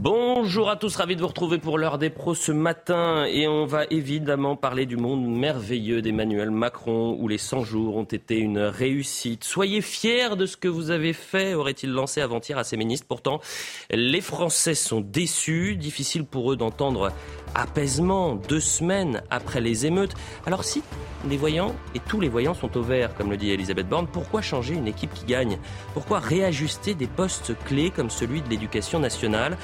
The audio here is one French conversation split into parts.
Bonjour à tous, ravi de vous retrouver pour l'heure des pros ce matin et on va évidemment parler du monde merveilleux d'Emmanuel Macron où les 100 jours ont été une réussite. Soyez fiers de ce que vous avez fait, aurait-il lancé avant-hier à ses ministres. Pourtant, les Français sont déçus, difficile pour eux d'entendre apaisement deux semaines après les émeutes. Alors si les voyants et tous les voyants sont au vert, comme le dit Elisabeth Borne, pourquoi changer une équipe qui gagne? Pourquoi réajuster des postes clés comme celui de l'éducation nationale?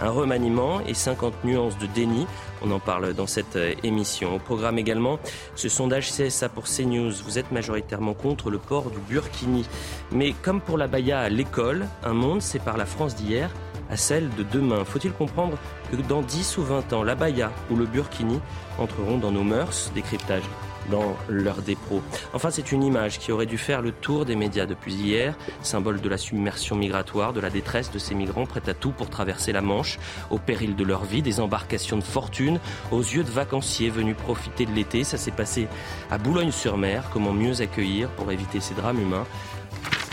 Un remaniement et 50 nuances de déni. On en parle dans cette euh, émission. Au programme également, ce sondage CSA pour CNews. Vous êtes majoritairement contre le port du burkini. Mais comme pour la baya à l'école, un monde sépare la France d'hier à celle de demain. Faut-il comprendre que dans 10 ou 20 ans, la baya ou le burkini entreront dans nos mœurs? Décryptage dans des pros. Enfin, c'est une image qui aurait dû faire le tour des médias depuis hier, symbole de la submersion migratoire, de la détresse de ces migrants prêts à tout pour traverser la Manche, au péril de leur vie, des embarcations de fortune, aux yeux de vacanciers venus profiter de l'été. Ça s'est passé à Boulogne-sur-Mer. Comment mieux accueillir pour éviter ces drames humains?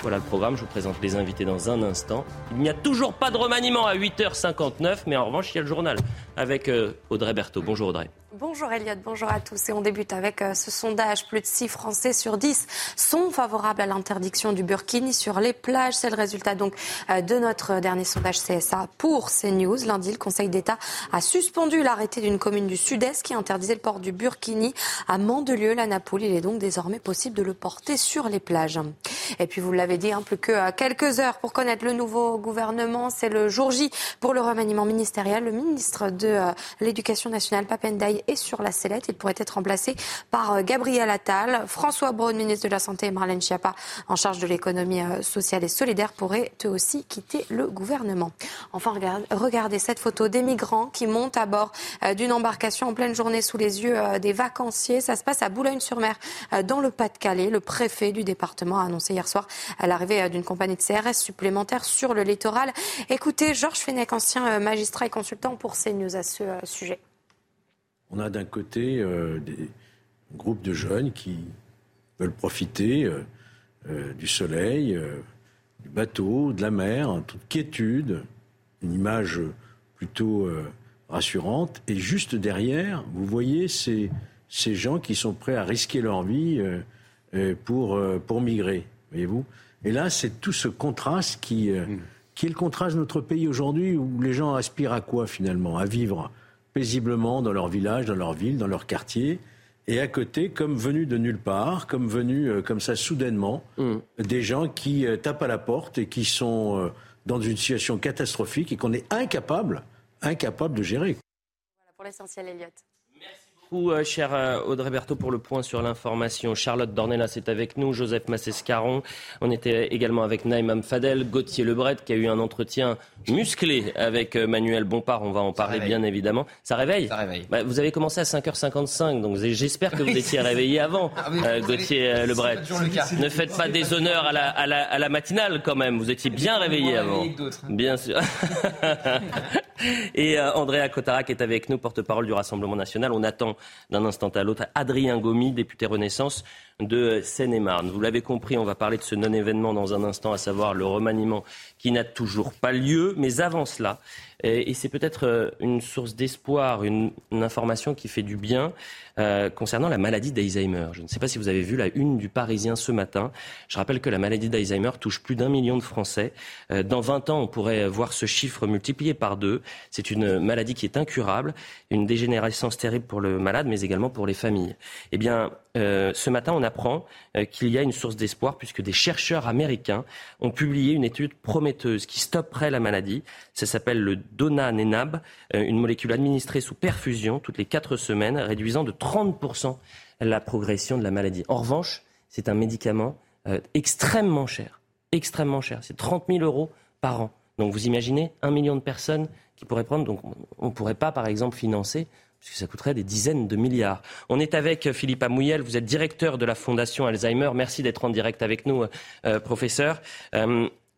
Voilà le programme, je vous présente les invités dans un instant. Il n'y a toujours pas de remaniement à 8h59, mais en revanche, il y a le journal avec euh, Audrey Berthaud. Bonjour Audrey. Bonjour Elliot, bonjour à tous. Et on débute avec euh, ce sondage. Plus de 6 Français sur 10 sont favorables à l'interdiction du burkini sur les plages. C'est le résultat donc euh, de notre dernier sondage CSA pour CNews. Lundi, le Conseil d'État a suspendu l'arrêté d'une commune du Sud-Est qui interdisait le port du burkini à Mandelieu, la Napoule. Il est donc désormais possible de le porter sur les plages. Et puis vous l'avez dit, hein, plus que euh, quelques heures pour connaître le nouveau gouvernement. C'est le jour J pour le remaniement ministériel. Le ministre de l'Éducation nationale, Papendaï, et sur la sellette. Il pourrait être remplacé par euh, Gabriel Attal. François Braun, ministre de la Santé, et Marlène Schiappa, en charge de l'économie euh, sociale et solidaire, pourraient eux aussi quitter le gouvernement. Enfin, regardez cette photo des migrants qui montent à bord euh, d'une embarcation en pleine journée sous les yeux des vacanciers. Ça se passe à Boulogne-sur-Mer, dans le Pas-de-Calais. Le préfet du département a annoncé hier soir l'arrivée d'une compagnie de CRS supplémentaire sur le littoral. Écoutez, Georges Fenech, ancien magistrat et consultant pour CNews à ce sujet. On a d'un côté euh, des groupes de jeunes qui veulent profiter euh, euh, du soleil, du bateau, de la mer, en toute quiétude, une image plutôt rassurante. Et juste derrière, vous voyez ces, ces gens qui sont prêts à risquer leur vie pour, pour migrer, voyez-vous. Et là, c'est tout ce contraste qui, qui est le contraste de notre pays aujourd'hui, où les gens aspirent à quoi finalement? À vivre paisiblement dans leur village, dans leur ville, dans leur quartier. Et à côté, comme venus de nulle part, comme venus euh, comme ça soudainement, mm. des gens qui euh, tapent à la porte et qui sont euh, dans une situation catastrophique et qu'on est incapable, incapable de gérer. Voilà pour l'essentiel, Elliot. Merci beaucoup, cher Audrey Berthaud, pour le point sur l'information. Charlotte Dornelas est avec nous, Joseph Massescaron. On était également avec Naïm Fadel, Gauthier Lebret, qui a eu un entretien musclé avec euh, Manuel Bompard. On va en parler bien évidemment. Ça réveille Ça réveille. Bah, vous avez commencé à 5h55, donc j'espère que vous étiez réveillé avant, ah euh, Gauthier euh, Lebret. Ne faites pas des honneurs à la, à, la, à la, matinale quand même. Vous étiez bien réveillé avant. Bien sûr. Et Andrea Cotarac est avec nous, porte-parole du Rassemblement national. On attend d'un instant à l'autre. Adrien Gomi, député Renaissance de Seine-et-Marne. Vous l'avez compris, on va parler de ce non-événement dans un instant, à savoir le remaniement qui n'a toujours pas lieu. Mais avant cela, et c'est peut-être euh, une source d'espoir, une, information qui fait du bien euh, concernant la maladie d'Alzheimer. Je ne sais pas si vous avez vu la une du Parisien ce matin. Je rappelle que la maladie d'Alzheimer touche plus d'un million de Français. Euh, dans 20 ans, on pourrait voir ce chiffre multiplié par deux. C'est une maladie qui est incurable, une dégénérescence terrible pour le malade, mais également pour les familles. Eh bien, ce matin, on apprend qu'il y a une source d'espoir puisque des chercheurs américains ont publié une étude prometteuse qui stopperait la maladie. Ça s'appelle le donanenab, euh, une molécule administrée sous perfusion toutes les quatre semaines, réduisant de 30% la progression de la maladie. En revanche, c'est un médicament euh, extrêmement cher, extrêmement cher. C'est 30 000 euros par an. Donc vous imaginez un million de personnes qui pourraient prendre. Donc on ne pourrait pas, par exemple, financer puisque ça coûterait des dizaines de milliards. On est avec Philippe Amouyel, vous êtes directeur de la Fondation Alzheimer. Merci d'être en direct avec nous, euh, professeur.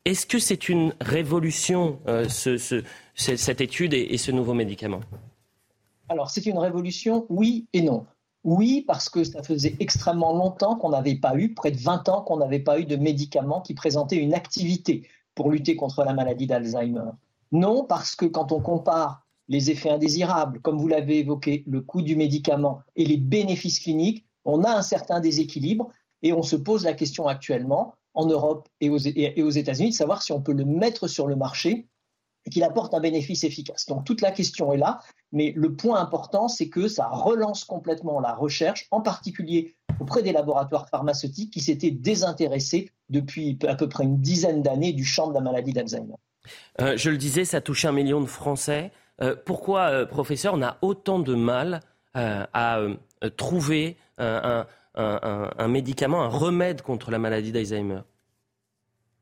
Est-ce que c'est une révolution, ce, cette étude et, ce nouveau médicament? Alors, c'est une révolution, oui et non. Oui, parce que ça faisait extrêmement longtemps qu'on n'avait pas eu, près de 20 ans qu'on n'avait pas eu de médicament qui présentait une activité pour lutter contre la maladie d'Alzheimer. Non, parce que quand on compare les effets indésirables, comme vous l'avez évoqué, le coût du médicament et les bénéfices cliniques, on a un certain déséquilibre et on se pose la question actuellement en Europe et aux, États-Unis de savoir si on peut le mettre sur le marché et qu'il apporte un bénéfice efficace. Donc toute la question est là, mais le point important, c'est que ça relance complètement la recherche, en particulier auprès des laboratoires pharmaceutiques qui s'étaient désintéressés depuis à peu près une dizaine d'années du champ de la maladie d'Alzheimer. Euh, je le disais, ça touche un million de Français. Euh, pourquoi, euh, professeur, on a autant de mal à trouver un, médicament, un remède contre la maladie d'Alzheimer?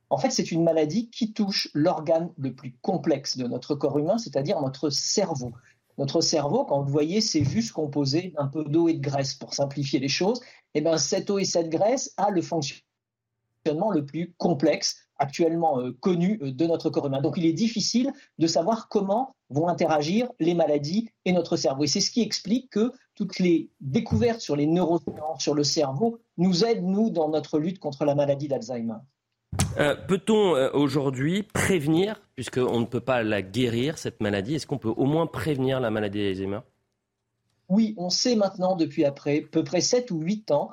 En fait, c'est une maladie qui touche l'organe le plus complexe de notre corps humain, c'est-à-dire notre cerveau. Notre cerveau, quand vous voyez, c'est juste composé d'un peu d'eau et de graisse, pour simplifier les choses. Eh bien, cette eau et cette graisse a le fonctionnement le plus complexe actuellement euh, connu euh, de notre corps humain. Donc il est difficile de savoir comment vont interagir les maladies et notre cerveau. Et c'est ce qui explique que toutes les découvertes sur les neurosciences, sur le cerveau, nous aident, nous, dans notre lutte contre la maladie d'Alzheimer. Euh, peut-on aujourd'hui prévenir, puisqu'on ne peut pas la guérir, cette maladie, est-ce qu'on peut au moins prévenir la maladie d'Alzheimer? Oui, on sait maintenant depuis après peu près 7 ou 8 ans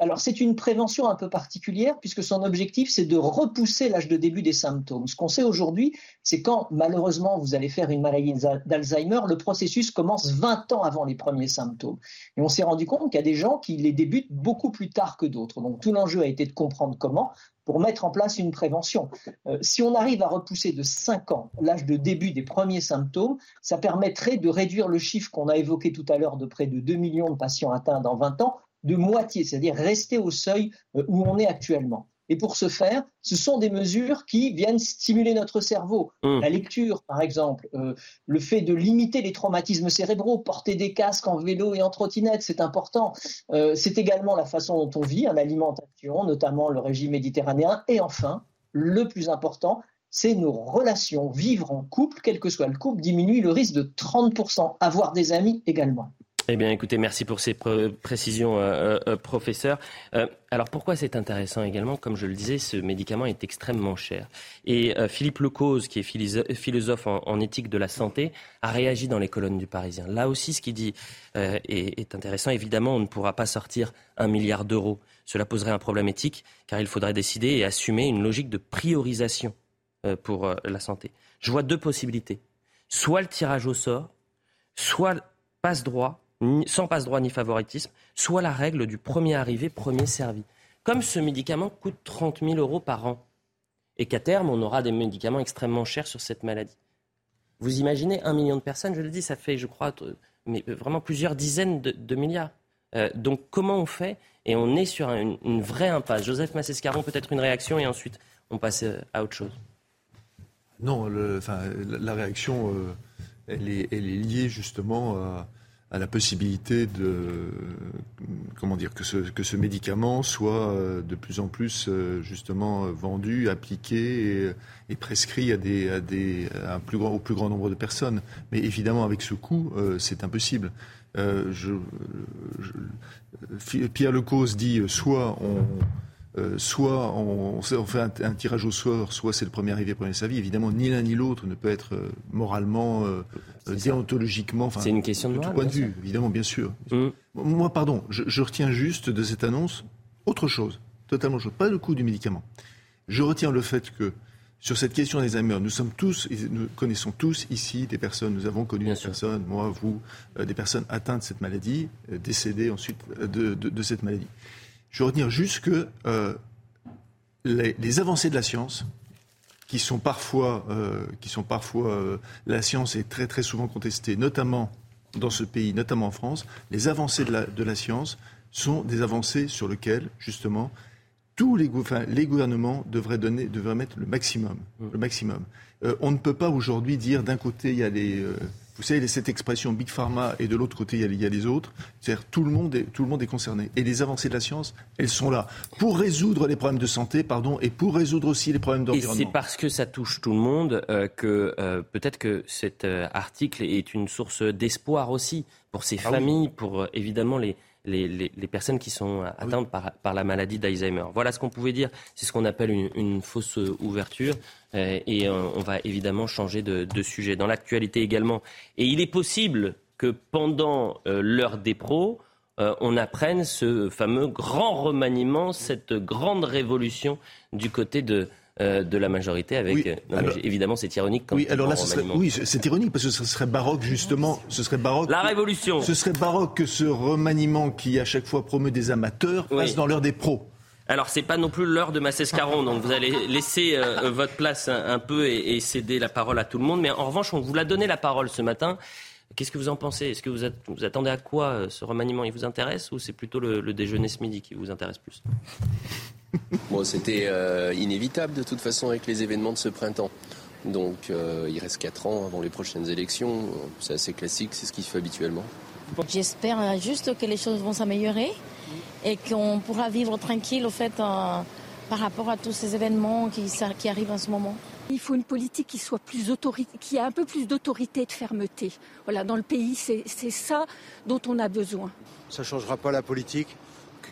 alors c'est une prévention un peu particulière puisque son objectif c'est de repousser l'âge de début des symptômes. Ce qu'on sait aujourd'hui, c'est quand malheureusement vous allez faire une maladie d'Alzheimer, le processus commence 20 ans avant les premiers symptômes. Et on s'est rendu compte qu'il y a des gens qui les débutent beaucoup plus tard que d'autres. Donc tout l'enjeu a été de comprendre comment pour mettre en place une prévention. Euh, si on arrive à repousser de 5 ans l'âge de début des premiers symptômes, ça permettrait de réduire le chiffre qu'on a évoqué tout à l'heure de près de 2 millions de patients atteints dans 20 ans de moitié, c'est-à-dire rester au seuil euh, où on est actuellement. Et pour ce faire, ce sont des mesures qui viennent stimuler notre cerveau. Mmh. La lecture, par exemple, euh, le fait de limiter les traumatismes cérébraux, porter des casques en vélo et en trottinette, c'est important. Euh, c'est également la façon dont on vit, l'alimentation, notamment le régime méditerranéen. Et enfin, le plus important, c'est nos relations. Vivre en couple, quel que soit le couple, diminue le risque de 30%. Avoir des amis également. Eh bien, écoutez, merci pour ces précisions, euh, euh, euh, professeur. alors, pourquoi c'est intéressant également Comme je le disais, ce médicament est extrêmement cher. Et Philippe Lecause, qui est philosophe en, éthique de la santé, a réagi dans les colonnes du Parisien. Là aussi, ce qu'il dit est, est, intéressant. Évidemment, on ne pourra pas sortir un milliard d'euros. Cela poserait un problème éthique, car il faudrait décider et assumer une logique de priorisation pour la santé. Je vois deux possibilités. Soit le tirage au sort, soit passe droit sans passe-droit ni favoritisme, soit la règle du premier arrivé, premier servi. Comme ce médicament coûte 30 000 euros par an, et qu'à terme, on aura des médicaments extrêmement chers sur cette maladie. Vous imaginez un million de personnes, je le dis, ça fait, je crois, mais vraiment plusieurs dizaines de, milliards. Euh, donc comment on fait? Et on est sur une, vraie impasse. Joseph Massescaron, peut-être une réaction et ensuite on passe euh, à autre chose. Non, la, réaction, euh, elle, est, elle, est, liée justement à à la possibilité de comment dire que ce, que ce médicament soit euh, de plus en plus euh, justement vendu, appliqué et, prescrit à des, à des un plus grand, au plus grand nombre de personnes. Mais évidemment, avec ce coût, euh, c'est impossible. Pierre Lecause dit soit on euh, soit on, fait un, tirage au sort, soit c'est le premier arrivé, premier servi. Évidemment, ni l'un ni l'autre ne peut être euh, moralement, euh, déontologiquement. C'est une question de, tout point de vue, évidemment, bien sûr. Mm. Moi, pardon, je, retiens juste de cette annonce autre chose, totalement chose. Pas le coût du médicament. Je retiens le fait que sur cette question des Alzheimer, nous sommes tous, nous connaissons tous ici des personnes, nous avons connu des personnes, moi, vous, des personnes atteintes de cette maladie, décédées ensuite de cette maladie. Je veux retenir juste que euh, les, avancées de la science, qui sont parfois, euh, qui sont parfois euh, la science est très très souvent contestée, notamment dans ce pays, notamment en France, les avancées de la, de la science sont des avancées sur lesquelles, justement, tous les, les gouvernements devraient, donner, devraient mettre le maximum. Le maximum. on ne peut pas aujourd'hui dire d'un côté, il y a les vous savez, cette expression Big Pharma et de l'autre côté, il y a les autres. C'est-à-dire tout le monde est, tout le monde est concerné. Et les avancées de la science, elles sont là pour résoudre les problèmes de santé, pardon, et pour résoudre aussi les problèmes d'environnement. Et c'est parce que ça touche tout le monde euh, que euh, peut-être que cet euh, article est une source d'espoir aussi pour ces ah familles, pour évidemment les, les, personnes qui sont atteintes par, la maladie d'Alzheimer. Voilà ce qu'on pouvait dire. C'est ce qu'on appelle une, fausse ouverture. et on va évidemment changer de, de sujet. Dans l'actualité également. Et il est possible que pendant l'heure des pros, on apprenne ce fameux grand remaniement, cette grande révolution du côté de, euh, de la majorité avec. Euh, évidemment, c'est ironique. Quand oui, alors là, oui, c'est ironique parce que ce serait baroque justement. Ce serait baroque. La révolution. Ce serait baroque que ce remaniement qui à chaque fois promeut des amateurs passe dans l'heure des pros. Alors, c'est pas non plus l'heure de Massescaron, donc vous allez laisser euh, votre place un, peu et, céder la parole à tout le monde. Mais en revanche, on vous l'a donné la parole ce matin. Qu'est-ce que vous en pensez? Est-ce que vous, vous, attendez à quoi ce remaniement? Il vous intéresse ou c'est plutôt le, le déjeuner ce midi qui vous intéresse plus? Bon, c'était euh, inévitable de toute façon avec les événements de ce printemps. Donc euh, il reste 4 ans avant les prochaines élections. C'est assez classique, c'est ce qui se fait habituellement. J'espère juste que les choses vont s'améliorer et qu'on pourra vivre tranquille au fait par rapport à tous ces événements qui, qui, arrivent en ce moment. Il faut une politique qui soit plus autorité, qui a un peu plus d'autorité et de fermeté. Voilà, dans le pays, c'est ça dont on a besoin. Ça ne changera pas la politique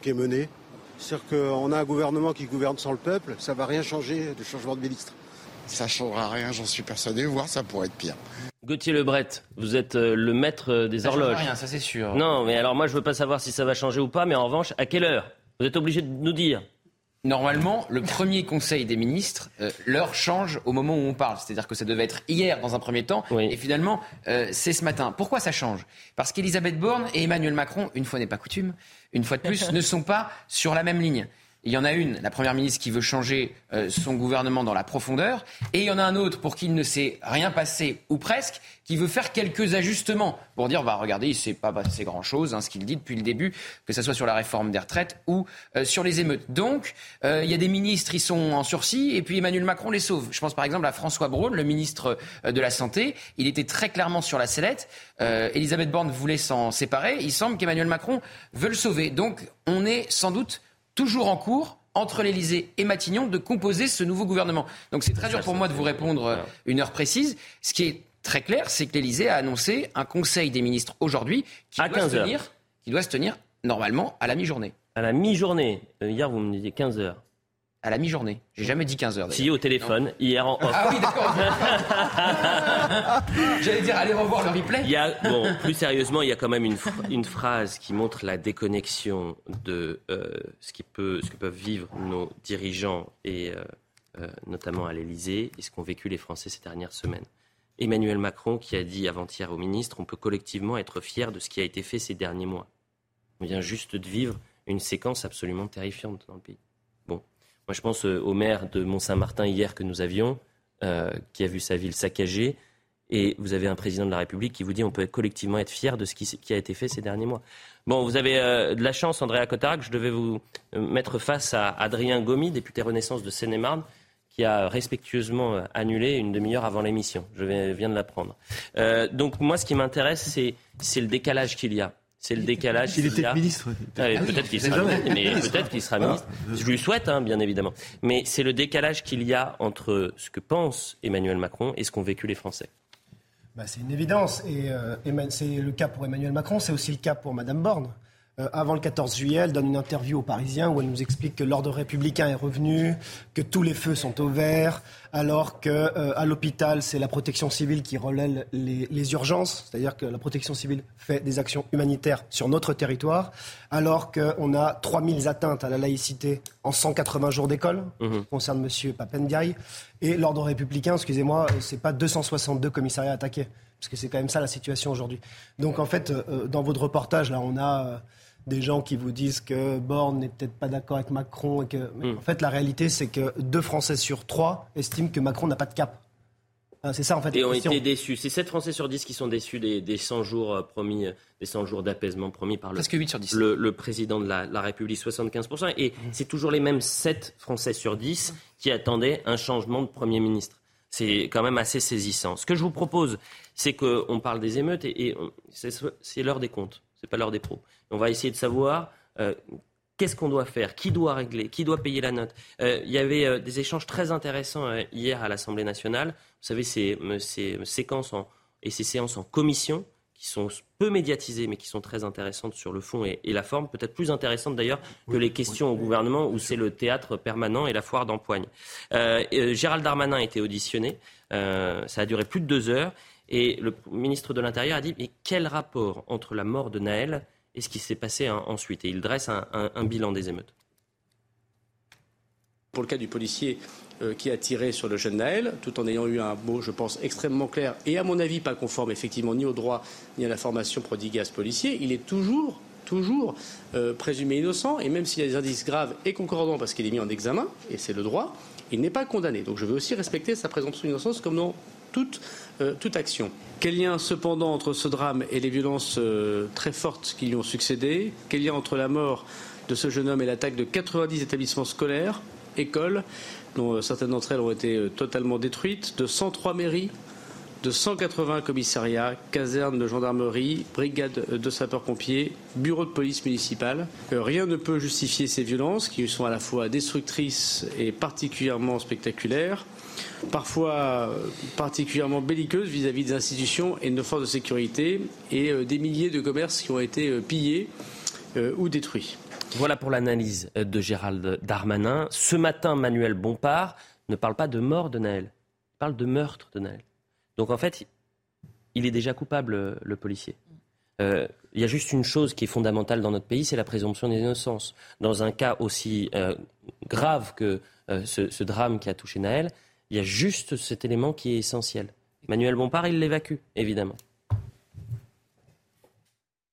qui est menée. C'est-à-dire qu'on a un gouvernement qui gouverne sans le peuple, ça ne va rien changer de changement de ministre. Ça ne changera rien, j'en suis persuadé, voire ça pourrait être pire. Gauthier Lebret, vous êtes euh, le maître des horloges. rien, ça c'est sûr. Non, mais alors moi je veux pas savoir si ça va changer ou pas, mais en revanche, à quelle heure? Vous êtes obligé de nous dire. Normalement, le premier conseil des ministres, euh, l'heure change au moment où on parle. C'est-à-dire que ça devait être hier dans un premier temps, et finalement, c'est ce matin. Pourquoi ça change? Parce qu'Elisabeth Borne et Emmanuel Macron, une fois n'est pas coutume, une fois de plus, ne sont pas sur la même ligne. Il y en a une, la Première ministre, qui veut changer euh, son gouvernement dans la profondeur, et il y en a un autre pour qui il ne s'est rien passé, ou presque, qui veut faire quelques ajustements pour dire, bah, regardez, il ne s'est pas passé grand-chose, hein, ce qu'il dit depuis le début, que ce soit sur la réforme des retraites ou euh, sur les émeutes. Donc, euh, il y a des ministres, ils sont en sursis, et puis Emmanuel Macron les sauve. Je pense par exemple à François Braun, le ministre de la Santé. Il était très clairement sur la sellette. Elisabeth Borne voulait s'en séparer. Il semble qu'Emmanuel Macron veut le sauver. Donc, on est sans doute toujours en cours entre l'Elysée et Matignon de composer ce nouveau gouvernement. Donc c'est très dur pour moi de vous répondre euh, une heure précise. Ce qui est très clair, c'est que l'Elysée a annoncé un conseil des ministres aujourd'hui qui, qui doit se tenir normalement à la mi-journée. À la mi-journée. Euh, hier, vous me disiez 15 heures à la mi-journée. J'ai jamais dit 15 heures. Si, au téléphone, hier en off. Ah oui, d'accord. J'allais dire, allez revoir le replay. Il y a, bon, plus sérieusement, il y a quand même une, une phrase qui montre la déconnexion de euh, ce, qui peut, ce que peuvent vivre nos dirigeants, et euh, euh, notamment à l'Elysée, et ce qu'ont vécu les Français ces dernières semaines. Emmanuel Macron qui a dit avant-hier au ministre, on peut collectivement être fier de ce qui a été fait ces derniers mois. On vient juste de vivre une séquence absolument terrifiante dans le pays. Moi, je pense euh, au maire de Mont-Saint-Martin hier que nous avions, euh, qui a vu sa ville saccagée. Et vous avez un président de la République qui vous dit on peut collectivement être fier de ce qui, a été fait ces derniers mois. Bon, vous avez euh, de la chance, Andréa Cotarac. Je devais vous mettre face à Adrien Gomi, député Renaissance de Seine-et-Marne, qui a respectueusement annulé une demi-heure avant l'émission. Je viens de l'apprendre. donc moi, ce qui m'intéresse, c'est le décalage qu'il y a c'est le décalage. Il était ministre. Ah, peut-être qu'il sera, peut qu'il sera ministre. Je lui souhaite, hein, bien évidemment. Mais c'est le décalage qu'il y a entre ce que pense Emmanuel Macron et ce qu'ont vécu les Français. Bah, c'est une évidence. Et euh, c'est le cas pour Emmanuel Macron, c'est aussi le cas pour Madame Borne. Euh, avant le 14 juillet, elle donne une interview aux Parisiens où elle nous explique que l'ordre républicain est revenu, que tous les feux sont au vert, alors que euh, à l'hôpital, c'est la protection civile qui relaie les, urgences, c'est-à-dire que la protection civile fait des actions humanitaires sur notre territoire, alors qu'on a 3000 atteintes à la laïcité en 180 jours d'école, mmh. concerne M. Papendiaï, et l'ordre républicain, excusez-moi, euh, c'est pas 262 commissariats attaqués, parce que c'est quand même ça la situation aujourd'hui. Donc en fait, dans votre reportage, là, on a des gens qui vous disent que Borne n'est peut-être pas d'accord avec Macron. Et que... Hmm. En fait, la réalité, c'est que deux Français sur trois estiment que Macron n'a pas de cap. C'est ça, en fait. Et ont été déçus. C'est 7 Français sur 10 qui sont déçus des, des 100 jours euh, promis, euh, des 100 jours d'apaisement promis par le, le, président de la, République, 75%. Et hmm. c'est toujours les mêmes 7 Français sur 10 qui attendaient un changement de Premier ministre. C'est quand même assez saisissant. Ce que je vous propose, c'est qu'on parle des émeutes et, et c'est l'heure des comptes, c'est pas l'heure des pros. On va essayer de savoir euh, qu'est-ce qu'on doit faire, qui doit régler, qui doit payer la note. Euh, il y avait euh, des échanges très intéressants hier à l'Assemblée nationale. Vous savez, ces, séquences et ces séances en commission qui sont peu médiatisées, mais qui sont très intéressantes sur le fond et, la forme, peut-être plus intéressantes d'ailleurs que les questions au gouvernement, où c'est le théâtre permanent et la foire d'empoigne. Euh, Gérald Darmanin a été auditionné, euh, ça a duré plus de deux heures, et le ministre de l'Intérieur a dit, mais quel rapport entre la mort de Naël et ce qui s'est passé ensuite Et il dresse un bilan des émeutes. Pour le cas du policier, euh, qui a tiré sur le jeune Naël, tout en ayant eu un mot, je pense, extrêmement clair et à mon avis pas conforme effectivement ni au droit ni à la formation prodiguée à ce policier, il est toujours toujours euh, présumé innocent et même s'il y a des indices graves et concordants parce qu'il est mis en examen, et c'est le droit, il n'est pas condamné. Donc je veux aussi respecter sa présomption d'innocence comme dans toute, euh, toute action. Quel lien cependant entre ce drame et les violences très fortes qui lui ont succédé? Quel lien entre la mort de ce jeune homme et l'attaque de 90 établissements scolaires, écoles dont euh, certaines d'entre elles ont été euh, totalement détruites, de 103 mairies, de 180 commissariats, casernes de gendarmerie, brigades de sapeurs-pompiers, bureaux de police municipale. Euh, rien ne peut justifier ces violences qui sont à la fois destructrices et particulièrement spectaculaires, parfois particulièrement belliqueuses vis-à-vis des institutions et de nos forces de sécurité et des milliers de commerces qui ont été pillés ou détruits. Voilà pour l'analyse de Gérald Darmanin. Ce matin, Manuel Bompard ne parle pas de mort de Naël, il parle de meurtre de Naël. Donc en fait, il est déjà coupable, le policier. Euh, il y a juste une chose qui est fondamentale dans notre pays, c'est la présomption d'innocence. Dans un cas aussi euh, grave que euh, ce, drame qui a touché Naël, il y a juste cet élément qui est essentiel. Manuel Bompard, il l'évacue, évidemment.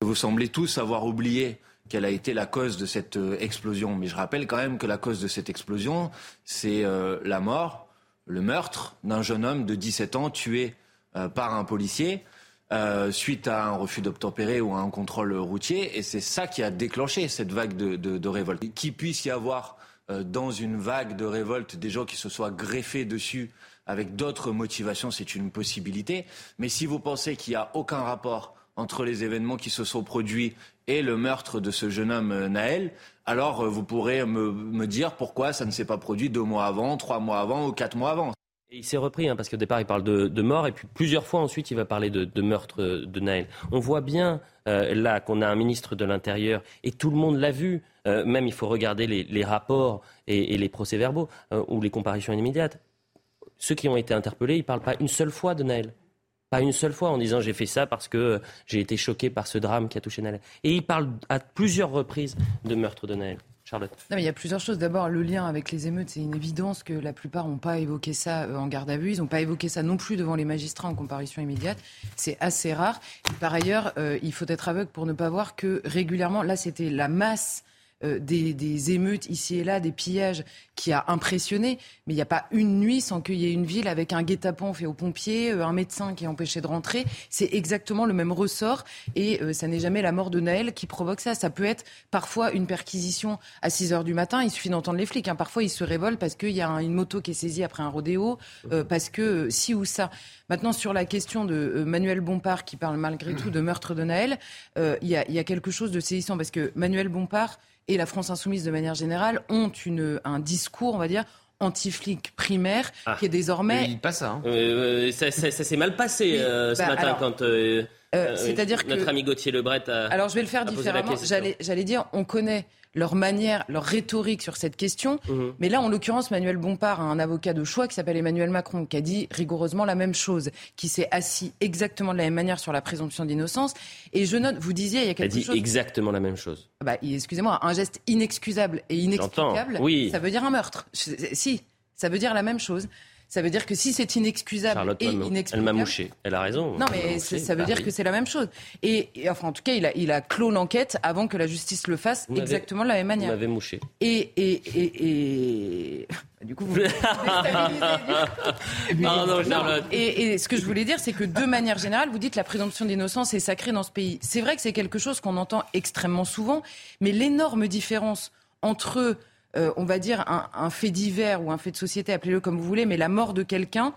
Vous semblez tous avoir oublié quelle a été la cause de cette euh, explosion. Mais je rappelle quand même que la cause de cette explosion, c'est euh, la mort, le meurtre d'un jeune homme de 17 ans tué euh, par un policier suite à un refus d'obtempérer ou à un contrôle routier. Et c'est ça qui a déclenché cette vague de, de révolte. Qu'il puisse y avoir dans une vague de révolte des gens qui se soient greffés dessus avec d'autres motivations, c'est une possibilité. Mais si vous pensez qu'il n'y a aucun rapport entre les événements qui se sont produits et le meurtre de ce jeune homme euh, Naël, alors euh, vous pourrez me, dire pourquoi ça ne s'est pas produit deux mois avant, trois mois avant ou quatre mois avant. Et il s'est repris, hein, parce qu'au départ, il parle de, mort, et puis plusieurs fois ensuite, il va parler de, meurtre de Naël. On voit bien euh, là qu'on a un ministre de l'Intérieur, et tout le monde l'a vu, même il faut regarder les, rapports et, les procès-verbaux, ou les comparaisons immédiates. Ceux qui ont été interpellés, ils ne parlent pas une seule fois de Naël. Pas une seule fois en disant j'ai fait ça parce que j'ai été choqué par ce drame qui a touché Naël. Et il parle à plusieurs reprises de meurtre de Naël. Charlotte. Non, mais il y a plusieurs choses. D'abord, le lien avec les émeutes, c'est une évidence que la plupart n'ont pas évoqué ça euh, en garde à vue. Ils n'ont pas évoqué ça non plus devant les magistrats en comparution immédiate. C'est assez rare. par ailleurs, euh, il faut être aveugle pour ne pas voir que régulièrement, là, c'était la masse euh, des, émeutes ici et là, des pillages qui a impressionné. Mais il n'y a pas une nuit sans qu'il y ait une ville avec un guet-apens fait aux pompiers, euh, un médecin qui est empêché de rentrer. C'est exactement le même ressort et euh, ça n'est jamais la mort de Naël qui provoque ça. Ça peut être parfois une perquisition à 6 heures du matin. Il suffit d'entendre les flics. Hein. Parfois, ils se révoltent parce qu'il y a une moto qui est saisie après un rodéo, parce que si ou ça. Maintenant, sur la question de Manuel Bompard qui parle malgré tout de meurtre de Naël, il y, a, y a quelque chose de saisissant parce que Manuel Bompard et la France insoumise de manière générale ont une, un discours, on va dire, anti-flic primaire ah. qui est désormais. Il pas ça. Hein. Euh, ça, s'est mal passé euh, ce bah, matin quand. Euh, C'est-à-dire que notre ami Gauthier Lebret a. Alors je vais le faire différemment. J'allais dire, on connaît leur manière, leur rhétorique sur cette question. Mhm. Mais là, en l'occurrence, Manuel Bompard a un avocat de choix qui s'appelle Emmanuel Macron, qui a dit rigoureusement la même chose, qui s'est assis exactement de la même manière sur la présomption d'innocence. Et je note, vous disiez, il y a quelque chose. Il a dit exactement la même chose. Ah bah, excusez-moi, un geste inexcusable et inexplicable, oui. ça veut dire un meurtre. Si, ça veut dire la même chose. Ça veut dire que si c'est inexcusable et inexplicable... Elle m'a mouché. Elle a raison. Non, mais ça veut dire que c'est la même chose. Et, enfin, en tout cas, il a, il a clos l'enquête avant que la justice le fasse exactement de la même manière. Vous m'avez mouché. Et, et, et, du coup, vous non, Charlotte. Et, ce que je voulais dire, c'est que de manière générale, vous dites la présomption d'innocence est sacrée dans ce pays. C'est vrai que c'est quelque chose qu'on entend extrêmement souvent, mais l'énorme différence entre euh, on va dire, un, fait divers ou un fait de société, appelez-le comme vous voulez, mais la mort de quelqu'un,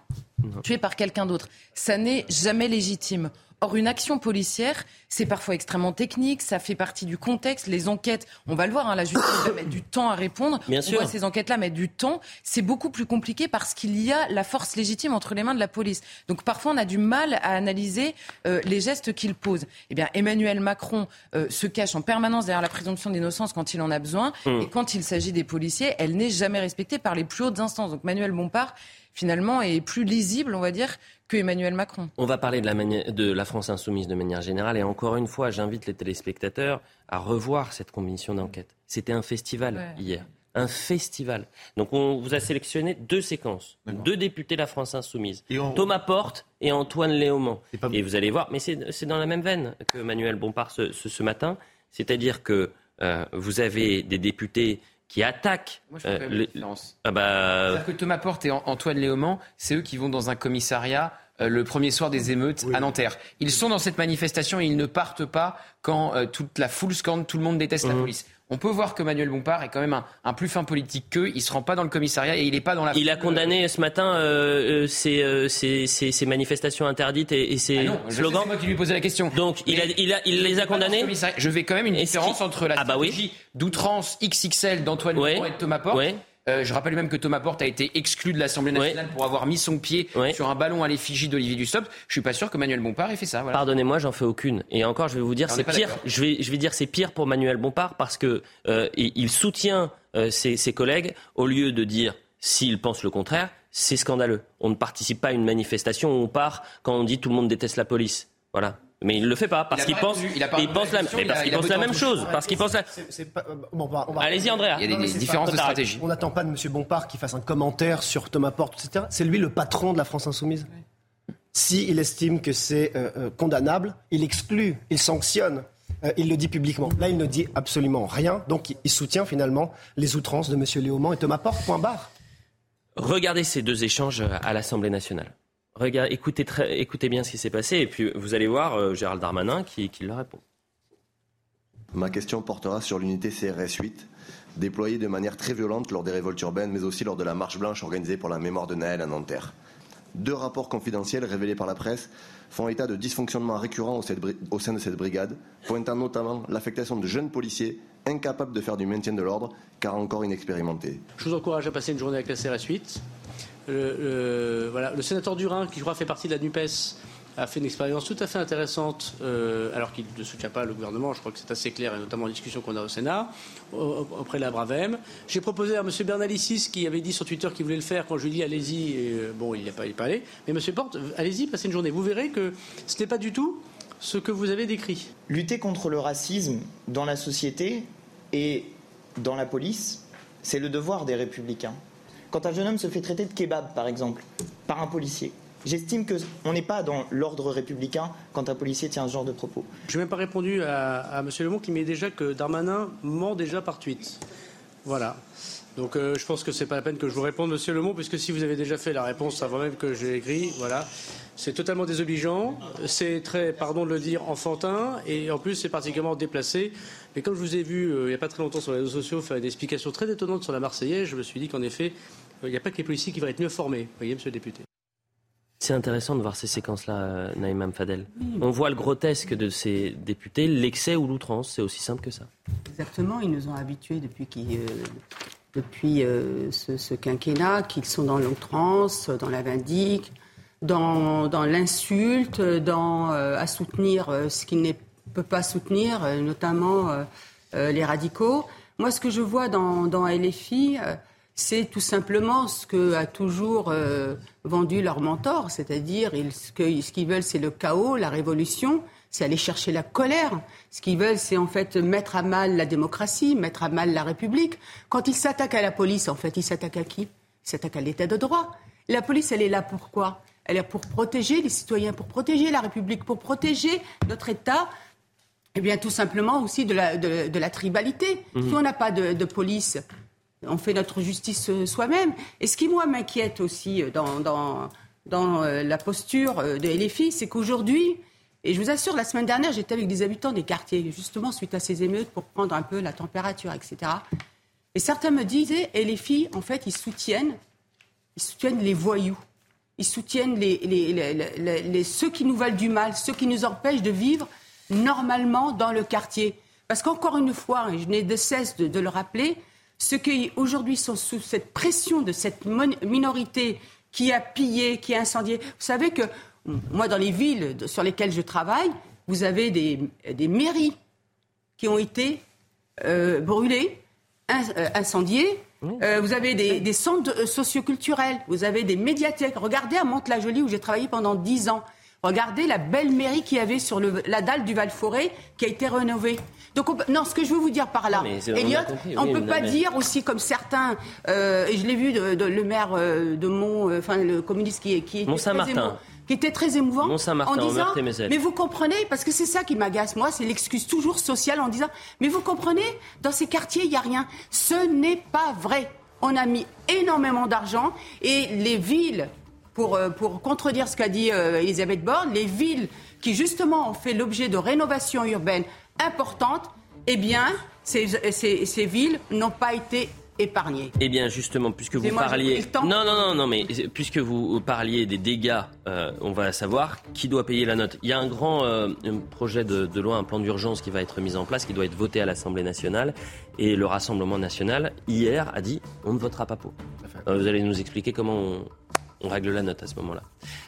tué par quelqu'un d'autre. Ça n'est jamais légitime. Or, une action policière, c'est parfois extrêmement technique, ça fait partie du contexte. Les enquêtes, on va le voir, hein, la justice va mettre du temps à répondre. Bien on sûr. voit ces enquêtes-là mettre du temps. C'est beaucoup plus compliqué parce qu'il y a la force légitime entre les mains de la police. Donc parfois, on a du mal à analyser euh, les gestes qu'il pose. Eh bien, Emmanuel Macron euh, se cache en permanence derrière la présomption d'innocence quand il en a besoin. Mm. Et quand il s'agit des policiers, elle n'est jamais respectée par les plus hautes instances. Donc Manuel Bompard, finalement, est plus lisible, on va dire, que Emmanuel Macron. On va parler de la, mani- de la France insoumise de manière générale. Et encore une fois, j'invite les téléspectateurs à revoir cette commission d'enquête. C'était un festival Ouais. hier. Un festival. Donc on vous a sélectionné deux séquences. Deux députés de la France insoumise. Thomas Porte et Antoine Léaumont. Et vous allez voir, mais c'est c'est dans la même veine que Manuel Bompard ce, ce- ce matin. C'est-à-dire que euh, vous avez des députés qui attaquent... Moi, je les- différence. Ah bah, C'est-à-dire que Thomas Porte et An- Antoine Léaumont, c'est eux qui vont dans un commissariat euh, le premier soir des émeutes à Nanterre. Ils sont dans cette manifestation et ils ne partent pas quand euh, toute la foule scande tout le monde déteste la Mhm. police. On peut voir que Manuel Bompard est quand même un, un plus fin politique qu'eux. Il se rend pas dans le commissariat et il n'est pas dans la. Il a condamné ce matin euh, euh, ces, euh, ces- ces- ces manifestations interdites et, et ces Ah non, slogans. c'est moi qui lui posais la question. Donc il, a, il, a, il les a condamnés Je vais quand même une différence entre la Ah bah oui. stratégie d'outrance XXL d'Antoine Ouais. Et de Thomas Porte. Ouais. Euh, je rappelle même que Thomas Porte a été exclu de l'Assemblée nationale pour avoir mis son pied sur un ballon à l'effigie d'Olivier Dussopt. Je suis pas sûr que Manuel Bompard ait fait ça. Voilà. Pardonnez-moi, j'en fais aucune. Et encore, je vais vous dire, c'est pire. Je vais, je vais dire, c'est pire pour Manuel Bompard parce que euh, il, il soutient euh, ses, ses collègues au lieu de dire s'il pense le contraire. C'est scandaleux. On ne participe pas à une manifestation où on part quand on dit tout le monde déteste la police. Voilà. Mais il le fait pas parce qu'il pense. Il a pense la mais parce qu'il pense même chose. Parce qu'il pense la... Allez-y, Andrea. Il y a des- différences pas- de stratégie. On n'attend pas de M. Bompard qui fasse un commentaire sur Thomas Porte, etc. C'est lui le patron de la France Insoumise. Si il estime que c'est euh, euh, condamnable, il exclut, il sanctionne. euh, il le dit publiquement. Là, il ne dit absolument rien. Donc, il, il soutient finalement les outrances de M. Léaumont et Thomas Porte, point barre. Regardez ces deux échanges à l'Assemblée nationale. Regardez, écoutez, très- écoutez bien ce qui s'est passé et puis vous allez voir euh, Gérald Darmanin qui, qui leur répond. Ma question portera sur l'unité CRS 8, déployée de manière très violente lors des révoltes urbaines, mais aussi lors de la marche blanche organisée pour la mémoire de Naël à Nanterre. Deux rapports confidentiels révélés par la presse font état de dysfonctionnements récurrents au, cette bri- au sein de cette brigade, pointant notamment l'affectation de jeunes policiers incapables de faire du maintien de l'ordre, car encore inexpérimentés. Je vous encourage à passer une journée avec la CRS 8. Le, sénateur Durin, qui je crois fait partie de la NUPES, a fait une expérience tout à fait intéressante, euh, alors qu'il ne soutient pas le gouvernement, je crois que c'est assez clair, et notamment en discussion qu'on a au Sénat, au- auprès de la Bravem. J'ai proposé à M. Bernalicis, qui avait dit sur Twitter qu'il voulait le faire, quand je lui ai dit allez-y, euh, bon, il n'y a pas, pas allé, mais M. Porte, allez-y, passez une journée. Vous verrez que ce n'est pas du tout ce que vous avez décrit. Lutter contre le racisme dans la société et dans la police, c'est le devoir des républicains. Quand un jeune homme se fait traiter de kebab, par exemple, par un policier, j'estime qu'on n'est pas dans l'ordre républicain quand un policier tient ce genre de propos. Je n'ai même pas répondu à, M. Lemont qui met déjà que Darmanin ment déjà par tweet. Voilà. Donc euh, je pense que c'est pas la peine que je vous réponde, Monsieur Lemont, puisque si vous avez déjà fait la réponse avant même que j'ai écrit, voilà. C'est totalement désobligeant, c'est très, pardon de le dire, enfantin, et en plus c'est particulièrement déplacé. Mais comme je vous ai vu euh, il n'y a pas très longtemps sur les réseaux sociaux faire une explication très étonnante sur la Marseillaise, je me suis dit qu'en effet, euh, il n'y a pas que les policiers qui vont être mieux formés. Vous voyez, Monsieur le député. C'est intéressant de voir ces séquences-là, euh, Naïm Fadel. On voit le grotesque de ces députés, l'excès ou l'outrance, c'est aussi simple que ça. Exactement, ils nous ont habitués depuis, qu'ils, euh, depuis euh, ce, ce quinquennat qu'ils sont dans l'outrance, dans la vindique, dans, dans l'insulte, dans, euh, à soutenir euh, ce qu'ils ne peuvent pas soutenir, euh, notamment euh, euh, les radicaux. Moi, ce que je vois dans, LFI, c'est tout simplement ce que a toujours vendu leur mentor, c'est-à-dire ce qu'ils veulent, c'est le chaos, la révolution, c'est aller chercher la colère. Ce qu'ils veulent, c'est en fait mettre à mal la démocratie, mettre à mal la République. Quand ils s'attaquent à la police, en fait, ils s'attaquent à qui? Ils s'attaquent à l'État de droit. La police, elle est là pour quoi? Elle est pour protéger les citoyens, pour protéger la République, pour protéger notre État. Eh bien, tout simplement aussi de la, de, de la tribalité. Mhm. Si on n'a pas de, de police, on fait notre justice euh, soi-même. Et ce qui, moi, m'inquiète aussi euh, dans, dans, dans euh, la posture de LFI, c'est qu'aujourd'hui, et je vous assure, la semaine dernière, j'étais avec des habitants des quartiers, justement suite à ces émeutes, pour prendre un peu la température, etc. Et certains me disaient, LFI, en fait, ils soutiennent, ils soutiennent les voyous. ils soutiennent les, les, ceux qui nous veulent du mal, ceux qui nous empêchent de vivre normalement dans le quartier. Parce qu'encore une fois, et je n'ai de cesse de, le rappeler, ceux qui aujourd'hui sont sous cette pression de cette minorité qui a pillé, qui a incendié. Vous savez que moi, dans les villes sur lesquelles je travaille, vous avez des, des mairies qui ont été euh, brûlées, euh, incendiées. Euh, vous avez des, des, centres socioculturels, vous avez des médiathèques. Regardez à Mantes-la-Jolie où j'ai travaillé pendant dix ans. Regardez la belle mairie qu'il y avait sur le, la dalle du Val-Forêt qui a été rénovée. Donc, non, ce que je veux vous dire par là, Elliot, on ne peut pas dire aussi comme certains, et je l'ai vu de, le maire de Mont, enfin le communiste qui, qui Mont Saint-Martin qui était très émouvant en disant mais vous comprenez parce que c'est ça qui m'agace moi c'est l'excuse toujours sociale en disant mais vous comprenez dans ces quartiers il y a rien. Ce n'est pas vrai. On a mis énormément d'argent et les villes pour, euh, pour contredire ce qu'a dit euh, Elisabeth Borne les villes qui justement ont fait l'objet de rénovations urbaines importantes eh bien ces, ces, ces villes n'ont pas été épargné. Eh bien, justement, puisque vous parliez. Non, non, non, non, mais puisque vous parliez des dégâts, euh, on va savoir qui doit payer la note. Il y a un grand euh, projet de, loi, un plan d'urgence qui va être mis en place, qui doit être voté à l'Assemblée nationale. Et le Rassemblement national, hier, a dit on ne votera pas pour. Euh, vous allez nous expliquer comment on, on règle la note à ce moment-là.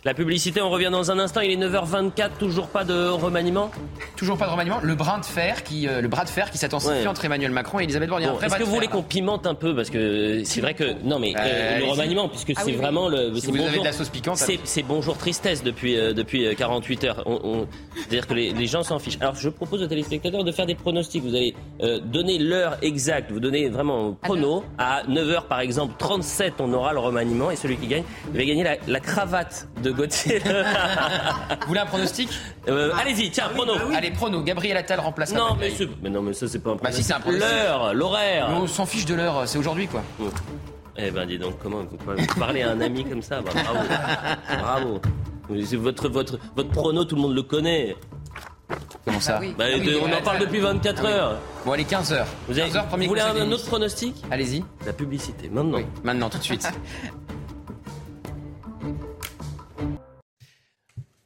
La publicité, on revient dans un instant. Il est 9h24, toujours pas de remaniement Toujours pas de remaniement. Le brin de fer qui, euh, le bras de fer qui s'intensifie entre Emmanuel Macron et Elisabeth Borne. Est-ce que vous voulez qu'on pimente un peu Parce que c'est vrai que. Non, mais euh, le remaniement, puisque ah c'est vraiment le. Si vous bonjour, avez de la sauce piquante. C'est bonjour tristesse depuis, euh, depuis 48 heures. On, C'est-à-dire que les, gens s'en fichent. Alors je propose aux téléspectateurs de faire des pronostics. Vous allez donner l'heure exacte. Vous donnez vraiment prono. À 9h par exemple, 37, on aura le remaniement. Et celui qui gagne va gagner la, cravate de Gauthier. Vous voulez un pronostic euh, Allez-y, tiens, prono. Bah Allez, prono. Gabriel Attal remplace non, mais, mais, non, mais ça, c'est pas un bah, pronostic. Bah, L'heure, l'horaire. On s'en fiche de l'heure, c'est aujourd'hui, quoi. Eh ben, dis donc, comment vous parlez à un ami comme ça? Bah, Bravo. Bravo. Votre, votre, votre prono, tout le monde le connaît. Comment ça? Bah, ah On en parle depuis 24 heures. Bon, allez, 15 heures. Vous, avez, vous voulez un, autre pronostic? Allez-y. La publicité, maintenant. maintenant, tout de suite.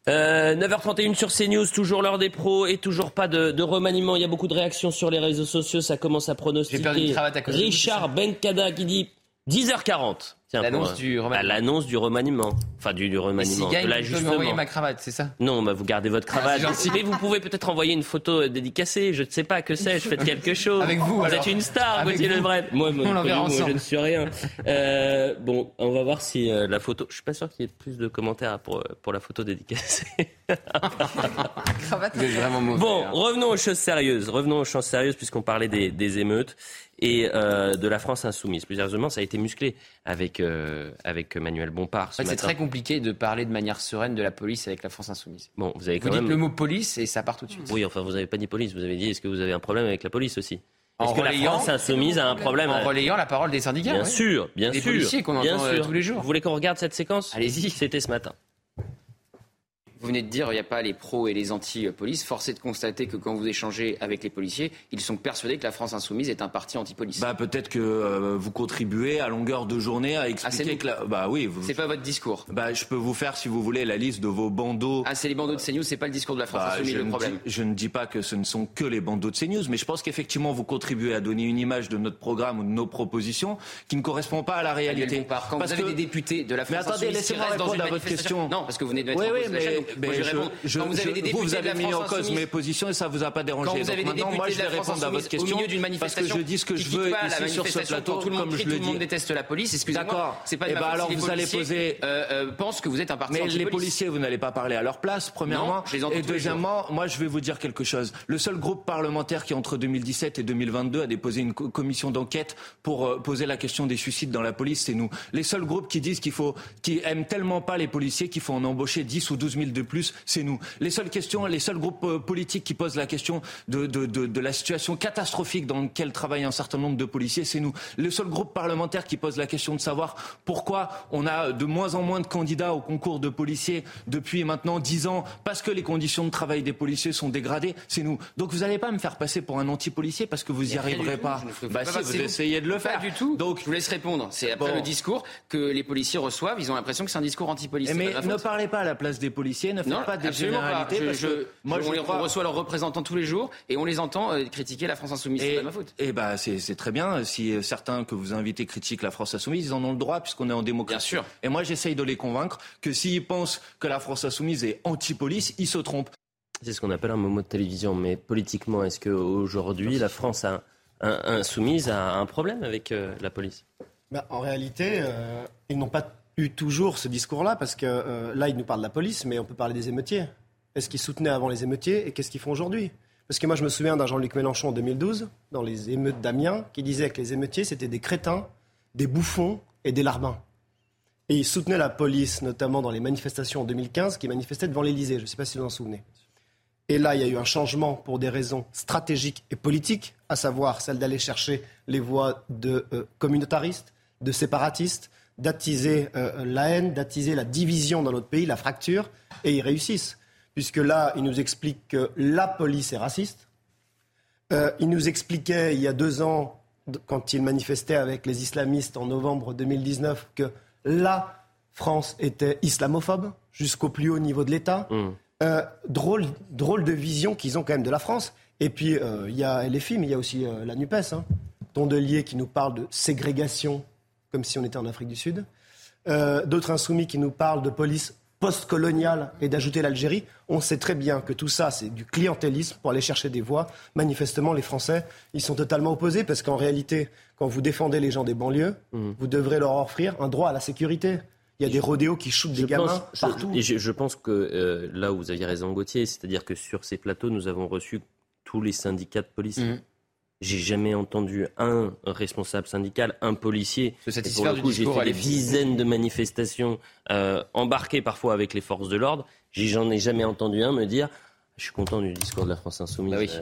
Euh, 9h31 sur CNews, toujours l'heure des pros et toujours pas de, remaniement. Il y a beaucoup de réactions sur les réseaux sociaux, ça commence à pronostiquer. Richard Benkada qui dit 10h40. L'annonce du remaniement. Bah, l'annonce du remaniement. Enfin, du, remaniement. Si de m'envoyer ma cravate, c'est ça? Non, bah, vous gardez votre ah, cravate. mais vous pouvez peut-être envoyer une photo euh, dédicacée. Je ne sais pas, que sais-je, faites quelque chose. Avec vous, Vous êtes une star, Gauthier Lebret. Moi, moi, moi je ne suis rien. Euh, bon, on va voir si euh, la photo... Je suis pas sûr qu'il y ait plus de commentaires pour, pour la photo dédicacée. cravate. vraiment mauvais. Bon, hein. revenons aux choses sérieuses. Revenons aux choses sérieuses puisqu'on parlait des, des émeutes et euh, de la France insoumise. Plus sérieusement, ça a été musclé avec, euh, avec Manuel Bompard. c'est très compliqué de parler de manière sereine de la police avec la France insoumise. Bon, vous avez quand dites le mot police et ça part tout de suite. Oui, enfin, vous n'avez pas dit police, vous avez dit est-ce que vous avez un problème avec la police aussi? Est-ce que la France insoumise a un problème En relayant la parole des syndicats. Bien sûr, bien sûr. Des policiers qu'on entend euh, tous les jours. Vous voulez qu'on regarde cette séquence? Allez-y. C'était ce matin. Vous venez de dire il n'y a pas les pros et les anti-police. Force est de constater que quand vous échangez avec les policiers, ils sont persuadés que la France insoumise est un parti anti-police. Bah, peut-être que euh, vous contribuez à longueur de journée à expliquer ah, que la... bah oui. Vous... C'est pas votre discours. Bah je peux vous faire si vous voulez la liste de vos bandeaux. Ah c'est les bandeaux de CNews, c'est pas le discours de la France bah, insoumise le problème. je ne dis pas que ce ne sont que les bandeaux de CNews, mais je pense qu'effectivement vous contribuez à donner une image de notre programme ou de nos propositions qui ne correspond pas à la réalité. Quand vous avez des députés de la France mais attendez, laissez-moi répondre à votre question. Non, parce que vous venez de mettre oui, oui, je, vous avez des députés vous avez mis en cause mes positions et ça vous a pas dérangé. Quand vous avez des députés moi, je vais répondre à votre question parce que je dis ce que je veux ici sur ce plateau, tout le monde, comme je le dis. Tout le monde déteste la police. Excusez-moi. C'est pas. Eh ben alors vous allez poser. Euh, euh, pense que vous êtes un parti. Mais les policiers, vous n'allez pas parler à leur place, premièrement. Et deuxièmement, moi, je vais vous dire quelque chose. Le seul groupe parlementaire qui, entre 2017 et 2022, a déposé une commission d'enquête pour euh, poser la question des suicides dans la police, c'est nous. Les seuls groupes qui disent qu'il faut, qui aiment tellement pas les policiers qu'il faut en embaucher 10 ou 12 000 de plus, c'est nous. Les seules questions, les seuls groupes euh, politiques qui posent la question de, de, de, de, la situation catastrophique dans laquelle travaillent un certain nombre de policiers, c'est nous. Le seul groupe parlementaire qui pose la question de savoir pourquoi on a de moins en moins de candidats au concours de policiers depuis maintenant dix ans, parce que les conditions de travail des policiers sont dégradées, c'est nous. Donc vous n'allez pas me faire passer pour un anti-policier parce que vous n'y arriverez pas. Bah si, vous essayez de le faire. Pas du tout. Donc je vous laisse répondre. C'est après le discours que les policiers reçoivent. Ils ont l'impression que c'est un discours anti-policier. Mais ne parlez pas à la place des policiers. Ne faites pas des généralités. Pas. Je, moi, je on, reçoit leurs représentants tous les jours et on les entend euh, critiquer la France insoumise. C'est pas ma faute. Et bah c'est très bien. Si euh, certains que vous invitez critiquent la France insoumise, ils en ont le droit puisqu'on est en démocratie. Bien sûr. Et moi j'essaye de les convaincre que s'ils pensent que la France insoumise est anti-police, ils se trompent. C'est ce qu'on appelle un moment de télévision. Mais politiquement, est-ce qu'aujourd'hui, la France a, insoumise a un problème avec euh, la police? Bah, En réalité, euh, ils n'ont pas eu toujours ce discours-là, parce que euh, là, ils nous parlent de la police, mais on peut parler des émeutiers. Est-ce qu'ils soutenaient avant les émeutiers et qu'est-ce qu'ils font aujourd'hui? Parce que moi, je me souviens d'un Jean-Luc Mélenchon en 2012, dans les émeutes d'Amiens, qui disait que les émeutiers, c'était des crétins, des bouffons et des larbins. Et il soutenait la police, notamment dans les manifestations en 2015, qui manifestaient devant l'Elysée. Je ne sais pas si vous en souvenez. Et là, il y a eu un changement pour des raisons stratégiques et politiques, à savoir celle d'aller chercher les voix de euh, communautaristes, de séparatistes, d'attiser euh, la haine, d'attiser la division dans notre pays, la fracture, et ils réussissent. Puisque là, ils nous expliquent que la police est raciste. Euh, ils nous expliquaient il y a deux ans, quand ils manifestaient avec les islamistes en novembre 2019, que la France était islamophobe jusqu'au plus haut niveau de l'État. Mmh. Euh, drôle, drôle de vision qu'ils ont quand même de la France. Et puis, euh, il y a les films, il y a aussi la NUPES. Hein. Tondelier qui nous parle de ségrégation, comme si on était en Afrique du Sud. D'autres insoumis qui nous parlent de police post-coloniale et d'ajouter l'Algérie. On sait très bien que tout ça, c'est du clientélisme pour aller chercher des voix. Manifestement, les Français, ils sont totalement opposés parce qu'en réalité, quand vous défendez les gens des banlieues, mmh. vous devrez leur offrir un droit à la sécurité. Il y a des rodéos qui shootent des gamins partout. et je, pense que euh, là où vous aviez raison, Gauthier, c'est-à-dire que sur ces plateaux, nous avons reçu tous les syndicats de police. Mmh. J'ai jamais entendu un responsable syndical, un policier. Se satisfaire coup, J'ai fait des dizaines de manifestations euh, embarquées parfois avec les forces de l'ordre. J'en ai jamais entendu un me dire je suis content du discours de la France insoumise.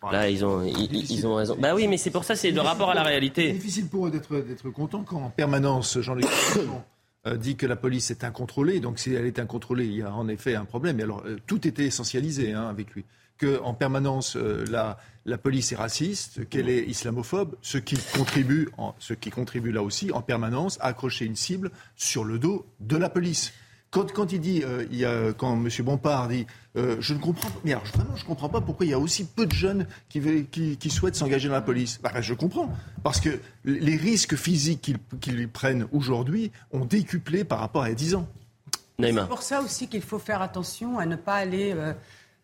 Bah euh, là, ils ont, ils, ont raison. Bah oui, mais c'est pour ça, c'est le rapport à la réalité. C'est difficile pour eux d'être content quand en permanence Jean-Luc Euh, dit que la police est incontrôlée. Donc si elle est incontrôlée, il y a en effet un problème. Et alors euh, tout était essentialisé hein, avec lui. Qu'en permanence, euh, la, la, police est raciste, qu'elle est islamophobe, ce qui, contribue ce qui contribue là aussi en permanence à accrocher une cible sur le dos de la police. Quand, il dit, euh, il y a, quand M. Bompard dit, euh, je ne comprends pas, mais alors, vraiment, je ne comprends pas pourquoi il y a aussi peu de jeunes qui, qui, souhaitent s'engager dans la police. Bah, je comprends, parce que les risques physiques qu'ils prennent aujourd'hui ont décuplé par rapport à il y a 10 ans. C'est pour ça aussi qu'il faut faire attention à ne pas aller euh,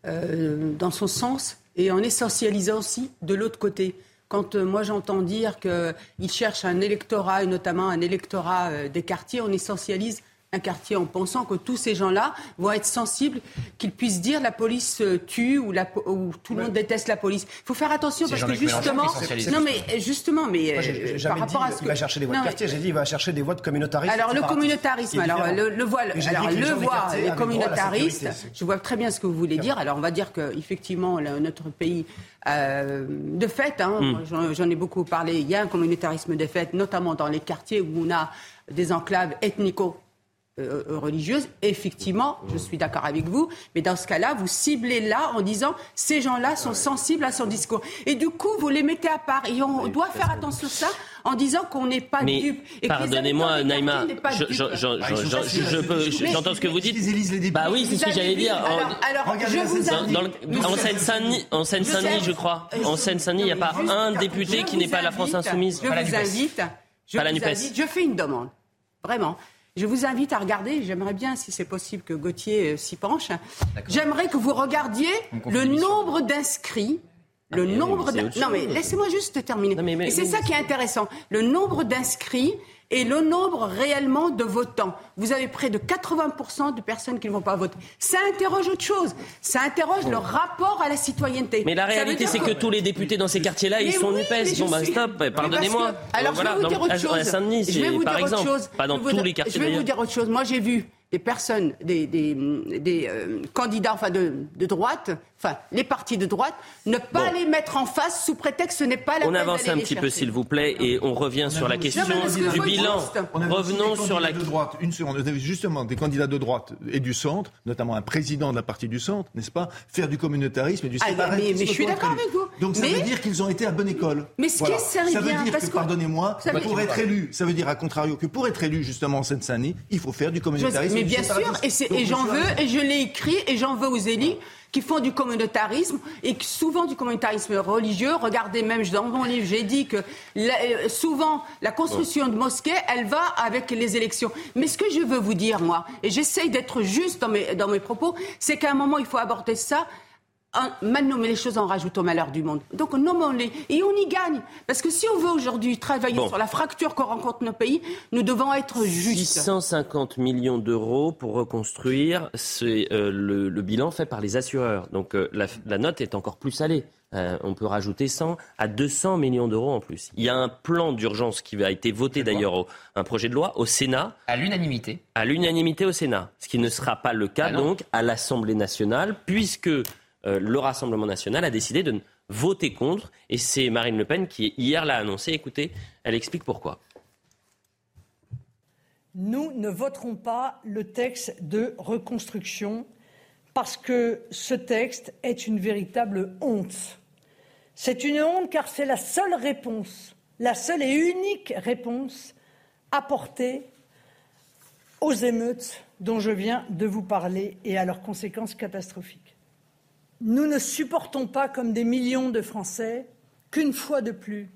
dans son sens et en essentialisant aussi de l'autre côté. Quand moi j'entends dire qu'ils cherchent un électorat, et notamment un électorat des quartiers, on essentialise un quartier en pensant que tous ces gens-là vont être sensibles, qu'ils puissent dire la police tue ou, la, ou tout le monde déteste la police. Il faut faire attention parce que justement, non mais justement, mais euh, par rapport à ce que... il va chercher des voix de quartier, j'ai dit il va chercher des voix de communautaristes. Alors le communautarisme, alors le, le voile, alors le les communautaristes, je vois très bien ce que vous voulez dire. Alors on va dire que effectivement notre pays euh, de fait, hein, hmm. j'en ai beaucoup parlé, il y a un communautarisme de fait, notamment dans les quartiers où on a des enclaves ethnico euh, euh, religieuse, effectivement, je suis d'accord avec vous, mais dans ce cas-là, vous ciblez là en disant ces gens-là sont sensibles à son discours. Et du coup, vous les mettez à part. Et on doit faire attention à ça en disant qu'on n'est pas dupe. Pardonnez-moi, Naïma, j'entends ce que vous dites. Bah oui, c'est ce que j'allais dire. Alors, je vous. En Seine-Saint-Denis, en Seine-Saint-Denis, je crois. En Seine-Saint-Denis, il n'y a pas un député qui n'est pas la France insoumise. Je vous invite. Je vous invite. Je fais une demande. Vraiment. Je vous invite à regarder, j'aimerais bien, si c'est possible, que Gauthier euh, s'y penche. J'aimerais que vous regardiez le nombre d'inscrits le ah, nombre Non mais laissez-moi juste terminer. Et c'est ça qui est intéressant. Le nombre d'inscrits et le nombre réellement de votants. Vous avez près de 80% de personnes qui ne vont pas voter. Ça interroge autre chose. Ça interroge le rapport à la citoyenneté. Mais la réalité, c'est que, tous les députés dans ces quartiers-là, ils sont NUPES. Bon, bah, stop, pardonnez-moi. Alors, je vais vous dire autre chose. je vais vous dire autre chose. Pas dans tous les quartiers, Je vais vous dire autre chose. Moi, j'ai vu des personnes, des, des, des euh, candidats enfin de, de, droite, enfin les partis de droite, ne pas les mettre en face sous prétexte que ce n'est pas la On avance un petit peu, s'il vous plaît, et on revient sur la question du bilan. Revenons sur la de droite. Une seconde. On avait justement des candidats de droite et du centre, notamment un président de la partie du centre, n'est-ce pas, faire du communautarisme et du ah, mais, mais, je suis d'accord avec vous. Donc ça veut dire qu'ils ont été à bonne école. Mais ce qui est sérieux, ça veut dire que, pardonnez-moi, pour être élu, ça veut dire à contrario que pour être élu justement en Seine-Saint-Denis, il faut faire du communautarisme. Mais bien sûr, et et j'en veux, et je l'ai écrit, et j'en veux aux élites qui font du communautarisme et souvent du communautarisme religieux. Regardez même dans mon livre, j'ai dit que euh, souvent la construction de mosquées, elle va avec les élections. Mais ce que je veux vous dire, moi, et j'essaye d'être juste dans mes, dans mes propos, c'est qu'à un moment, il faut aborder ça mal nommer les choses en rajoute au malheur du monde. Donc nommons-les et on y gagne. Parce que si on veut aujourd'hui travailler sur la fracture qu'on rencontre nos pays, nous devons être justes. 650 millions d'euros pour reconstruire, c'est euh, le, bilan fait par les assureurs. Donc euh, la, note est encore plus salée. Euh, on peut rajouter 100 à 200 millions d'euros en plus. Il y a un plan d'urgence qui a été voté d'ailleurs, un projet de loi au Sénat. À l'unanimité. À l'unanimité au Sénat. Ce qui ne sera pas le cas ah donc à l'Assemblée nationale, puisque euh, le Rassemblement national a décidé de voter contre. Et c'est Marine Le Pen qui, hier, l'a annoncé. Écoutez, elle explique pourquoi. Nous ne voterons pas le texte de reconstruction parce que ce texte est une véritable honte. C'est une honte car c'est la seule réponse, la seule et unique réponse apportée aux émeutes dont je viens de vous parler et à leurs conséquences catastrophiques. Nous ne supportons pas, comme des millions de Français, qu'une fois de plus,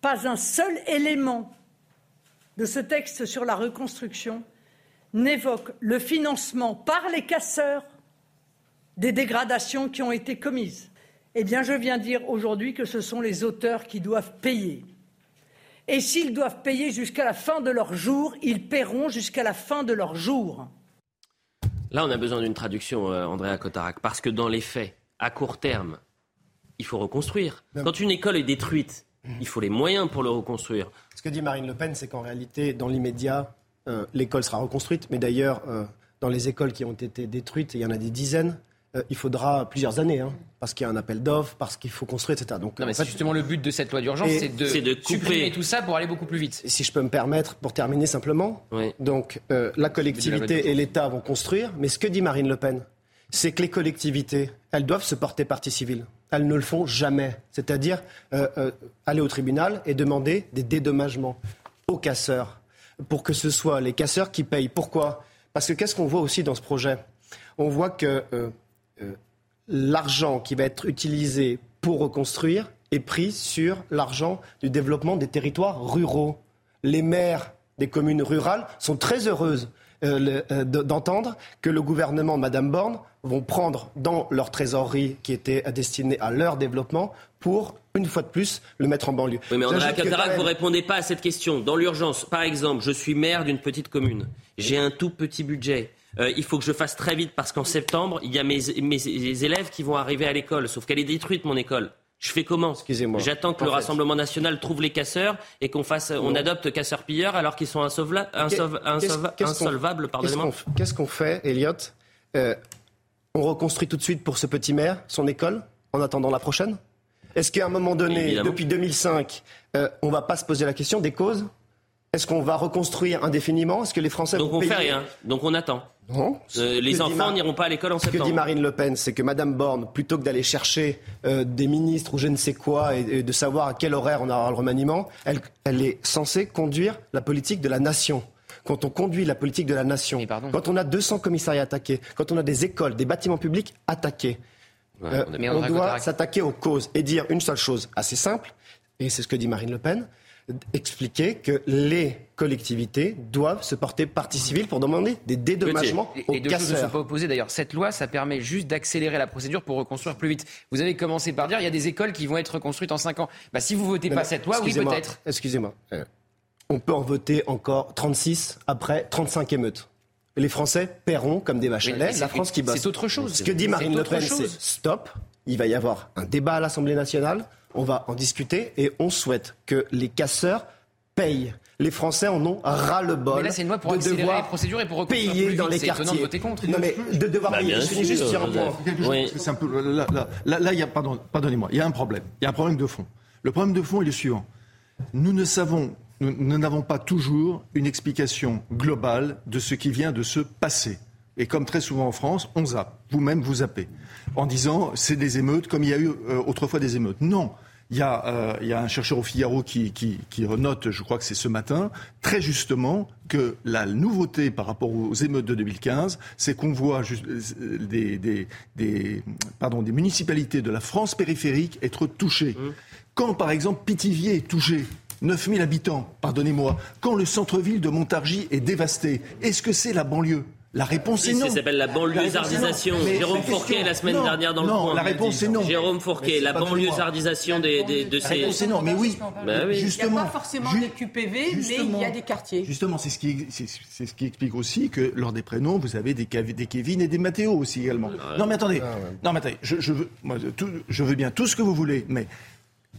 pas un seul élément de ce texte sur la reconstruction n'évoque le financement par les casseurs des dégradations qui ont été commises. Eh bien, je viens dire aujourd'hui que ce sont les auteurs qui doivent payer. Et s'ils doivent payer jusqu'à la fin de leur jour, ils paieront jusqu'à la fin de leur jour. Là, on a besoin d'une traduction, euh, Andrea Cotarac, parce que dans les faits, à court terme, il faut reconstruire. Quand une école est détruite, il faut les moyens pour le reconstruire. Ce que dit Marine Le Pen, c'est qu'en réalité, dans l'immédiat, euh, l'école sera reconstruite. Mais d'ailleurs, euh, dans les écoles qui ont été détruites, il y en a des dizaines, il faudra plusieurs années, hein, parce qu'il y a un appel d'offres, parce qu'il faut construire, etc. Donc, non, mais c'est justement le but de cette loi d'urgence, c'est de, de supprimer tout ça pour aller beaucoup plus vite. Si je peux me permettre, pour terminer simplement, donc la collectivité et l'État vont construire, mais ce que dit Marine Le Pen, c'est que les collectivités, elles doivent se porter partie civile. Elles ne le font jamais. C'est-à-dire euh, euh, aller au tribunal et demander des dédommagements aux casseurs, pour que ce soit les casseurs qui payent. Pourquoi? Parce que qu'est-ce qu'on voit aussi dans ce projet? On voit que euh, l'argent qui va être utilisé pour reconstruire est pris sur l'argent du développement des territoires ruraux. Les maires des communes rurales sont très heureuses d'entendre que le gouvernement de Mme Borne vont prendre dans leur trésorerie qui était destinée à leur développement pour une fois de plus, le mettre en banlieue. Oui, mais André Catarac, vous ne répondez pas à cette question. Dans l'urgence, par exemple, je suis maire d'une petite commune. J'ai un tout petit budget. Euh, il faut que je fasse très vite parce qu'en septembre, il y a mes, mes élèves qui vont arriver à l'école. Sauf qu'elle est détruite, mon école. Je fais comment Excusez-moi. J'attends que le Rassemblement national trouve les casseurs et qu'on fasse, on adopte casseurs-pilleurs alors qu'ils sont insolvables. Qu'est-ce qu'on fait, Elliot euh, on reconstruit tout de suite pour ce petit maire son école en attendant la prochaine? Est-ce qu'à un moment donné, depuis 2005, euh, on ne va pas se poser la question des causes? Est-ce qu'on va reconstruire indéfiniment? Est-ce que les Français Donc on ne fait rien. Donc on attend. Non. Euh, les enfants n'iront pas à l'école en septembre. Ce que dit Marine Le Pen, c'est que Madame Borne, plutôt que d'aller chercher euh, des ministres ou je ne sais quoi et, de savoir à quel horaire on aura le remaniement, elle est censée conduire la politique de la nation quand on conduit la politique de la nation, quand on a 200 commissariats attaqués, quand on a des écoles, des bâtiments publics attaqués, euh, on, doit s'attaquer aux causes et dire une seule chose assez simple, et c'est ce que dit Marine Le Pen, expliquer que les collectivités doivent se porter partie civile pour demander des dédommagements aux Les deux choses ne sont pas opposées d'ailleurs. Cette loi, ça permet juste d'accélérer la procédure pour reconstruire plus vite. Vous avez commencé par dire il y a des écoles qui vont être reconstruites en 5 ans. Bah, si vous votez pas cette loi, oui peut-être. Excusez-moi. Euh, on peut en voter encore 36 après 35 émeutes. Les Français paieront comme des vaches à lait la France qui bosse. C'est autre chose. Ce que dit Marine Le Pen, c'est stop. Il va y avoir un débat à l'Assemblée nationale. On va en discuter et on souhaite que les casseurs payent. Les Français en ont ras-le-bol. Mais là, c'est une loi pour de accélérer devoir les procédures et pour payer dans les étonnant de quartiers. voter contre. Non, mais de devoir Bah, payer. Je sûr, juste sur un point. Oui. C'est un peu, là, là, là, là, il y a, pardon, pardonnez-moi, il y a un problème. Il y a un problème de fond. Le problème de fond est le suivant. Nous ne savons, nous nous n'avons pas toujours une explication globale de ce qui vient de se passer. Et comme très souvent en France, on zappe. Vous-même, vous zappez. En disant, c'est des émeutes comme il y a eu euh, autrefois des émeutes. Non. Il y, a, euh, il y a un chercheur au Figaro qui, qui, qui note, je crois que c'est ce matin, très justement, que la nouveauté par rapport aux émeutes de 2015, c'est qu'on voit euh, des, des, des, pardon, des municipalités de la France périphérique être touchées. Quand, par exemple, Pithiviers est touché, 9000 habitants, pardonnez-moi, quand le centre-ville de Montargis est dévasté, est-ce que c'est la banlieue la réponse est non. Ça s'appelle la banlieusardisation. Jérôme Fourquet, la semaine Non, dernière dans non, le point. la réponse est non. Jérôme Fourquet, la banlieusardisation des, des- de La ces. réponse est non, mais oui. Bah oui. Il n'y a Justement. pas forcément Ju- des QPV, mais il justement. y a des quartiers. Justement, c'est ce, qui, ce explique aussi que lors des prénoms, vous avez des, Kevin et des Mathéo aussi également. Non mais attendez, non mais attendez, je, je veux, moi, tout- je veux bien tout ce que vous voulez, mais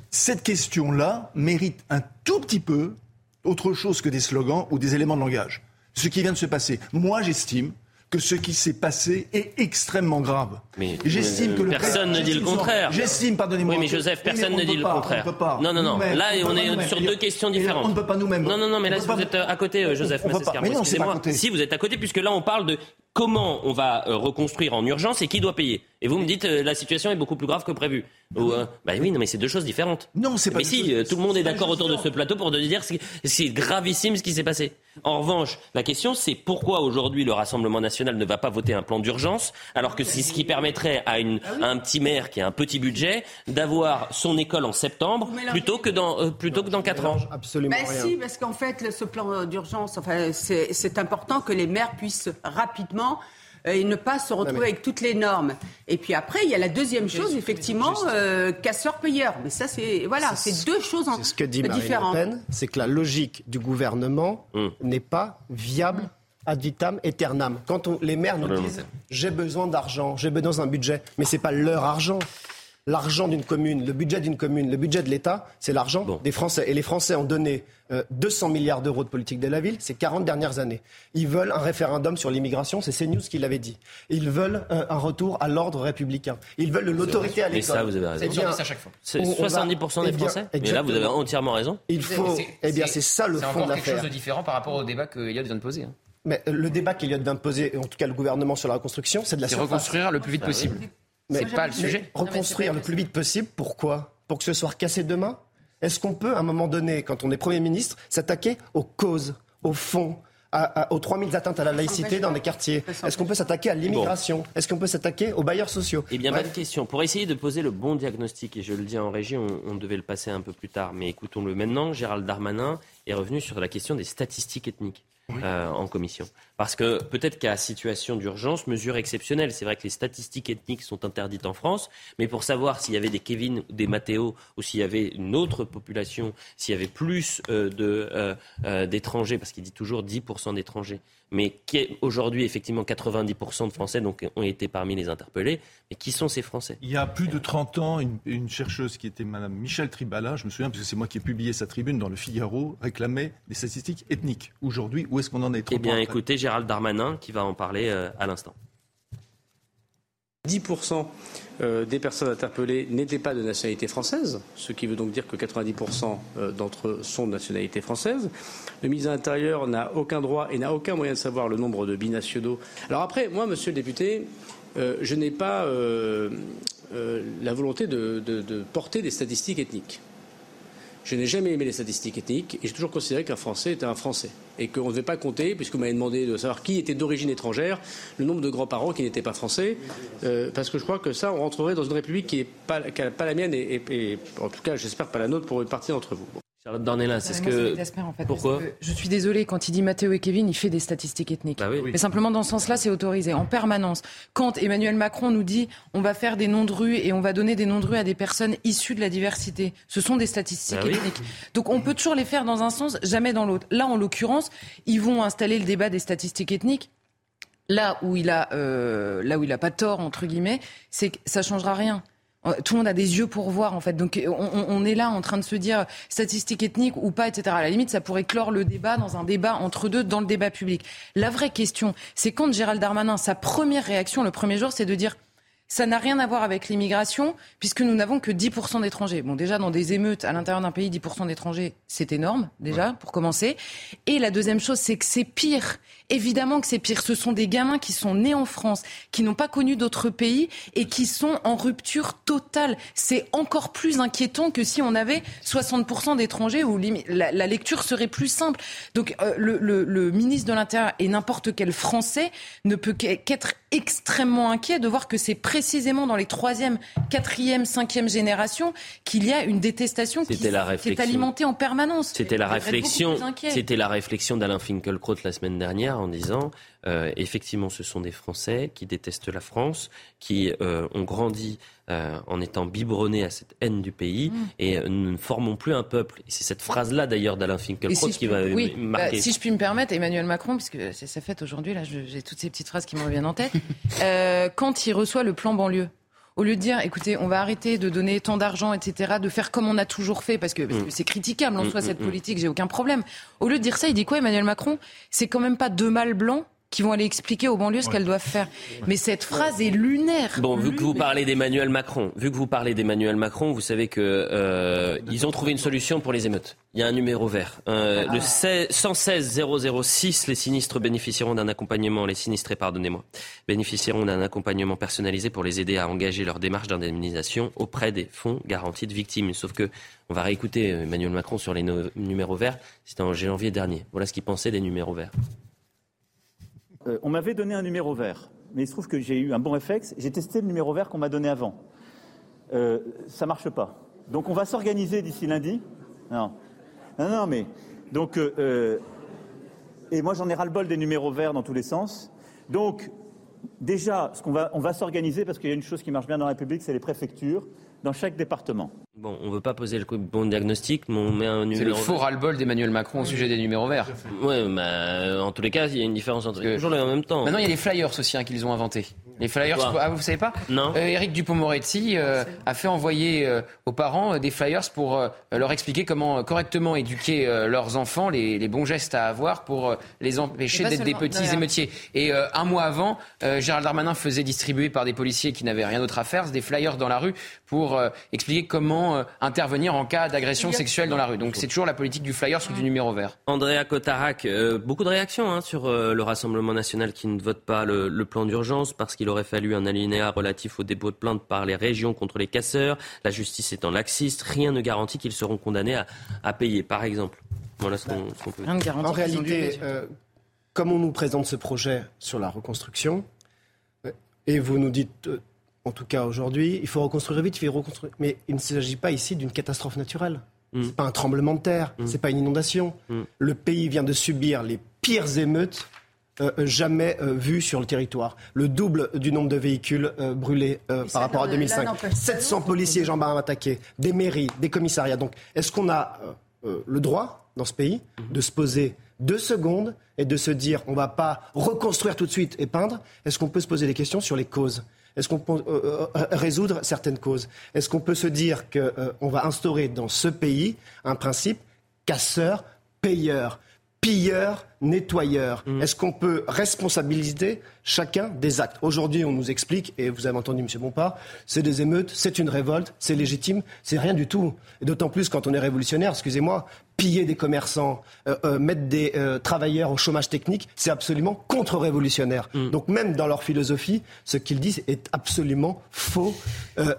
cette question-là mérite un tout petit peu autre chose que des slogans ou des éléments de langage. Ce qui vient de se passer. Moi, j'estime que ce qui s'est passé est extrêmement grave. Mais J'estime que le personne ne dit le contraire. J'estime, pardonnez-moi. Oui, mais Joseph, mais personne on ne dit le pas, contraire. on peut pas. Non, non, non. Là, on on est sur deux questions différentes. On ne peut pas nous-mêmes. Non, non, non, mais là, peut vous êtes à côté, euh, Joseph On peut pas. Massescaron. Mais non, c'est pas à Excusez-moi. côté. Si, vous êtes à côté, puisque là, on parle de comment on va euh, reconstruire en urgence et qui doit payer. Et vous me dites, euh, la situation est beaucoup plus grave que prévu. Ou, euh, bah oui, non, mais c'est deux choses différentes. Non, c'est pas Mais si, euh, tout le monde est d'accord autour de ce plateau pour dire que c'est gravissime ce qui s'est passé. En revanche, la question, c'est pourquoi aujourd'hui le Rassemblement national ne va pas voter un plan d'urgence, alors que c'est ce qui permettrait à, une, à un petit maire qui a un petit budget d'avoir son école en septembre plutôt que dans, euh, plutôt que dans 4 ans. Absolument Ben si, parce qu'en fait, ce plan d'urgence, enfin, c'est important que les maires puissent rapidement euh, et ne pas se retrouver mais- avec toutes les normes. Et puis après, il y a la deuxième chose, effectivement, euh, casseur-payeur. Mais ça, c'est voilà, c'est deux choses en, C'est ce que dit Marine Le différentes. Pen, c'est que la logique du gouvernement Hmm. n'est pas viable ad vitam aeternam. Quand on- les maires nous non, disent j'ai besoin d'argent, j'ai besoin d'un budget, mais c'est pas leur argent. L'argent d'une commune, le budget d'une commune, le budget de l'État, c'est l'argent des Français. Et les Français ont donné euh, 200 milliards d'euros de politique de la ville ces 40 dernières années. Ils veulent un référendum sur l'immigration, c'est CNews qui l'avait dit. Ils veulent euh, un retour à l'ordre républicain. Ils veulent de l'autorité à l'école. ça, vous avez raison. Eh bien, ça à chaque fois. C'est on- on va- 70% des eh bien, Français. Mais là, vous avez entièrement raison. Il faut. C'est- Eh bien, c'est ça le c'est fond de quelque chose l'affaire. de différent par rapport au débat que Elliot vient de poser. hein. Mais euh, le débat qu'Eliott vient de poser, et en tout cas le gouvernement sur la reconstruction, c'est de la C'est surface. reconstruire le plus vite Ah oui. possible. Mais- C'est pas le sujet. Reconstruire le plus vite possible, pourquoi? Pour que ce soit cassé demain? Est-ce qu'on peut, à un moment donné, quand on est Premier ministre, s'attaquer aux causes, au fond à- à- aux 3000 atteintes à la laïcité dans les quartiers? Est-ce qu'on peut s'attaquer à l'immigration? Est-ce qu'on peut s'attaquer aux bailleurs sociaux? Eh bien, Bref. bonne question. Pour essayer de poser le bon diagnostic, et je le dis en régie, on, on devait le passer un peu plus tard, mais écoutons-le maintenant. Gérald Darmanin est revenu sur la question des statistiques ethniques. Euh, en commission. Parce que peut-être qu'à situation d'urgence, mesure exceptionnelle. C'est vrai que les statistiques ethniques sont interdites en France, mais pour savoir s'il y avait des Kevin ou des Mathéo, ou s'il y avait une autre population, s'il y avait plus euh, euh, euh, d'étrangers, parce qu'il dit toujours 10% d'étrangers, mais qui est aujourd'hui effectivement 90% de Français donc, ont été parmi les interpellés, mais qui sont ces Français? Il y a plus de 30 ans, une, une chercheuse qui était Madame Michel Tribala, je me souviens parce que c'est moi qui ai publié sa tribune dans le Figaro, réclamait des statistiques ethniques. Aujourd'hui, où est-ce qu'on en est? 30 Eh bien, écoutez Gérald Darmanin qui va en parler euh, à l'instant. 10% euh, des personnes interpellées n'étaient pas de nationalité française, ce qui veut donc dire que 90% euh, d'entre eux sont de nationalité française. Le ministre de l'Intérieur n'a aucun droit et n'a aucun moyen de savoir le nombre de binationaux. Alors après, moi, monsieur le député, euh, je n'ai pas la volonté de porter des statistiques ethniques. Je n'ai jamais aimé les statistiques ethniques et j'ai toujours considéré qu'un Français était un Français. Et qu'on ne devait pas compter, puisque vous m'avez demandé de savoir qui était d'origine étrangère, le nombre de grands-parents qui n'étaient pas français, euh, parce que je crois que ça, on rentrerait dans une république qui n'est pas, la mienne et, en tout cas, j'espère pas la nôtre pour une partie d'entre vous. Charlotte Dornelas, c'est ce que. m'exaspère, en fait, Pourquoi que Je suis désolée, quand il dit Mathéo et Kevin, il fait des statistiques ethniques. Bah oui. Mais simplement, dans ce sens-là, c'est autorisé en permanence. Quand Emmanuel Macron nous dit on va faire des noms de rue et on va donner des noms de rue à des personnes issues de la diversité, ce sont des statistiques Bah oui. ethniques. Donc on peut toujours les faire dans un sens, jamais dans l'autre. Là, en l'occurrence, ils vont installer le débat des statistiques ethniques. Là où il a, euh, là où il a pas tort entre guillemets, c'est que ça changera rien. Tout le monde a des yeux pour voir, en fait. Donc, on, est là en train de se dire statistiques ethniques ou pas, etc. À la limite, ça pourrait clore le débat dans un débat entre deux, dans le débat public. La vraie question, c'est quand Gérald Darmanin, sa première réaction le premier jour, c'est de dire ça n'a rien à voir avec l'immigration, puisque nous n'avons que 10% d'étrangers. Bon, déjà, dans des émeutes à l'intérieur d'un pays, 10% d'étrangers, c'est énorme, déjà, pour commencer. Et la deuxième chose, c'est que c'est pire. Évidemment que c'est pire. Ce sont des gamins qui sont nés en France, qui n'ont pas connu d'autres pays et qui sont en rupture totale. C'est encore plus inquiétant que si on avait 60% d'étrangers où la, lecture serait plus simple. Donc, euh, le, le ministre de l'Intérieur et n'importe quel Français ne peut qu'être extrêmement inquiet de voir que c'est précisément dans les troisième, quatrième, cinquième générations qu'il y a une détestation qui, est alimentée en permanence. C'était la réflexion. C'était la réflexion d'Alain Finkielkraut la semaine dernière en disant euh, effectivement, ce sont des Français qui détestent la France, qui euh, ont grandi euh, en étant biberonnés à cette haine du pays, mm. et nous ne formons plus un peuple. C'est cette phrase-là, d'ailleurs, d'Alain Finkielkraut qui va oui, marquer. Bah, si je puis me permettre, Emmanuel Macron, puisque c'est sa fête aujourd'hui, là, j'ai toutes ces petites phrases qui me reviennent en tête, quand il reçoit le plan banlieue, au lieu de dire, écoutez, on va arrêter de donner tant d'argent, etc., de faire comme on a toujours fait, parce que mm. c'est critiquable en mm, soi cette politique, j'ai aucun problème. Au lieu de dire ça, il dit quoi, Emmanuel Macron? C'est quand même pas deux mâles blancs qui vont aller expliquer aux banlieues ce qu'elles doivent faire. Mais cette phrase est lunaire. Bon, vu que vous parlez d'Emmanuel Macron, vu que vous parlez d'Emmanuel Macron, vous savez que euh, ils ont trouvé une solution pour les émeutes. Il y a un numéro vert. Euh, le 116 006, les sinistres bénéficieront d'un accompagnement, les sinistrés, pardonnez-moi, bénéficieront d'un accompagnement personnalisé pour les aider à engager leur démarche d'indemnisation auprès des fonds garantis de victimes. Sauf que on va réécouter Emmanuel Macron sur les numéros verts. C'était en janvier dernier. Voilà ce qu'il pensait des numéros verts. Euh, on m'avait donné un numéro vert, mais il se trouve que j'ai eu un bon réflexe. J'ai testé le numéro vert qu'on m'a donné avant. Euh, ça marche pas. Donc on va s'organiser d'ici lundi. Non, non, non, mais donc euh, et moi j'en ai ras le bol des numéros verts dans tous les sens. Donc déjà, ce qu'on va, on va s'organiser parce qu'il y a une chose qui marche bien dans la République, c'est les préfectures dans chaque département. Bon, on ne veut pas poser le bon diagnostic, mais on met un numéro. C'est le faux ras-le-bol d'Emmanuel Macron au sujet des numéros verts. Oui, mais euh, en tous les cas, il y a une différence entre les toujours en même temps. Maintenant, il y a les flyers aussi hein, qu'ils ont inventés. Les flyers, ah, vous savez pas Non. Euh, Éric Dupont-Moretti euh, a fait envoyer euh, aux parents des flyers pour leur expliquer comment correctement éduquer leurs enfants, les, bons gestes à avoir pour les empêcher d'être des petits émeutiers. Et un mois avant, Gérald Darmanin faisait distribuer par des policiers qui n'avaient rien d'autre à faire des flyers dans la rue pour expliquer comment intervenir en cas d'agression sexuelle dans la rue. Donc c'est toujours la politique du flyer sous du numéro vert. Andrea Cotarac, beaucoup de réactions hein, sur le Rassemblement national qui ne vote pas le, le plan d'urgence parce qu'il il aurait fallu un alinéa relatif au dépôt de plainte par les régions contre les casseurs. La justice étant laxiste, rien ne garantit qu'ils seront condamnés à, payer, par exemple. Voilà ce qu'on peut dire. En réalité, euh, comme on nous présente ce projet sur la reconstruction, euh, et vous nous dites, euh, en tout cas aujourd'hui, il faut reconstruire vite, il faut reconstruire. Mais il ne s'agit pas ici d'une catastrophe naturelle. Ce mm. C'est pas un tremblement de terre, ce mm. c'est pas une inondation. Mm. Le pays vient de subir les pires émeutes jamais euh, vu sur le territoire. Le double du nombre de véhicules euh, brûlés par rapport à 2005. 700 policiers et gendarmes attaqués, des mairies, des commissariats. Donc, est-ce qu'on a le droit, dans ce pays, mhm. de se poser deux secondes et de se dire on ne va pas reconstruire tout de suite et peindre? Est-ce qu'on peut se poser des questions sur les causes? Est-ce qu'on peut résoudre certaines causes? Est-ce qu'on peut se dire qu'on va instaurer dans ce pays un principe casseur-payeur? Pilleurs, nettoyeurs. Mm. Est-ce qu'on peut responsabiliser chacun des actes Aujourd'hui, on nous explique, et vous avez entendu M. Bompard, c'est des émeutes, c'est une révolte, c'est légitime, c'est rien du tout. Et d'autant plus quand on est révolutionnaire, excusez-moi, piller des commerçants, euh, euh, mettre des euh, travailleurs au chômage technique, c'est absolument contre-révolutionnaire. Mm. Donc même dans leur philosophie, ce qu'ils disent est absolument faux.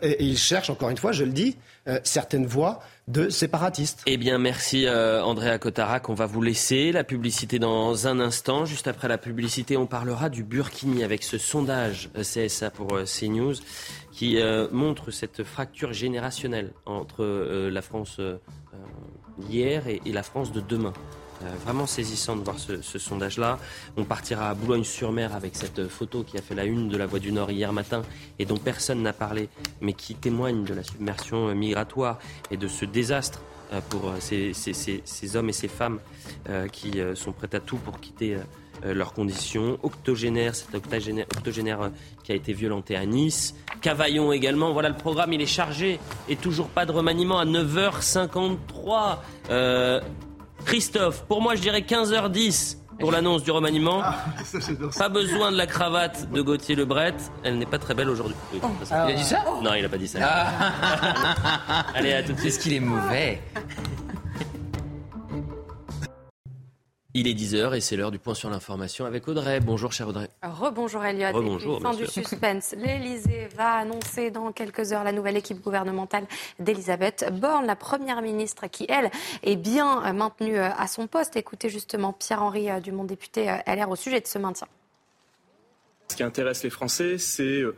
et, ils cherchent, encore une fois, je le dis, certaines voies de séparatistes. Eh bien, merci euh, Andrea Cotarac. On va vous laisser la publicité dans un instant. Juste après la publicité, on parlera du Burkini avec ce sondage CSA pour euh, CNews qui euh, montre cette fracture générationnelle entre la France d'hier et la France de demain. Euh, vraiment saisissant de voir ce, sondage-là. On partira à Boulogne-sur-Mer avec cette photo qui a fait la une de la Voix du Nord hier matin et dont personne n'a parlé, mais qui témoigne de la submersion migratoire et de ce désastre euh, pour ces, hommes et ces femmes euh, qui sont prêts à tout pour quitter leurs conditions. Octogénaire, cet octogénaire qui a été violenté à Nice. Cavaillon également. Voilà, le programme, il est chargé. Et toujours pas de remaniement à 9h53. Christophe, pour moi, je dirais 15h10 pour l'annonce du remaniement. Ah, pas besoin de la cravate de Gauthier Lebret. Elle n'est pas très belle aujourd'hui. il a dit ça? Non, il n'a pas dit ça. Ah. Allez, à tout de suite. Est-ce qu'il est mauvais? Il est 10h et c'est l'heure du point sur l'information avec Audrey. Bonjour cher Audrey. Rebonjour Elliot. Rebonjour. Fin du suspense. L'Elysée va annoncer dans quelques heures la nouvelle équipe gouvernementale d'Elisabeth Borne, la première ministre qui, elle, est bien maintenue à son poste. Écoutez justement Pierre-Henri euh, Dumont, député euh, LR, au sujet de ce maintien. Ce qui intéresse les Français, c'est euh,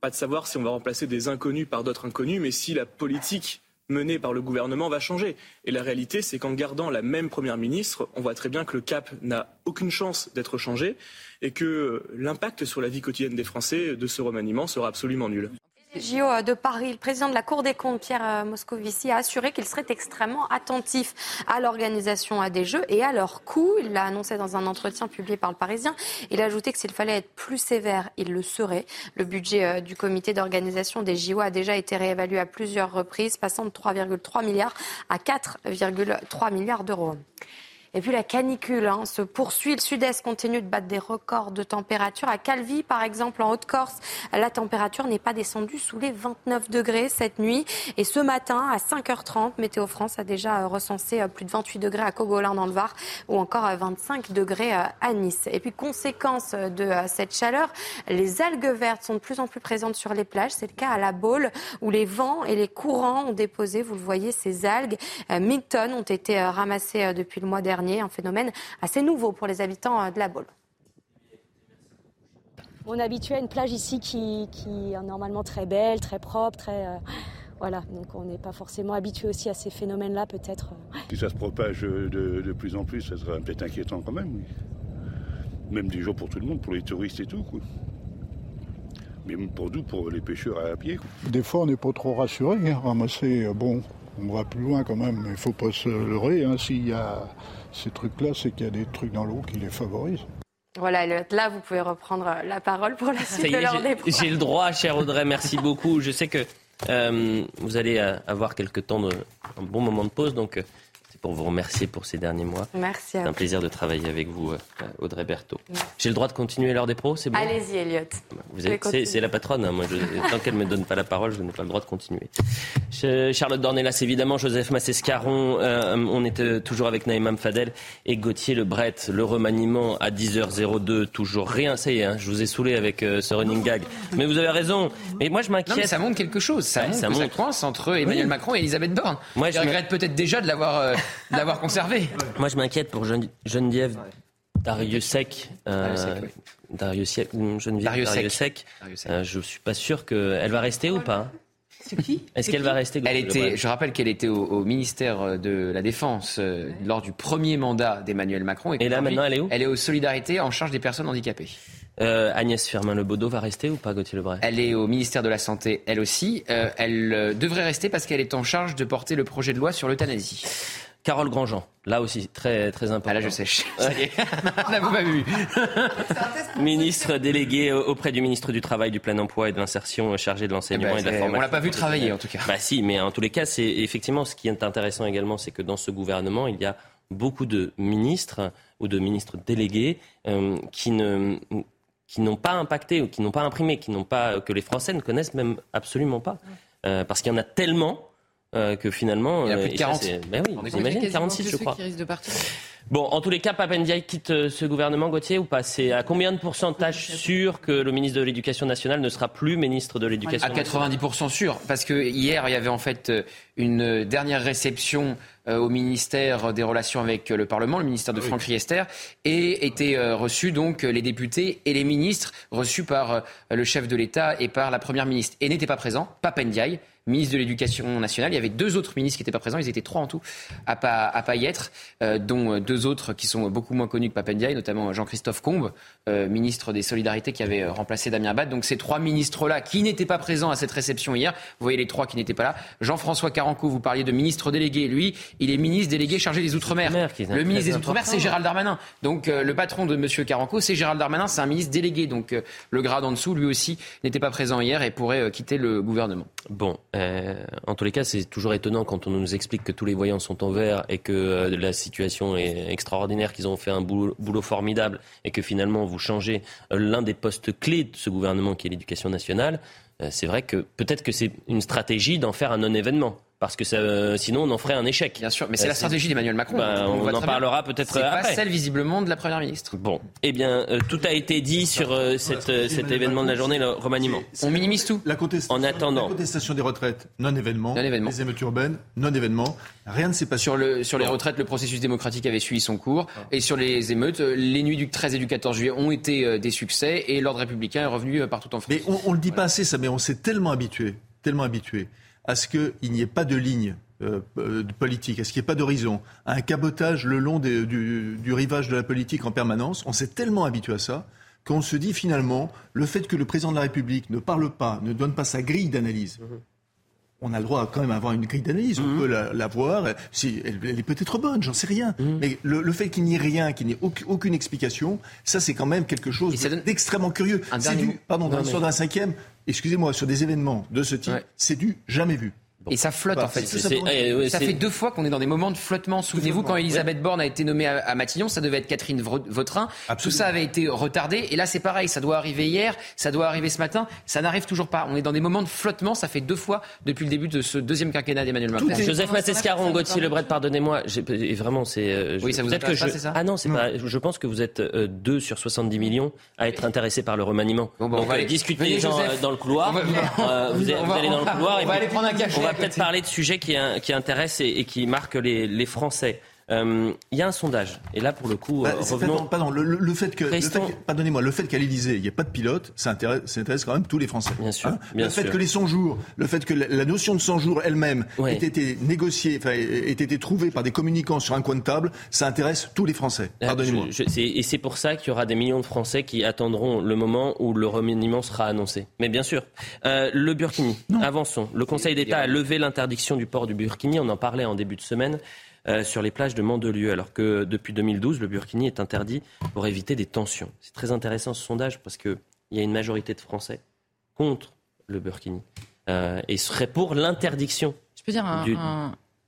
pas de savoir si on va remplacer des inconnus par d'autres inconnus, mais si la politique menée par le gouvernement va changer. Et la réalité, c'est qu'en gardant la même Première ministre, on voit très bien que le cap n'a aucune chance d'être changé et que l'impact sur la vie quotidienne des Français de ce remaniement sera absolument nul. JO de Paris, le président de la Cour des comptes, Pierre euh, Moscovici, a assuré qu'il serait extrêmement attentif à l'organisation des Jeux et à leur coût. Il l'a annoncé dans un entretien publié par le Parisien. Il a ajouté que s'il fallait être plus sévère, il le serait. Le budget euh, du comité d'organisation des JO a déjà été réévalué à plusieurs reprises, passant de 3,3 milliards à 4,3 milliards d'euros. Et puis la canicule hein, se poursuit. Le sud-est continue de battre des records de température. À Calvi, par exemple, en Haute-Corse, la température n'est pas descendue sous les 29 degrés cette nuit. Et ce matin, à 5h30, Météo France a déjà euh, recensé euh, plus de 28 degrés à Cogolin dans le Var ou encore 25 euh, degrés à Nice. Et puis, conséquence de cette chaleur, les algues vertes sont de plus en plus présentes sur les plages. C'est le cas à la Baule où les vents et les courants ont déposé, vous le voyez, ces algues. 1000 tonnes ont été ramassées depuis le mois dernier un phénomène assez nouveau pour les habitants euh, de la Baule. On est habitué à une plage ici qui, est normalement très belle, très propre, très. Euh, voilà, donc on n'est pas forcément habitué aussi à ces phénomènes-là, peut-être. Euh. Si ça se propage de, plus en plus, ça serait peut-être inquiétant quand même, oui. Même des jours pour tout le monde, pour les touristes et tout, quoi. Mais pour nous, pour les pêcheurs à pied. Des fois, on n'est pas trop rassuré. Hein. Ramasser, bon, on va plus loin quand même, mais il ne faut pas se leurrer. Hein. S'il y a ces trucs-là, c'est qu'il y a des trucs dans l'eau qui les favorisent. Voilà, là, vous pouvez reprendre la parole pour la suite de l'heure J'ai le droit, cher Audrey, merci beaucoup. Je sais que euh, vous allez euh, avoir quelques temps de un bon moment de pause, donc euh, pour vous remercier pour ces derniers mois. Merci. C'est un plaisir de travailler avec vous, euh, Audrey Berthaud. J'ai le droit de continuer l'heure des pros, c'est bon? Allez-y, Elliot. c'est, la patronne. Hein. Moi, tant qu'elle ne me donne pas la parole, je n'ai pas le droit de continuer. Charlotte Dornelas, évidemment, Joseph Massescaron. Euh, on euh, toujours avec Naïm Fadel et Gauthier Lebret. Le remaniement à 10h02, toujours rien. Ça y est, hein, je vous ai saoulé avec ce running gag. Mais vous avez raison. Mais moi, je m'inquiète. ça montre quelque chose. Ça montre ça montre. entre Emmanuel Macron et Elisabeth Borne. Moi, je, regrette peut-être déjà de l'avoir l'avoir conservé. Moi, je m'inquiète pour Geneviève Dariussec. Euh, Dariussec, Geneviève Dariussec. Euh, je suis pas sûr qu'elle va rester ou pas. C'est qui? Est-ce qu'elle va rester Elle était, je rappelle qu'elle était au, ministère de la Défense euh, lors du premier mandat d'Emmanuel Macron. Et, là, maintenant, elle est où? Elle est aux Solidarités en charge des personnes handicapées. Euh, Agnès Firmin-Lebaudot va rester ou pas, Gauthier Lebray? Elle est au ministère de la Santé, elle aussi. elle devrait rester parce qu'elle est en charge de porter le projet de loi sur l'euthanasie. Carole Grandjean, là aussi très très important. Ah là je sèche. Ça y est, vous pas vu. ministre délégué auprès du ministre du Travail, du Plein Emploi et de l'Insertion, chargé de l'enseignement eh ben, et de la formation. On l'a pas vu travailler en tout cas. Bah si, mais en tous les cas, c'est effectivement ce qui est intéressant également, c'est que dans ce gouvernement, il y a beaucoup de ministres ou de ministres délégués euh, qui ne qui n'ont pas impacté ou qui n'ont pas imprimé, qui n'ont pas que les Français ne connaissent même absolument pas, euh, parce qu'il y en a tellement euh, que finalement. Il y a plus de 40. Euh, ben oui, vous imaginez 46, je crois. De. Bon, en tous les cas, Papendiaï quitte euh, ce gouvernement, Gauthier, ou pas? C'est à combien de pourcentage sûr que le ministre de l'Éducation nationale ne sera plus ministre de l'Éducation nationale? À 90% sûr, parce que hier, il y avait en fait une dernière réception au ministère des Relations avec le Parlement, le ministère de ah Franck Riester, et étaient reçus donc les députés et les ministres reçus par le chef de l'État et par la Première ministre. Et n'étaient pas présents, Papendiaï, ministre de l'Éducation nationale. Il y avait deux autres ministres qui n'étaient pas présents. Ils étaient trois en tout à pas, à pas y être, euh, dont deux autres qui sont beaucoup moins connus que Papendiaï, notamment Jean-Christophe Combe, euh, ministre des Solidarités qui avait euh, remplacé Damien Abad. Donc ces trois ministres-là qui n'étaient pas présents à cette réception hier, vous voyez les trois qui n'étaient pas là. Jean-François Caranco, vous parliez de ministre délégué, lui, il est ministre délégué chargé des Outre-mer. Le ministre des Outre-mer, c'est Gérald Darmanin. Donc le patron de M. Caranco, c'est Gérald Darmanin, c'est un ministre délégué. Donc le grade en dessous, lui aussi, n'était pas présent hier et pourrait quitter le gouvernement. Bon, en tous les cas, c'est toujours étonnant quand on nous explique que tous les voyants sont en vert et que la situation est extraordinaire, qu'ils ont fait un boulot, formidable et que finalement vous changez l'un des postes clés de ce gouvernement qui est l'éducation nationale, euh, c'est vrai que peut-être que c'est une stratégie d'en faire un non-événement parce que ça, euh, sinon on en ferait un échec. Bien sûr, mais c'est la stratégie d'Emmanuel Macron. Bah, on, en parlera peut-être après. pas celle visiblement de la Première ministre. Bon, eh bien, euh, tout a été dit sur euh, cette, cet événement de la journée, le remaniement. On minimise tout. La contestation, en attendant. La contestation des retraites, non-événement. Non-événement. Les émeutes urbaines, non-événement. Rien ne s'est passé. Sur, le, sur les retraites, le processus démocratique avait suivi son cours. Ah. Et sur les émeutes, les nuits du 13 et du 14 juillet ont été des succès et l'ordre républicain est revenu partout en France. Mais on ne le dit pas assez, ça, mais on s'est tellement habitué, tellement habitué à ce qu'il n'y ait pas de ligne euh, euh, politique, est-ce qu'il n'y a pas d'horizon, un cabotage le long du, du, rivage de la politique en permanence. On s'est tellement habitué à ça qu'on se dit finalement, le fait que le président de la République ne parle pas, ne donne pas sa grille d'analyse, mhm. on a le droit quand même à avoir une grille d'analyse, on mhm. peut la, voir, si, elle, est peut-être bonne, j'en sais rien. Mhm. Mais le, fait qu'il n'y ait rien, qu'il n'y ait aucune, explication, ça c'est quand même quelque chose d'extrêmement curieux. C'est du, pardon, d'un cinquième, excusez-moi, sur des événements de ce type, c'est du jamais vu. Et ça flotte en fait. Ça, fait deux fois qu'on est dans des moments de flottement. Souvenez-vous quand Elisabeth Borne a été nommée à, Matignon, ça devait être Catherine Vautrin. Tout ça avait été retardé. Et là c'est pareil, ça doit arriver hier, ça doit arriver ce matin. Ça n'arrive toujours pas. On est dans des moments de flottement. Ça fait deux fois depuis le début de ce deuxième quinquennat d'Emmanuel Macron. Joseph Massescaron, Gauthier Lebret, pardonnez-moi. Vraiment, c'est. Euh, oui, ça vous intéresse que c'est ça Ah non, c'est pas. Je pense que vous êtes euh, deux sur 70 millions à être intéressés par le remaniement. Bon, on va aller discuter les gens dans le couloir. Vous allez dans le couloir. On va aller prendre un café. On va peut-être parler de sujets qui, qui intéresse et, qui marque les, les Français. Euh, il y a un sondage. Et là, pour le coup, bah, euh, revenons... Pardon, le, fait que, pardonnez-moi, le fait qu'à l'Élysée, il n'y ait pas de pilote, ça intéresse, intéresse, quand même tous les Français. Bien sûr. Hein. le fait que les 100 jours, le fait que la, notion de 100 jours elle-même ait été négociée, enfin, ait été trouvée par des communicants sur un coin de table, ça intéresse tous les Français. Euh, pardonnez-moi. et c'est pour ça qu'il y aura des millions de Français qui attendront le moment où le remaniement sera annoncé. Mais bien sûr. le Burkini, avançons. Le Conseil d'État a levé l'interdiction du port du Burkini. On en parlait en début de semaine. Euh, sur les plages de Mandelieu, alors que depuis 2012, le burkini est interdit pour éviter des tensions. C'est très intéressant ce sondage parce qu'il y a une majorité de Français contre le burkini euh, et serait pour l'interdiction du,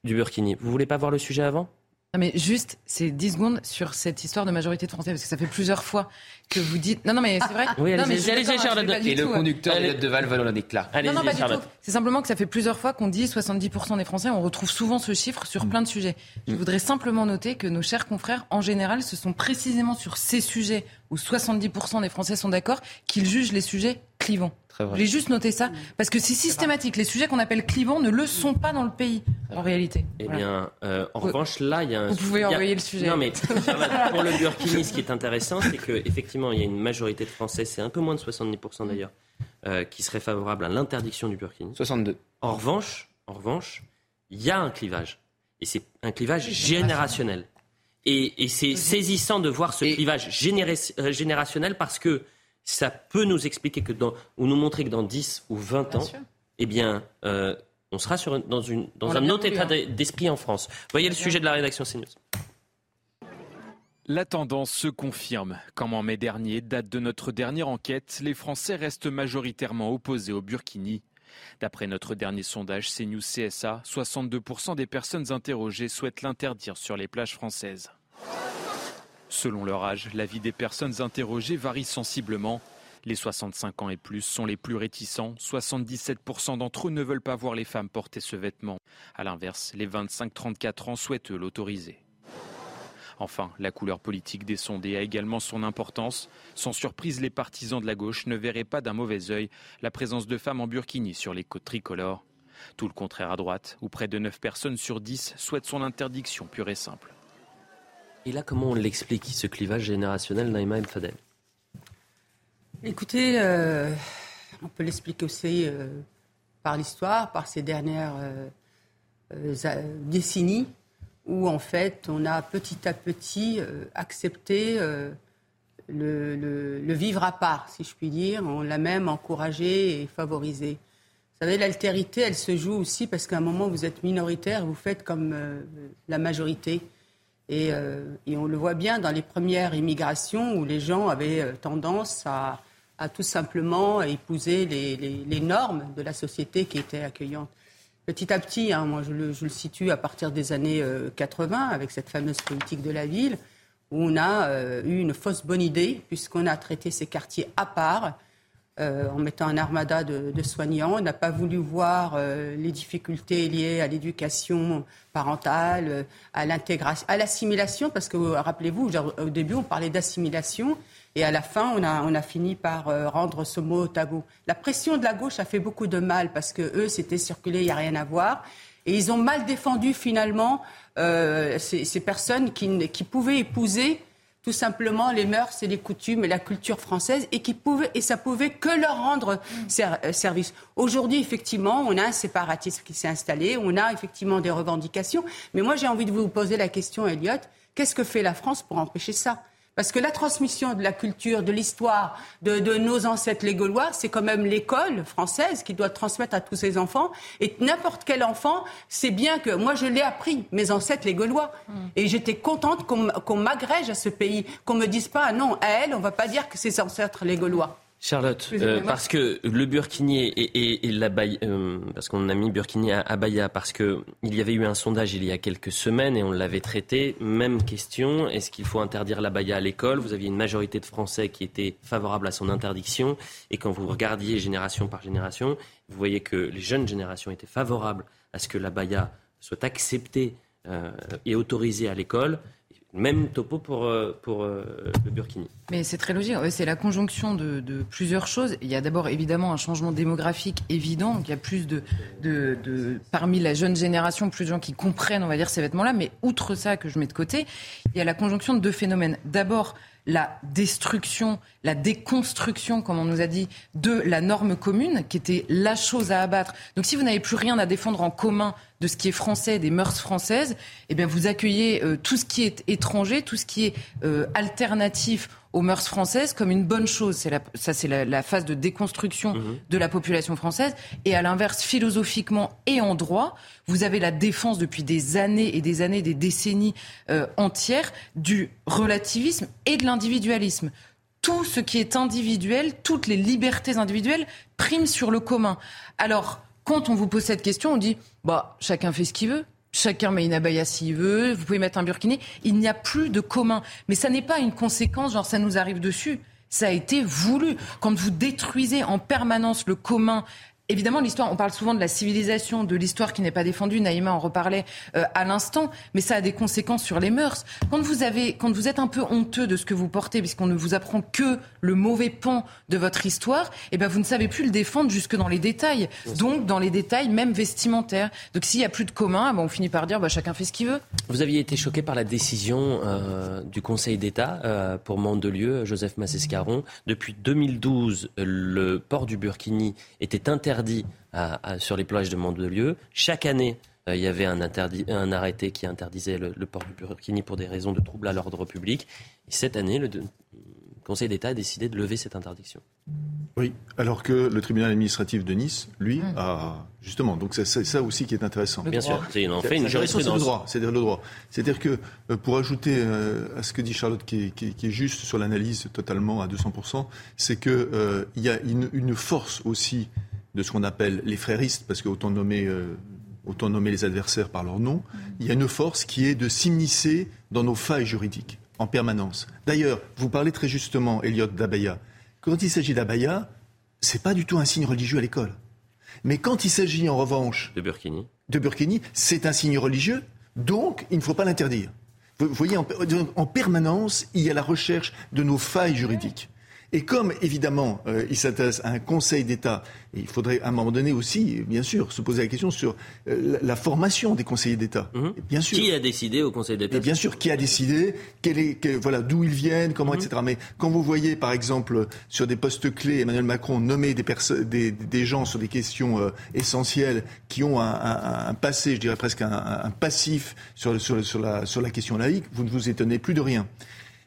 du burkini. Vous voulez pas voir le sujet avant? Non mais juste, c'est 10 secondes sur cette histoire de majorité de Français, parce que ça fait plusieurs fois que vous dites. Non, non, mais c'est vrai. Oui, allez-y, allez Charlotte. Et le conducteur de de Val un éclat. Non, non, pas du tout. C'est simplement que ça fait plusieurs fois qu'on dit 70% des Français. On retrouve souvent ce chiffre sur mm. plein de sujets. Je mm. voudrais simplement noter que nos chers confrères, en général, ce sont précisément sur ces sujets où 70% des Français sont d'accord qu'ils jugent les sujets clivants. Je voulais juste noter ça, parce que c'est systématique. Les sujets qu'on appelle clivants ne le sont pas dans le pays, en réalité. Eh bien, euh, en revanche, là, il y a un... Vous pouvez envoyer le sujet. Non, mais pour le Burkini, ce qui est intéressant, c'est qu'effectivement, il y a une majorité de Français, c'est un peu moins de 70% d'ailleurs, euh, qui seraient favorables à l'interdiction du Burkini. 62. En revanche, en revanche, il y a un clivage. Et c'est un clivage générationnel. Et, et c'est saisissant de voir ce clivage euh, générationnel parce que ça peut nous expliquer que dans, ou nous montrer que dans 10 ou 20 ans, eh bien, euh, on sera sur, dans, une, dans un autre état hein. d'esprit en France. Voyez le sujet de la rédaction CNews. La tendance se confirme. Comme en mai dernier, date de notre dernière enquête, les Français restent majoritairement opposés au Burkini. D'après notre dernier sondage CNews CSA, 62% des personnes interrogées souhaitent l'interdire sur les plages françaises. Selon leur âge, la vie des personnes interrogées varie sensiblement. Les 65 ans et plus sont les plus réticents. 77% d'entre eux ne veulent pas voir les femmes porter ce vêtement. A l'inverse, les 25-34 ans souhaitent l'autoriser. Enfin, la couleur politique des sondés a également son importance. Sans surprise, les partisans de la gauche ne verraient pas d'un mauvais œil la présence de femmes en burkini sur les côtes tricolores. Tout le contraire à droite, où près de 9 personnes sur 10 souhaitent son interdiction pure et simple. Et là, comment on l'explique, ce clivage générationnel, Naïma El Fadel? Écoutez, euh, on peut l'expliquer aussi euh, par l'histoire, par ces dernières euh, décennies, où en fait, on a petit à petit accepté le, vivre à part, si je puis dire. On l'a même encouragé et favorisé. Vous savez, l'altérité, elle se joue aussi parce qu'à un moment, vous êtes minoritaire, vous faites comme la majorité. Et, et, on le voit bien dans les premières immigrations où les gens avaient tendance à, tout simplement épouser les, normes de la société qui était accueillante. Petit à petit, hein, moi je le, je le, situe à partir des années 80 avec cette fameuse politique de la ville où on a euh, eu une fausse bonne idée, puisqu'on a traité ces quartiers à part, euh, en mettant un armada de, de soignants. On n'a pas voulu voir euh, les difficultés liées à l'éducation parentale, à l'intégration, à l'assimilation, parce que rappelez-vous, au début on parlait d'assimilation, et à la fin on a, on a fini par rendre ce mot tabou. La pression de la gauche a fait beaucoup de mal, parce que eux, c'était circulé, il n'y a rien à voir. Et ils ont mal défendu finalement euh, ces, ces, personnes qui, qui, pouvaient épouser tout simplement les mœurs et les coutumes et la culture française et qui pouvaient et ça pouvait que leur rendre euh, service. Aujourd'hui, effectivement, on a un séparatisme qui s'est installé, on a effectivement des revendications, mais moi j'ai envie de vous poser la question, Elliot, qu'est-ce que fait la France pour empêcher ça? Parce que la transmission de la culture, de l'histoire de, de, nos ancêtres les Gaulois, c'est quand même l'école française qui doit transmettre à tous ses enfants. Et n'importe quel enfant sait bien que moi, je l'ai appris, mes ancêtres les Gaulois. Mm. Et j'étais contente qu'on qu m'agrège à ce pays, qu'on me dise pas, non, à elle, on va pas dire que c'est ancêtres les Gaulois. Charlotte, euh, parce que le Burkini et, et, et l'Abaya, euh, parce qu'on a mis Burkini à Abaya, parce que il y avait eu un sondage il y a quelques semaines et on l'avait traité. Même question, est-ce qu'il faut interdire l'Abaya à l'école? Vous aviez une majorité de Français qui étaient favorables à son interdiction, et quand vous regardiez génération par génération, vous voyez que les jeunes générations étaient favorables à ce que l'Abaya soit acceptée euh, et autorisée à l'école, même topo pour, euh, pour euh, le Burkini. Mais c'est très logique. C'est la conjonction de, plusieurs choses. Il y a d'abord évidemment un changement démographique évident. il y a plus de, de, de, parmi la jeune génération, plus de gens qui comprennent, on va dire, ces vêtements-là. Mais outre ça que je mets de côté, il y a la conjonction de deux phénomènes. D'abord, la destruction, la déconstruction, comme on nous a dit, de la norme commune, qui était la chose à abattre. Donc si vous n'avez plus rien à défendre en commun de ce qui est français, des mœurs françaises, eh bien vous accueillez euh, tout ce qui est étranger, tout ce qui est euh, alternatif aux mœurs françaises comme une bonne chose. C'est la, ça, c'est la, la, phase de déconstruction mmh. de la population française. Et à l'inverse, philosophiquement et en droit, vous avez la défense depuis des années et des années, des décennies euh, entières du relativisme et de l'individualisme. Tout ce qui est individuel, toutes les libertés individuelles priment sur le commun. Alors, quand on vous pose cette question, on dit, bah, chacun fait ce qu'il veut. Chacun met une abaya s'il veut, vous pouvez mettre un burkini. Il n'y a plus de commun. Mais ça n'est pas une conséquence, genre ça nous arrive dessus. Ça a été voulu. Quand vous détruisez en permanence le commun Évidemment, l'histoire, on parle souvent de la civilisation, de l'histoire qui n'est pas défendue. Naïma en reparlait euh, à l'instant, mais ça a des conséquences sur les mœurs. Quand vous avez, quand vous êtes un peu honteux de ce que vous portez, puisqu'on ne vous apprend que le mauvais pan de votre histoire, eh ben vous ne savez plus le défendre jusque dans les détails. Donc dans les détails même vestimentaires. Donc s'il y a plus de commun, ben, on finit par dire bah, chacun fait ce qu'il veut. Vous aviez été choqué par la décision euh, du Conseil d'État euh, pour Mandelieu, Joseph Massescaron. Depuis 2012, le port du Burkini était interdit interdit à, à, sur les plages de Mandelieu. Chaque année, euh, il y avait un, interdit, un arrêté qui interdisait le, le, port du Burkini pour des raisons de troubles à l'ordre public. Et cette année, le, le Conseil d'État a décidé de lever cette interdiction. Oui, alors que le tribunal administratif de Nice, lui, mmh. a justement. Donc c'est ça aussi qui est intéressant. Bien sûr, c'est en fait une jurisprudence. C'est le droit. C'est-à-dire le droit. C'est-à-dire que euh, pour ajouter euh, à ce que dit Charlotte, qui est, qui est, qui est juste sur l'analyse totalement à 200% c'est que euh, il y a une, une force aussi de ce qu'on appelle les fréristes, parce qu'autant nommer, euh, autant nommer les adversaires par leur nom, il y a une force qui est de s'immiscer dans nos failles juridiques en permanence. D'ailleurs, vous parlez très justement, Elliot, d'Abaya. Quand il s'agit d'Abaya, c'est pas du tout un signe religieux à l'école. Mais quand il s'agit en revanche de Burkini, de Burkini, c'est un signe religieux, donc il ne faut pas l'interdire. Vous voyez, en, en, permanence, il y a la recherche de nos failles juridiques. Et comme, évidemment, euh, il s'intéresse à un Conseil d'État, il faudrait à un moment donné aussi, bien sûr, se poser la question sur euh, la, formation des conseillers d'État. Mmh. Bien sûr. Qui a décidé au Conseil d'État? Bien sûr, qui a décidé, quel est, quel, voilà, d'où ils viennent, comment, mmh. etc. Mais quand vous voyez, par exemple, sur des postes clés, Emmanuel Macron nommer des, des, des gens sur des questions euh, essentielles qui ont un, un, un, passé, je dirais presque un, un passif sur, sur, sur, la, sur la question laïque, vous ne vous étonnez plus de rien.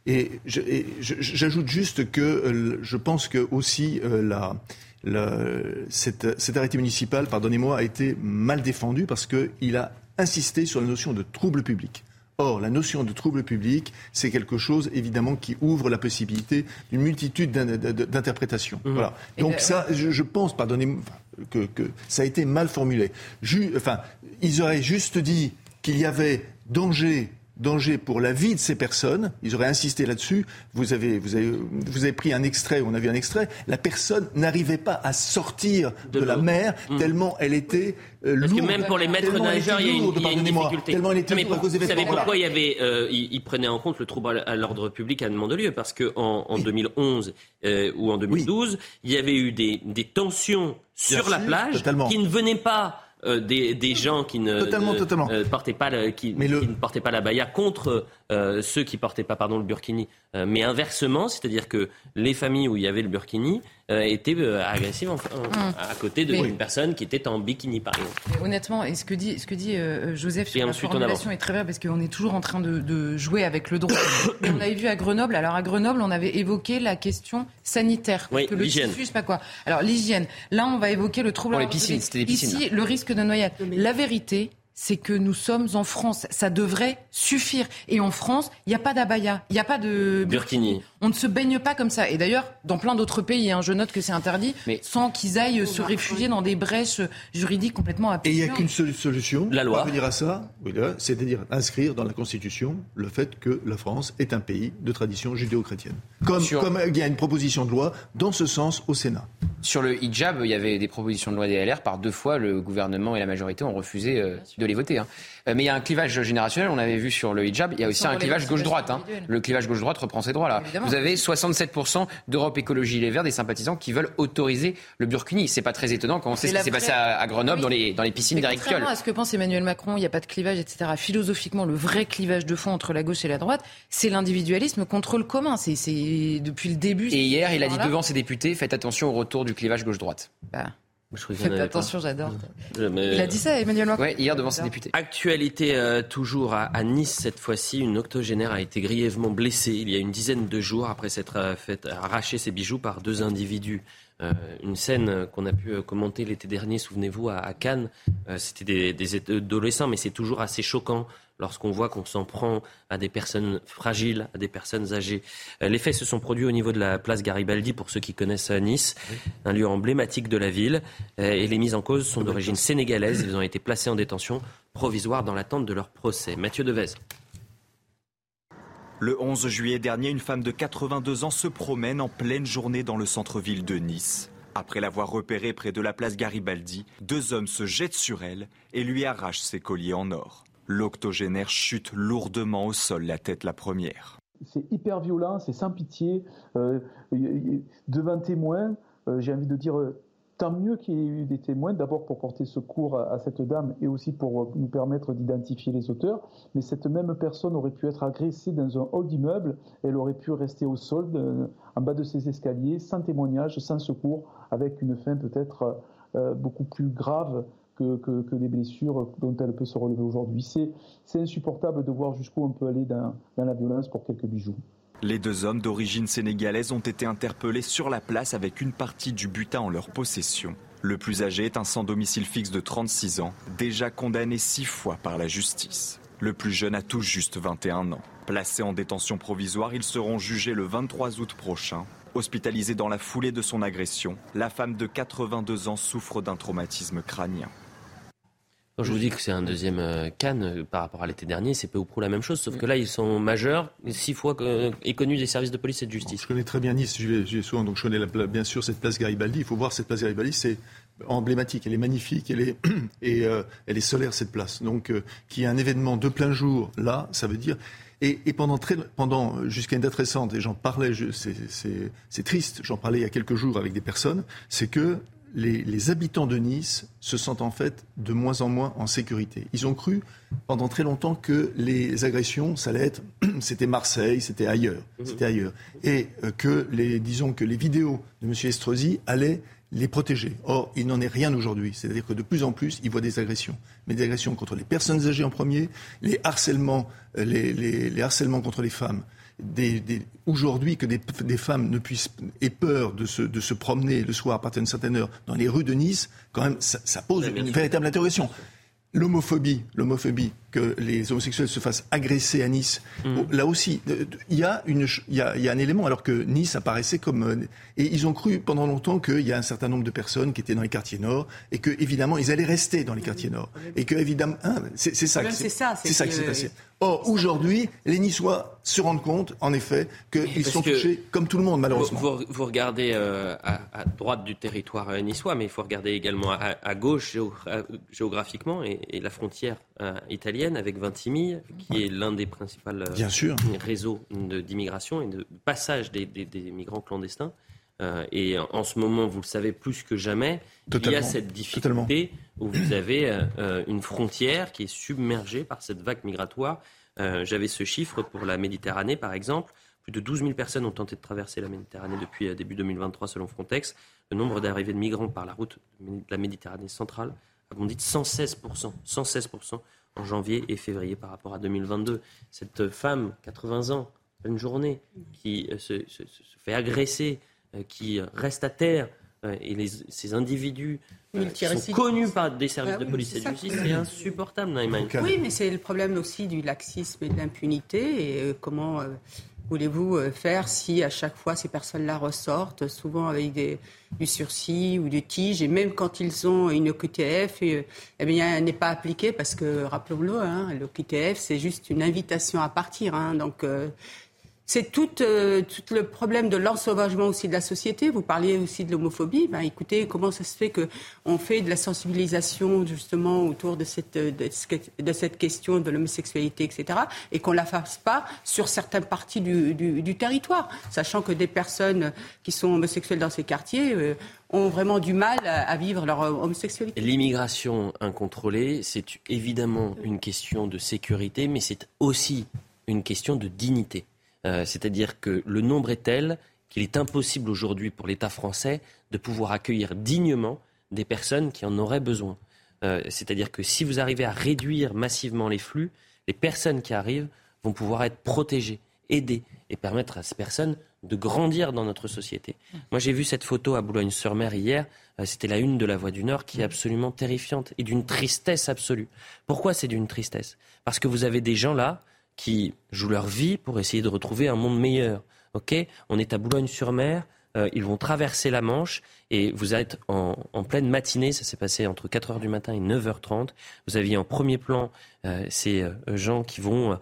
Et j'ajoute juste que euh, je pense que aussi euh, cet, cet, arrêté municipal, pardonnez-moi, a été mal défendu parce qu'il a insisté sur la notion de trouble public. Or, la notion de trouble public, c'est quelque chose, évidemment, qui ouvre la possibilité d'une multitude d'interprétations. Mmh. Voilà. Donc ça, je, pense, pardonnez-moi, que, que, ça a été mal formulé. enfin, ils auraient juste dit qu'il y avait danger danger pour la vie de ces personnes. Ils auraient insisté là-dessus. Vous avez, vous, avez, vous avez pris un extrait, on a vu un extrait. La personne n'arrivait pas à sortir de, la mer mmh. tellement elle était euh, Parce que même pour les maîtres nageurs, il y a une, il y a une difficulté. Tellement elle était mais vous savez pourquoi il y avait, euh, il, prenait en compte le trouble à l'ordre public à lieu Parce qu'en en, 2011 euh, ou en 2012, il y avait eu des, des tensions sur la plage qui ne venaient pas euh, des, des, gens qui ne, euh, portaient pas qui, ne portaient pas la baya contre euh, ceux qui portaient pas pardon le burkini, mais inversement, c'est-à-dire que les familles où il y avait le burkini étaient agressives hum. à côté d'une personne qui était en bikini par exemple. honnêtement, et ce que dit ce que dit Joseph sur la formulation est très vrai parce qu'on est toujours en train de, de jouer avec le droit. on avait vu à Grenoble. Alors à Grenoble, on avait évoqué la question sanitaire. Oui, que le typhus, pas quoi. Alors l'hygiène. Là, on va évoquer le trouble. Pour les piscines, c'était des piscines. Ici, le risque de noyade. La vérité, c'est que nous sommes en France. Ça devrait suffire. Et en France, il n'y a pas d'abaya, il n'y a pas de burkini. On ne se baigne pas comme ça. Et d'ailleurs, dans plein d'autres pays, hein, je note que c'est interdit, mais... sans qu'ils aillent se réfugier dans des brèches juridiques complètement absurdes. Et il n'y a qu'une seule solution. La loi. venir à ça, c'est-à-dire inscrire dans la Constitution le fait que la France est un pays de tradition judéo-chrétienne. Comme, comme il y a une proposition de loi dans ce sens au Sénat. Sur le hijab, il y avait des propositions de loi des LR. Par deux fois, le gouvernement et la majorité ont refusé euh, de les voter. Hein. Euh, mais il y a un clivage générationnel, on avait vu sur le hijab, il y a aussi un clivage gauche-droite. Hein. Le clivage gauche-droite reprend ses droits là. Vous avez 67% d'Europe Écologie Les Verts, des sympathisants qui veulent autoriser le burkini. C'est pas très étonnant quand on sait ce qui s'est passé à, Grenoble dans, les, dans les piscines d'Eric Piolle. à ce que pense Emmanuel Macron, il n'y a pas de clivage, etc. Philosophiquement, le vrai clivage de fond entre la gauche et la droite, c'est l'individualisme contre le commun. C'est depuis le début. Et hier, il a dit devant ses députés, faites attention au retour du clivage gauche-droite. Bah. Faites attention, j'adore. Il a dit ça, Emmanuel Macron. Oui, hier devant ses députés. Actualité euh, toujours à, Nice cette fois-ci. Une octogénaire a été grièvement blessée il y a une dizaine de jours après s'être euh, fait arracher ses bijoux par deux individus. Euh, une scène qu'on a pu commenter l'été dernier, souvenez-vous, à, Cannes. C'était des, adolescents, mais c'est toujours assez choquant lorsqu'on voit qu'on s'en prend à des personnes fragiles, à des personnes âgées. Euh, les faits se sont produits au niveau de la place Garibaldi, pour ceux qui connaissent Nice, un lieu emblématique de la ville. Euh, et les mises en cause sont d'origine sénégalaise. Ils ont été placés en détention provisoire dans l'attente de leur procès. Mathieu Devez. Le 11 juillet dernier, une femme de 82 ans se promène en pleine journée dans le centre-ville de Nice. Après l'avoir repérée près de la place Garibaldi, deux hommes se jettent sur elle et lui arrachent ses colliers en or. L'octogénaire chute lourdement au sol, la tête la première. C'est hyper violent, c'est sans pitié. Euh, devant témoins, euh, j'ai envie de dire euh, tant mieux qu'il y ait eu des témoins, d'abord pour porter secours à, cette dame et aussi pour nous permettre d'identifier les auteurs. Mais cette même personne aurait pu être agressée dans un hall d'immeuble, elle aurait pu rester au sol, en bas de ses escaliers, sans témoignage, sans secours, avec une fin peut-être beaucoup plus grave que, que, des blessures dont elle peut se relever aujourd'hui. C'est insupportable de voir jusqu'où on peut aller dans la violence pour quelques bijoux. Les deux hommes d'origine sénégalaise ont été interpellés sur la place avec une partie du butin en leur possession. Le plus âgé est un sans domicile fixe de 36 ans, déjà condamné six fois par la justice. Le plus jeune a tout juste 21 ans. Placés en détention provisoire, ils seront jugés le 23 août prochain. Hospitalisée dans la foulée de son agression, la femme de 82 ans souffre d'un traumatisme crânien. Quand je vous dis que c'est un deuxième euh, Cannes euh, par rapport à l'été dernier, c'est peu ou prou la même chose, sauf que là, ils sont majeurs, six fois euh, et connus des services de police et de justice. je connais très bien Nice, j'y vais, souvent, donc je connais bien sûr cette place Garibaldi. Il faut voir cette place Garibaldi, c'est emblématique, elle est magnifique, elle est, et elle est solaire cette place. Donc, qu'il y ait un événement de plein jour là, ça veut dire. Et, et pendant, très, pendant jusqu'à une date récente, et j'en parlais, c'est triste, j'en parlais il y a quelques jours avec des personnes, c'est que les, habitants de Nice se sentent en fait de moins en moins en sécurité. Ils ont cru pendant très longtemps que les agressions, ça allait être, c'était Marseille, c'était ailleurs, mhm. c'était ailleurs, et euh, que les, disons que les vidéos de M. Estrosi allaient les protéger. Or, il n'en est rien aujourd'hui. C'est-à-dire que de plus en plus, ils voient des agressions. Mais des agressions contre les personnes âgées en premier, les harcèlements, euh, les, les harcèlements contre les femmes, aujourd'hui que des, femmes ne puissent aient peur de se, de se promener le soir à partir d'une certaine heure dans les rues de Nice, quand même, ça, ça pose une véritable interrogation. L'homophobie, l'homophobie, que les homosexuels se fassent agresser à Nice, mm. là aussi, il y, a une, il, y a, il y a un élément, alors que Nice apparaissait comme... Euh, et ils ont cru pendant longtemps qu'il y a un certain nombre de personnes qui étaient dans les quartiers nord, et que évidemment ils allaient rester dans les quartiers nord. Et que, évidemment... Hein, c'est ça, c'est ça, c'est ça qui s'est passé. Or, aujourd'hui, les Niçois se rendent compte, en effet, qu'ils sont touchés comme tout le monde, malheureusement. Vous, regardez euh, à, droite du territoire euh, niçois, mais il faut regarder également à, gauche géographiquement, et, la frontière euh, italienne avec Vintimille, qui est l'un des principaux réseaux d'immigration et de passage des, migrants clandestins. et en, ce moment, vous le savez plus que jamais, il y a cette difficulté où vous avez euh, une frontière qui est submergée par cette vague migratoire. Euh, j'avais ce chiffre pour la Méditerranée, par exemple. Plus de 12 000 personnes ont tenté de traverser la Méditerranée depuis euh, début 2023, selon Frontex. Le nombre d'arrivées de migrants par la route de la Méditerranée centrale a bondi de 116%, 116% en janvier et février par rapport à 2022. Cette femme, 80 ans, une journée, qui se, fait agresser, qui reste à terre, et ces individus sont connus par des services de police et de justice, c'est insupportable, Oui, mais c'est le problème aussi du laxisme et de l'impunité. Et euh, comment euh, voulez-vous euh, faire si à chaque fois ces personnes-là ressortent, souvent avec des, du sursis ou du tige, et même quand ils ont une OQTF, eh bien, elle n'est pas appliquée parce que, rappelons-le, hein, l'OQTF, c'est juste une invitation à partir. Hein, donc, c'est tout, euh, tout, le problème de l'ensauvagement aussi de la société. Vous parliez aussi de l'homophobie. Ben, écoutez, comment ça se fait qu'on fait de la sensibilisation justement autour de cette, cette question de l'homosexualité, etc., et qu'on ne la fasse pas sur certaines parties du, du, territoire, sachant que des personnes qui sont homosexuelles dans ces quartiers euh, ont vraiment du mal à vivre leur homosexualité. L'immigration incontrôlée, c'est évidemment une question de sécurité, mais c'est aussi une question de dignité. Euh, c'est-à-dire que le nombre est tel qu'il est impossible aujourd'hui pour l'État français de pouvoir accueillir dignement des personnes qui en auraient besoin. Euh, c'est-à-dire que si vous arrivez à réduire massivement les flux, les personnes qui arrivent vont pouvoir être protégées, aidées et permettre à ces personnes de grandir dans notre société. Moi, j'ai vu cette photo à Boulogne-sur-Mer hier. Euh, c'était la une de la Voix du Nord qui est absolument terrifiante et d'une tristesse absolue. Pourquoi c'est d'une tristesse? Parce que vous avez des gens là qui jouent leur vie pour essayer de retrouver un monde meilleur. Ok? On est à Boulogne-sur-Mer. Euh, ils vont traverser la Manche et vous êtes en, pleine matinée, ça s'est passé entre 4h du matin et 9h30. Vous aviez en premier plan euh, ces euh, gens qui vont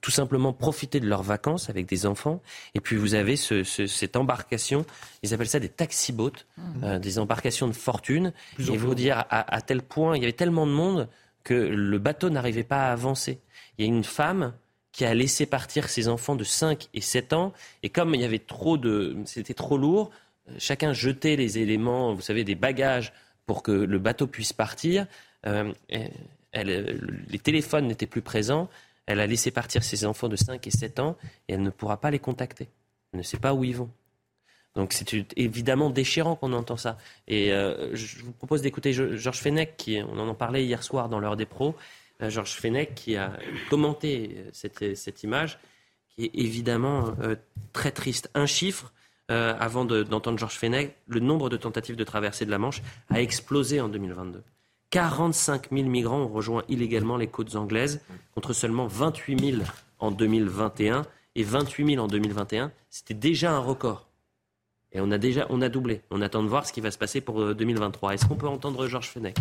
tout simplement profiter de leurs vacances avec des enfants. Et puis vous avez cette embarcation, ils appellent ça des taxi-boats, mmh. des embarcations de fortune. et vous dire à, à tel point, il y avait tellement de monde que le bateau n'arrivait pas à avancer il y a une femme qui a laissé partir ses enfants de 5 et 7 ans. Et comme il y avait trop de, c'était trop lourd, euh, chacun jetait les éléments, vous savez, des bagages pour que le bateau puisse partir. Euh, les téléphones n'étaient plus présents. Elle a laissé partir ses enfants de 5 et 7 ans et elle ne pourra pas les contacter. Elle ne sait pas où ils vont. Donc c'est évidemment déchirant qu'on entend ça. Et euh, je vous propose d'écouter Georges Fenech, qui, on en parlait hier soir dans l'heure des pros, Georges Fenech qui a commenté euh, cette, cette image, qui est évidemment euh, très triste. Un chiffre, avant d'entendre Georges Fenech, le nombre de tentatives de traversée de la Manche a explosé en 2022. 45 000 migrants ont rejoint illégalement les côtes anglaises, contre seulement 28 000 en 2021 et 28 000 en 2021. C'était déjà un record. Et on a déjà on a doublé. On attend de voir ce qui va se passer pour 2023. Est-ce qu'on peut entendre Georges Fenech?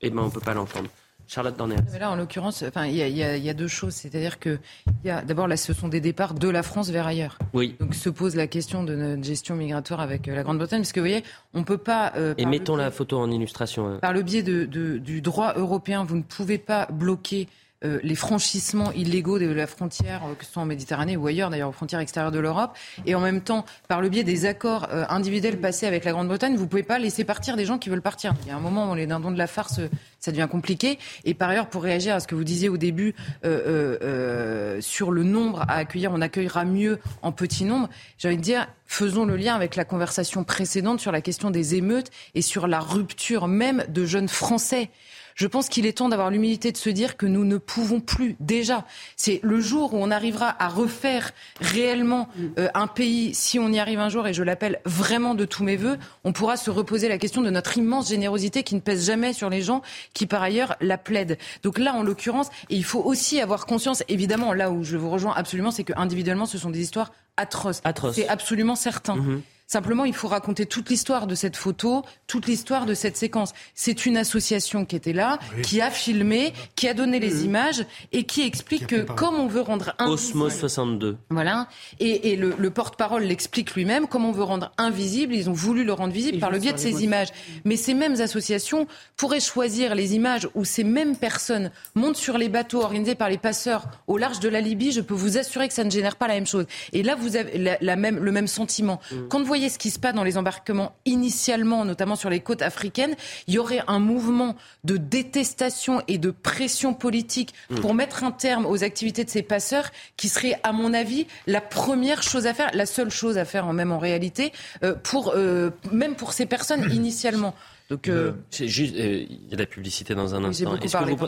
Eh bien, on ne peut pas l'entendre. Charlotte Dorner. Là, en l'occurrence, enfin, il y, a deux choses. C'est-à-dire que, d'abord, là, ce sont des départs de la France vers ailleurs. Oui. Donc, se pose la question de notre gestion migratoire avec euh, la Grande-Bretagne, parce que, vous voyez, on peut pas. Euh, Et mettons la photo en illustration. Euh. Par le biais de, du droit européen, vous ne pouvez pas bloquer euh, les franchissements illégaux de la frontière, euh, que ce soit en Méditerranée ou ailleurs, d'ailleurs aux frontières extérieures de l'Europe, et en même temps, par le biais des accords euh, individuels passés avec la Grande-Bretagne, vous ne pouvez pas laisser partir des gens qui veulent partir. Il y a un moment où les dindons de la farce, ça devient compliqué. Et par ailleurs, pour réagir à ce que vous disiez au début sur le nombre à accueillir, on accueillera mieux en petit nombre. J'ai envie de dire, faisons le lien avec la conversation précédente sur la question des émeutes et sur la rupture même de jeunes Français. Je pense qu'il est temps d'avoir l'humilité de se dire que nous ne pouvons plus déjà. C'est le jour où on arrivera à refaire réellement euh, un pays, si on y arrive un jour, et je l'appelle vraiment de tous mes voeux, on pourra se reposer la question de notre immense générosité qui ne pèse jamais sur les gens qui, par ailleurs, la plaident. Donc là, en l'occurrence, il faut aussi avoir conscience, évidemment, là où je vous rejoins absolument, c'est que individuellement, ce sont des histoires atroces. C'est absolument certain. Mhm. Simplement, il faut raconter toute l'histoire de cette photo, toute l'histoire de cette séquence. C'est une association qui était là, qui a filmé, qui a donné les images et qui explique que comme on veut rendre invisible... Osmos 62. Voilà. Et, le, porte-parole l'explique lui-même. Comme on veut rendre invisible, ils ont voulu le rendre visible par le biais de ces images. Mais ces mêmes associations pourraient choisir les images où ces mêmes personnes montent sur les bateaux organisés par les passeurs au large de la Libye. Je peux vous assurer que ça ne génère pas la même chose. Et là, vous avez la, même, le même sentiment. Mm. Quand vous voyez ce qui se passe dans les embarquements initialement, notamment sur les côtes africaines, il y aurait un mouvement de détestation et de pression politique mm. pour mettre un terme aux activités de ces passeurs qui serait, à mon avis, la première chose à faire, la seule chose à faire même en réalité, euh, pour, euh, même pour ces personnes initialement. Donc, euh, juste, il y a de la publicité dans un instant.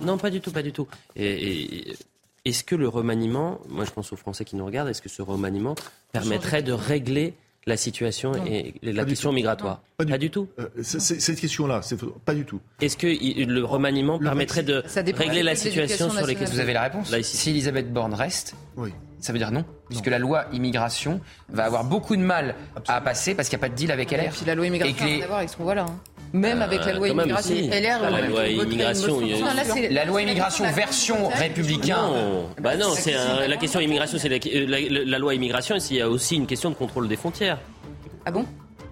Non, pas du tout, pas du tout. et est-ce que le remaniement, moi je pense aux Français qui nous regardent, est-ce que ce remaniement permettrait de régler la situation et la question migratoire Pas du, tout. Euh, cette question-là, c'est pas du tout. Est-ce que le remaniement permettrait de régler la situation sur les questions Vous avez la réponse Si Elisabeth Borne reste, oui. ça veut dire non, puisque la loi immigration va avoir beaucoup de mal à passer parce qu'il n'y a pas de deal avec LR. Et puis la loi immigration n'a rien à voir avec ce qu'on voit là. Hein. Même avec la loi immigration. LR, la loi immigration, la loi immigration version républicain. Non, bah non, c'est la question immigration, c'est la, loi immigration. Il y a aussi une question de contrôle des frontières. Ah bon?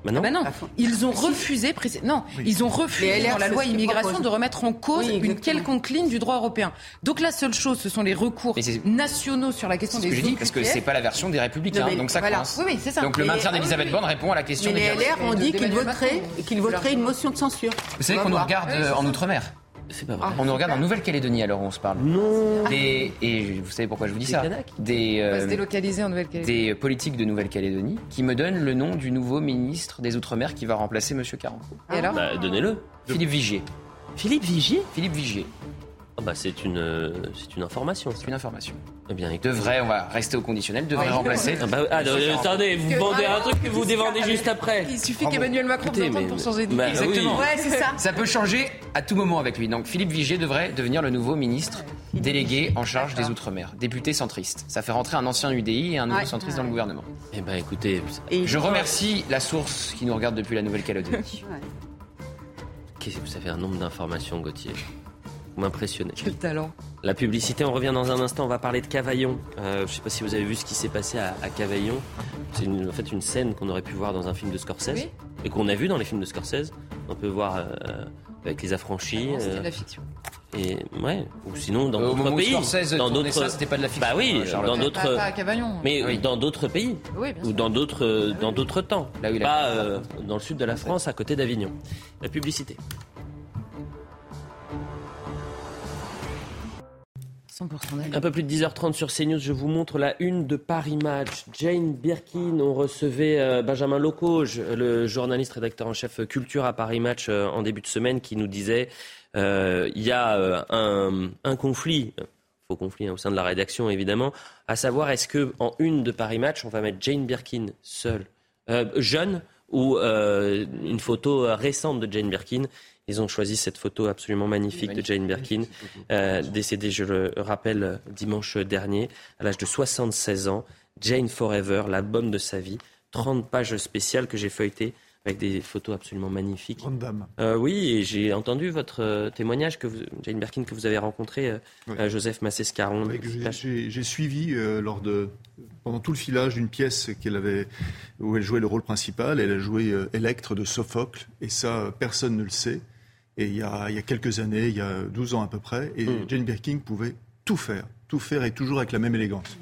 Bah non. Bah non. Ils ont refusé, non, ils ont refusé dans la loi immigration de remettre en cause une quelconque ligne du droit européen. Donc la seule chose, ce sont les recours nationaux sur la question des. Ce que je dis parce que c'est pas la version des Républicains, donc ça voilà. Oui, ça. Donc le maintien d'Elisabeth Borne répond à la question. Mais les LR ont dit qu'ils voteraient, qu'ils voteraient une motion de censure. Vous savez qu'on nous regarde euh, en outre-mer. C'est pas vrai. On nous regarde en Nouvelle-Calédonie alors on se parle. Non. et vous savez pourquoi je vous dis ça? Des euh, délocaliser en Nouvelle-Calédonie. Des politiques de Nouvelle-Calédonie qui me donnent le nom du nouveau ministre des Outre-mer qui va remplacer Monsieur Caron. Et alors? Bah, Donnez-le. Philippe Vigier. Philippe Vigier? Philippe Vigier. Ah bah c'est une, c'est une information. C'est une information. Eh bien, devrait, on va rester au conditionnel, devrait remplacer. Ah bah, ah, attendez, vous vendez un truc que vous dévendez juste après. Il suffit qu'Emmanuel Macron Écoutez, pour changer d'idée. Bah Exactement. Ouais, c'est ça. Ça peut changer à tout moment avec lui. Donc Philippe Vigier devrait devenir le nouveau ministre délégué en charge des Outre-mer, député centriste. Ça fait rentrer un ancien UDI et un nouveau centriste dans le gouvernement. Eh ben écoutez, je remercie la source qui nous regarde depuis la Nouvelle-Calédonie. Qu'est-ce que vous avez un nombre d'informations, Gauthier? M'impressionner. Quel talent. La publicité, on revient dans un instant, on va parler de Cavaillon. Euh, je ne sais pas si vous avez vu ce qui s'est passé à, Cavaillon. C'est en fait une scène qu'on aurait pu voir dans un film de Scorsese et qu'on a vu dans les films de Scorsese. On peut voir euh, avec les affranchis. C'était de la euh, fiction. Et ouais, ou sinon dans d'autres pays, dans d'autres, c'était pas de la fiction. Bah oui, dans d'autres, pas, Cavaillon. mais dans d'autres pays ou dans d'autres, dans d'autres temps. Là, oui, pas dans le sud de la France, à côté d'Avignon. La publicité. Un peu plus de 10h30 sur CNews, je vous montre la une de Paris Match. Jane Birkin, on recevait euh, Benjamin Locoge, le journaliste rédacteur en chef culture à Paris Match euh, en début de semaine, qui nous disait euh, il y a un, conflit, faux conflit hein, au sein de la rédaction évidemment, à savoir est-ce que en une de Paris Match, on va mettre Jane Birkin seule, jeune ou une photo récente de Jane Birkin ils ont choisi cette photo absolument magnifique de Jane Birkin, euh, décédée, je le rappelle, dimanche dernier, à l'âge de 76 ans. Jane Forever, l'album de sa vie. 30 pages spéciales que j'ai feuilletées avec des photos absolument magnifiques. Grande dame. Euh, oui, et j'ai entendu votre euh, témoignage que vous, Jane Birkin, que vous avez rencontré, Joseph Massescaron. j'ai suivi lors de, pendant tout le filage d'une pièce qu'elle avait, où elle jouait le rôle principal. Elle a joué Electre de Sophocle, et ça, personne ne le sait. Et il y, a, il y a quelques années, il y a 12 ans à peu près, et mm. Jane Birkin pouvait tout faire, tout faire et toujours avec la même élégance.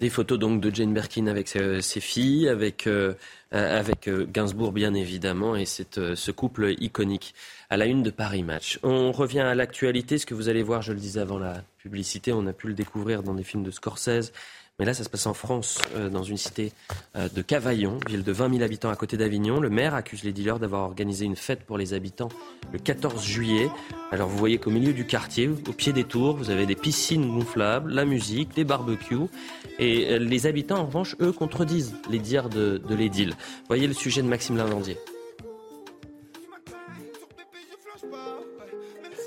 Des photos donc de Jane Birkin avec ses, filles, avec, euh, avec euh, Gainsbourg bien évidemment, et euh, ce couple iconique à la une de Paris Match. On revient à l'actualité, ce que vous allez voir, je le disais avant la publicité, on a pu le découvrir dans des films de Scorsese, Mais là, ça se passe en France, euh, dans une cité euh, de Cavaillon, ville de 20 000 habitants à côté d'Avignon. Le maire accuse les dealers d'avoir organisé une fête pour les habitants le 14 juillet. Alors vous voyez qu'au milieu du quartier, au pied des tours, vous avez des piscines gonflables, la musique, des barbecues. Et euh, les habitants, en revanche, eux, contredisent les dires de, de l'édile. Voyez le sujet de Maxime Lavandier.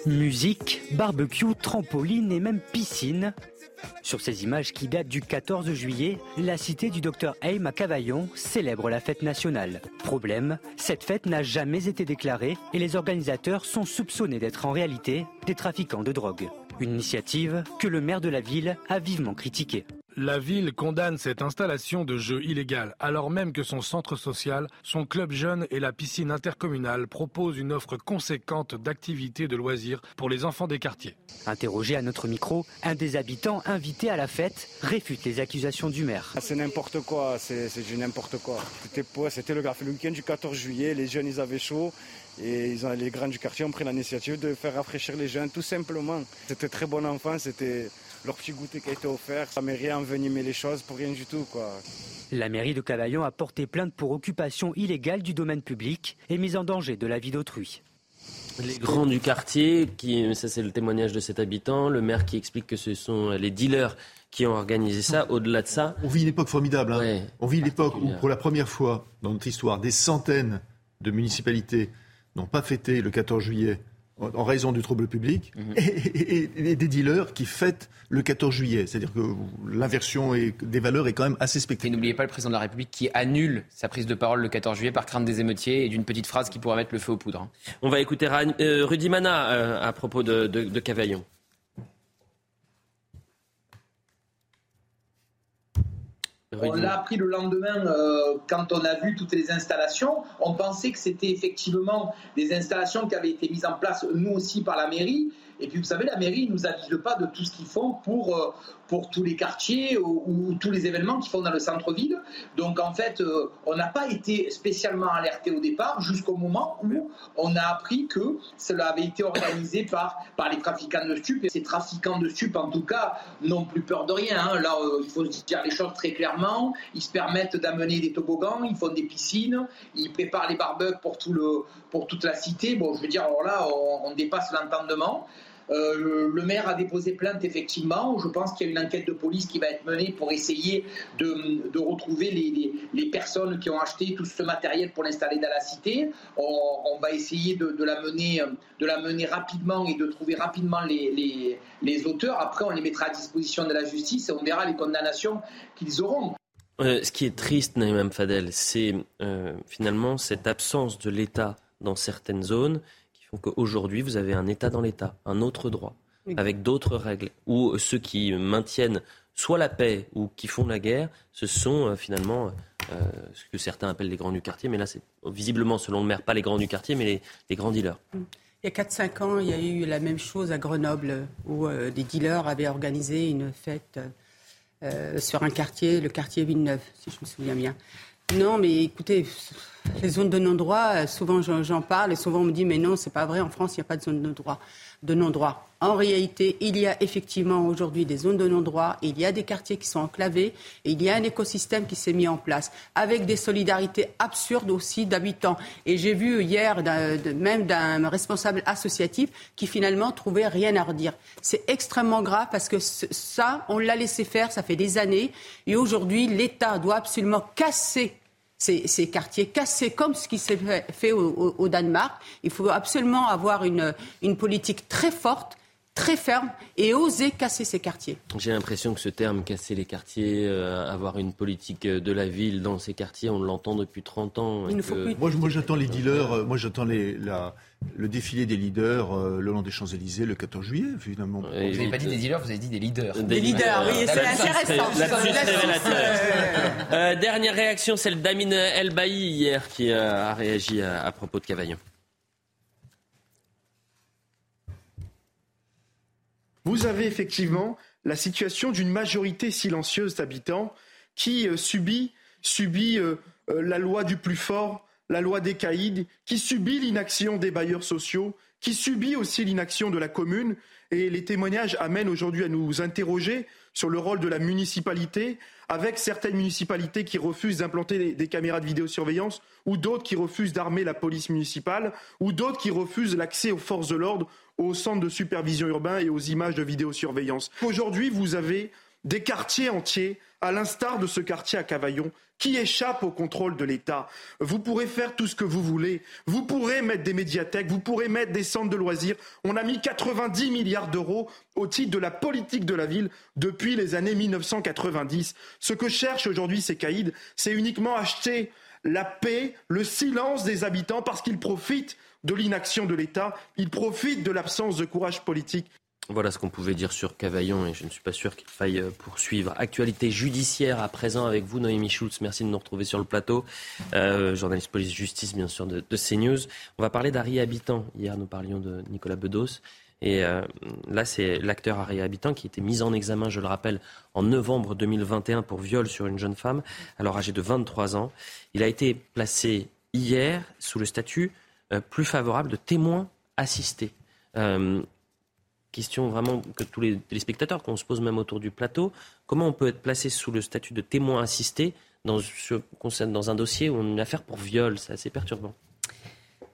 Musique, barbecue, trampoline et même piscine. Sur ces images qui datent du 14 juillet, la cité du docteur Heim à Cavaillon célèbre la fête nationale. Problème, cette fête n'a jamais été déclarée et les organisateurs sont soupçonnés d'être en réalité des trafiquants de drogue. Une initiative que le maire de la ville a vivement critiquée. La ville condamne cette installation de jeu illégale, alors même que son centre social, son club jeune et la piscine intercommunale proposent une offre conséquente d'activités de loisirs pour les enfants des quartiers. Interrogé à notre micro, un des habitants invités à la fête réfute les accusations du maire. Ah, c'est n'importe quoi, c'est du n'importe quoi. C'était le, le week-end du 14 juillet, les jeunes ils avaient chaud. Et ils ont, les grands du quartier ont pris l'initiative de faire rafraîchir les jeunes, tout simplement. C'était très bon enfant, c'était leur petit goûter qui a été offert. La mairie a envenimé les choses pour rien du tout. Quoi. La mairie de Cavaillon a porté plainte pour occupation illégale du domaine public et mise en danger de la vie d'autrui. Les grands du quartier, qui, ça c'est le témoignage de cet habitant, le maire qui explique que ce sont les dealers qui ont organisé ça. Au-delà de ça, on vit une époque formidable. Hein. on vit l'époque où, pour la première fois dans notre histoire, des centaines de municipalités n'ont pas fêté le 14 juillet en raison du trouble public, mhm. et, des dealers qui fêtent le 14 juillet. C'est-à-dire que l'inversion des valeurs est quand même assez spectaculaire. Et n'oubliez pas le président de la République qui annule sa prise de parole le 14 juillet par crainte des émeutiers et d'une petite phrase qui pourrait mettre le feu aux poudres. On va écouter euh, Rudy Mana euh, à propos de, de Cavaillon. On l'a appris le lendemain euh, quand on a vu toutes les installations. On pensait que c'était effectivement des installations qui avaient été mises en place, nous aussi, par la mairie. Et puis, vous savez, la mairie ne nous avise pas de tout ce qu'ils font pour, euh, pour tous les quartiers ou, tous les événements qu'ils font dans le centre-ville. Donc, en fait, euh, on n'a pas été spécialement alerté au départ jusqu'au moment où on a appris que cela avait été organisé par, par les trafiquants de stupes. Et ces trafiquants de stupes, en tout cas, n'ont plus peur de rien. Hein. Là, euh, il faut dire les choses très clairement. Ils se permettent d'amener des toboggans, ils font des piscines, ils préparent les barbecues pour, tout le, pour toute la cité. Bon, je veux dire, alors là, on dépasse l'entendement. Euh, le maire a déposé plainte, effectivement. Je pense qu'il y a une enquête de police qui va être menée pour essayer de, retrouver les, personnes qui ont acheté tout ce matériel pour l'installer dans la cité. On, va essayer de, la mener, de la mener rapidement et de trouver rapidement les, auteurs. Après, on les mettra à disposition de la justice et on verra les condamnations qu'ils auront. Euh, ce qui est triste, Naïm Fadel, c'est euh, finalement cette absence de l'État dans certaines zones donc aujourd'hui, vous avez un État dans l'État, un autre droit, avec d'autres règles, où ceux qui maintiennent soit la paix ou qui font la guerre, ce sont euh, finalement euh, ce que certains appellent les grands du quartier, mais là c'est visiblement, selon le maire, pas les grands du quartier, mais les, grands dealers. Il y a 4-5 ans, il y a eu la même chose à Grenoble, où euh, des dealers avaient organisé une fête sur un quartier, le quartier Villeneuve, si je me souviens bien. Non, mais écoutez, les zones de non-droit, souvent j'en parle et souvent on me dit mais non, c'est pas vrai, en France il n'y a pas de zone de droit de non-droit. En réalité, il y a effectivement aujourd'hui des zones de non-droit, il y a des quartiers qui sont enclavés, et il y a un écosystème qui s'est mis en place, avec des solidarités absurdes aussi d'habitants. Et j'ai vu hier même d'un responsable associatif qui finalement trouvait rien à redire. C'est extrêmmement grave parce que ça, on l'a laissé faire, ça fait des années, et aujourd'hui, l'État doit absolument casser ces, quartiers cassés, comme ce qui s'est fait au, Danemark. Il faut absolument avoir une, politique très forte très ferme et oser casser ces quartiers. J'ai l'impression que ce terme, casser les quartiers, euh, avoir une politique de la ville dans ces quartiers, on l'entend depuis 30 ans. Moi, moi j'attends les dealers, euh, moi j'attends les, la, le défilé des leaders euh, le long des Champs-Élysées le 14 juillet, finalement. vous n'avez pas dit des dealers, vous avez dit des leaders. Des, leaders, oui, c'est intéressant. Euh, dernière réaction, celle d'Amine Elbaï hier qui a réagi à, propos de Cavaillon. Vous avez effectivement la situation d'une majorité silencieuse d'habitants qui euh, subit, subit la loi du plus fort, la loi des caïds, qui subit l'inaction des bailleurs sociaux, qui subit aussi l'inaction de la commune. Et les témoignages amènent aujourd'hui à nous interroger sur le rôle de la municipalité, avec certaines municipalités qui refusent d'implanter des, caméras de vidéosurveillance, ou d'autres qui refusent d'armer la police municipale, ou d'autres qui refusent l'accès aux forces de l'ordre, aux centres de supervision urbain et aux images de vidéosurveillance. Aujourd'hui, vous avez des quartiers entiers, à l'instar de ce quartier à Cavaillon, qui échappent au contrôle de l'État. Vous pourrez faire tout ce que vous voulez. Vous pourrez mettre des médiathèques, vous pourrez mettre des centres de loisirs. On a mis 90 milliards d'euros au titre de la politique de la ville depuis les années 1990. Ce que cherche aujourd'hui ces caïds, c'est uniquement acheter la paix, le silence des habitants parce qu'ils profitent de l'inaction de l'État, ils profitent de l'absence de courage politique voilà ce qu'on pouvait dire sur Cavaillon et je ne suis pas sûr qu'il faille euh, poursuivre. Actualité judiciaire à présent avec vous, Noémie Schultz. Merci de nous retrouver sur le plateau. Euh, journaliste police-justice, bien sûr, de, CNews. On va parler d'Harry Habitant. Hier, nous parlions de Nicolas Bedos. Et euh, là, c'est l'acteur Harry Habitant qui était mis en examen, je le rappelle, en novembre 2021 pour viol sur une jeune femme, alors âgée de 23 ans. Il a été placé hier sous le statut plus favorable de témoin assisté question vraiment que tous les téléspectateurs, qu'on se pose même autour du plateau, comment on peut être placé sous le statut de témoin assisté dans, dans un dossier ou une affaire pour viol? C'est assez perturbant.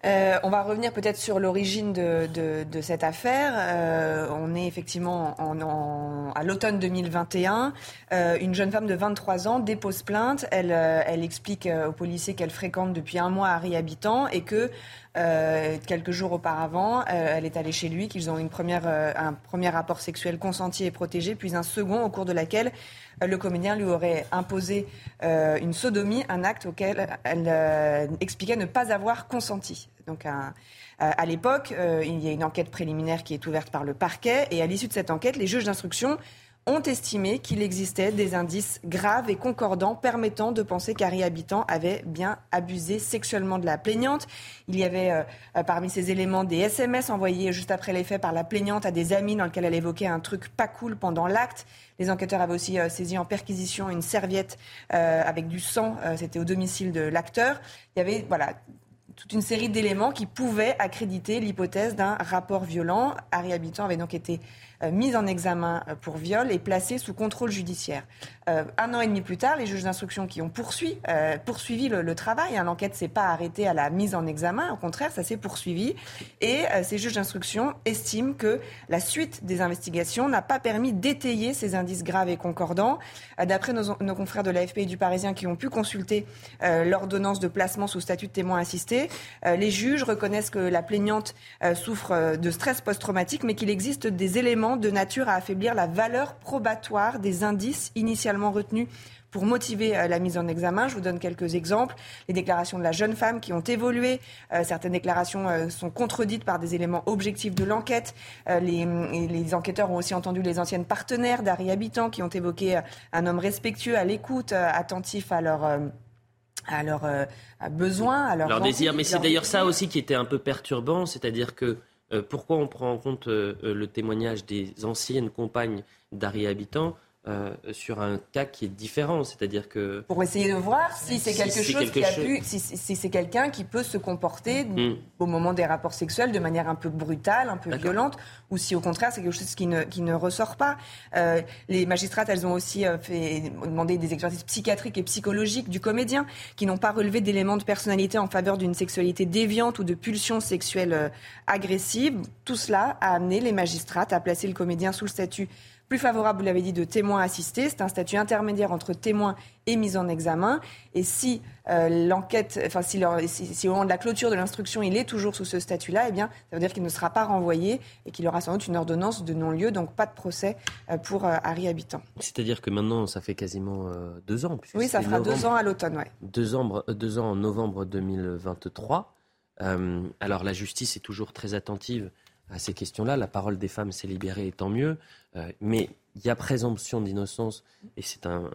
Euh, on va revenir peut-être sur l'origine de, cette affaire. Euh, on est effectivement à l'automne 2021. Euh, une jeune femme de 23 ans dépose plainte. Elle, explique aux policiers qu'elle fréquente depuis un mois Harry Habitant et que quelques jours auparavant, elle est allée chez lui, qu'ils ont une première, un premier rapport sexuel consenti et protégé, puis un second au cours de laquelle le comédien lui aurait imposé une sodomie, un acte auquel elle expliquait ne pas avoir consenti. Donc à l'époque, il y a une enquête préliminaire qui est ouverte par le parquet et à l'issue de cette enquête, les juges d'instruction ont estimé qu'il existait des indices graves et concordants permettant de penser qu'Harry Habitant avait bien abusé sexuellement de la plaignante. Il y avait euh, parmi ces éléments des SMS envoyés juste après les faits par la plaignante à des amis dans lesquels elle évoquait un truc pas cool pendant l'acte. Les enquêteurs avaient aussi euh, saisi en perquisition une serviette euh, avec du sang. C'était au domicile de l'acteur. Il y avait voilà toute une série d'éléments qui pouvaient accréditer l'hypothèse d'un rapport violent. Harry Habitant avait donc été euh, mise en examen euh, pour viol et placée sous contrôle judiciaire. Euh, un an et demi plus tard, les juges d'instruction qui ont poursuivi, poursuivi le, travail, hein, l'enquête s'est pas arrêtée à la mise en examen, au contraire, ça s'est poursuivi. Et ces juges d'instruction estiment que la suite des investigations n'a pas permis d'étayer ces indices graves et concordants. D'après nos, nos, confrères de l'AFP et du Parisien qui ont pu consulter l'ordonnance de placement sous statut de témoin assisté, les juges reconnaissent que la plaignante souffre de stress post-traumatique, mais qu'il existe des éléments de nature à affaiblir la valeur probatoire des indices initialement retenus pour motiver euh, la mise en examen. Je vous donne quelques exemples. Les déclarations de la jeune femme qui ont évolué. Euh, certaines déclarations euh, sont contredites par des éléments objectifs de l'enquête. Les, les, enquêteurs ont aussi entendu les anciennes partenaires d'Harry Habitant qui ont évoqué un homme respectueux, à l'écoute, attentif à leur à leurs besoins, à leurs leur désir. Mais c'est d'ailleurs ça aussi qui était un peu perturbant, c'est-à-dire que euh, pourquoi on prend en compte euh, euh, le témoignage des anciennes compagnes d'Harry Habitant? Euh, sur un cas qui est différent, c'est-à-dire que pour essayer de voir si c'est quelque chose qui a pu, si, c'est quelqu'un qui peut se comporter hmm. au moment des rapports sexuels de manière un peu brutale, un peu violente, ou si au contraire c'est quelque chose qui ne, qui ne ressort pas. Euh, les magistrates, elles ont aussi euh, fait demandé des exercices psychiatriques et psychologiques du comédien, qui n'ont pas relevé d'éléments de personnalité en faveur d'une sexualité déviante ou de pulsions sexuelles agressives. Tout cela a amené les magistrates à placer le comédien sous le statut plus favorable, vous l'avez dit, de témoin assisté. C'est un statut intermédiaire entre témoin et mise en examen. Et si euh, l'enquête, enfin si, au moment de la clôture de l'instruction, il est toujours sous ce statut-là, eh bien, ça veut dire qu'il ne sera pas renvoyé et qu'il aura sans doute une ordonnance de non-lieu, donc pas de procès euh, pour euh, Harry Habitant. C'est-à-dire que maintenant, ça fait quasiment deux ans. Oui, ça fera deux ans à l'automne. Deux ans, deux ans en novembre 2023. alors la justice est toujours très attentive à ces questions-là. La parole des femmes s'est libérée, et tant mieux. Euh, mais il y a présomption d'innocence et c'est un,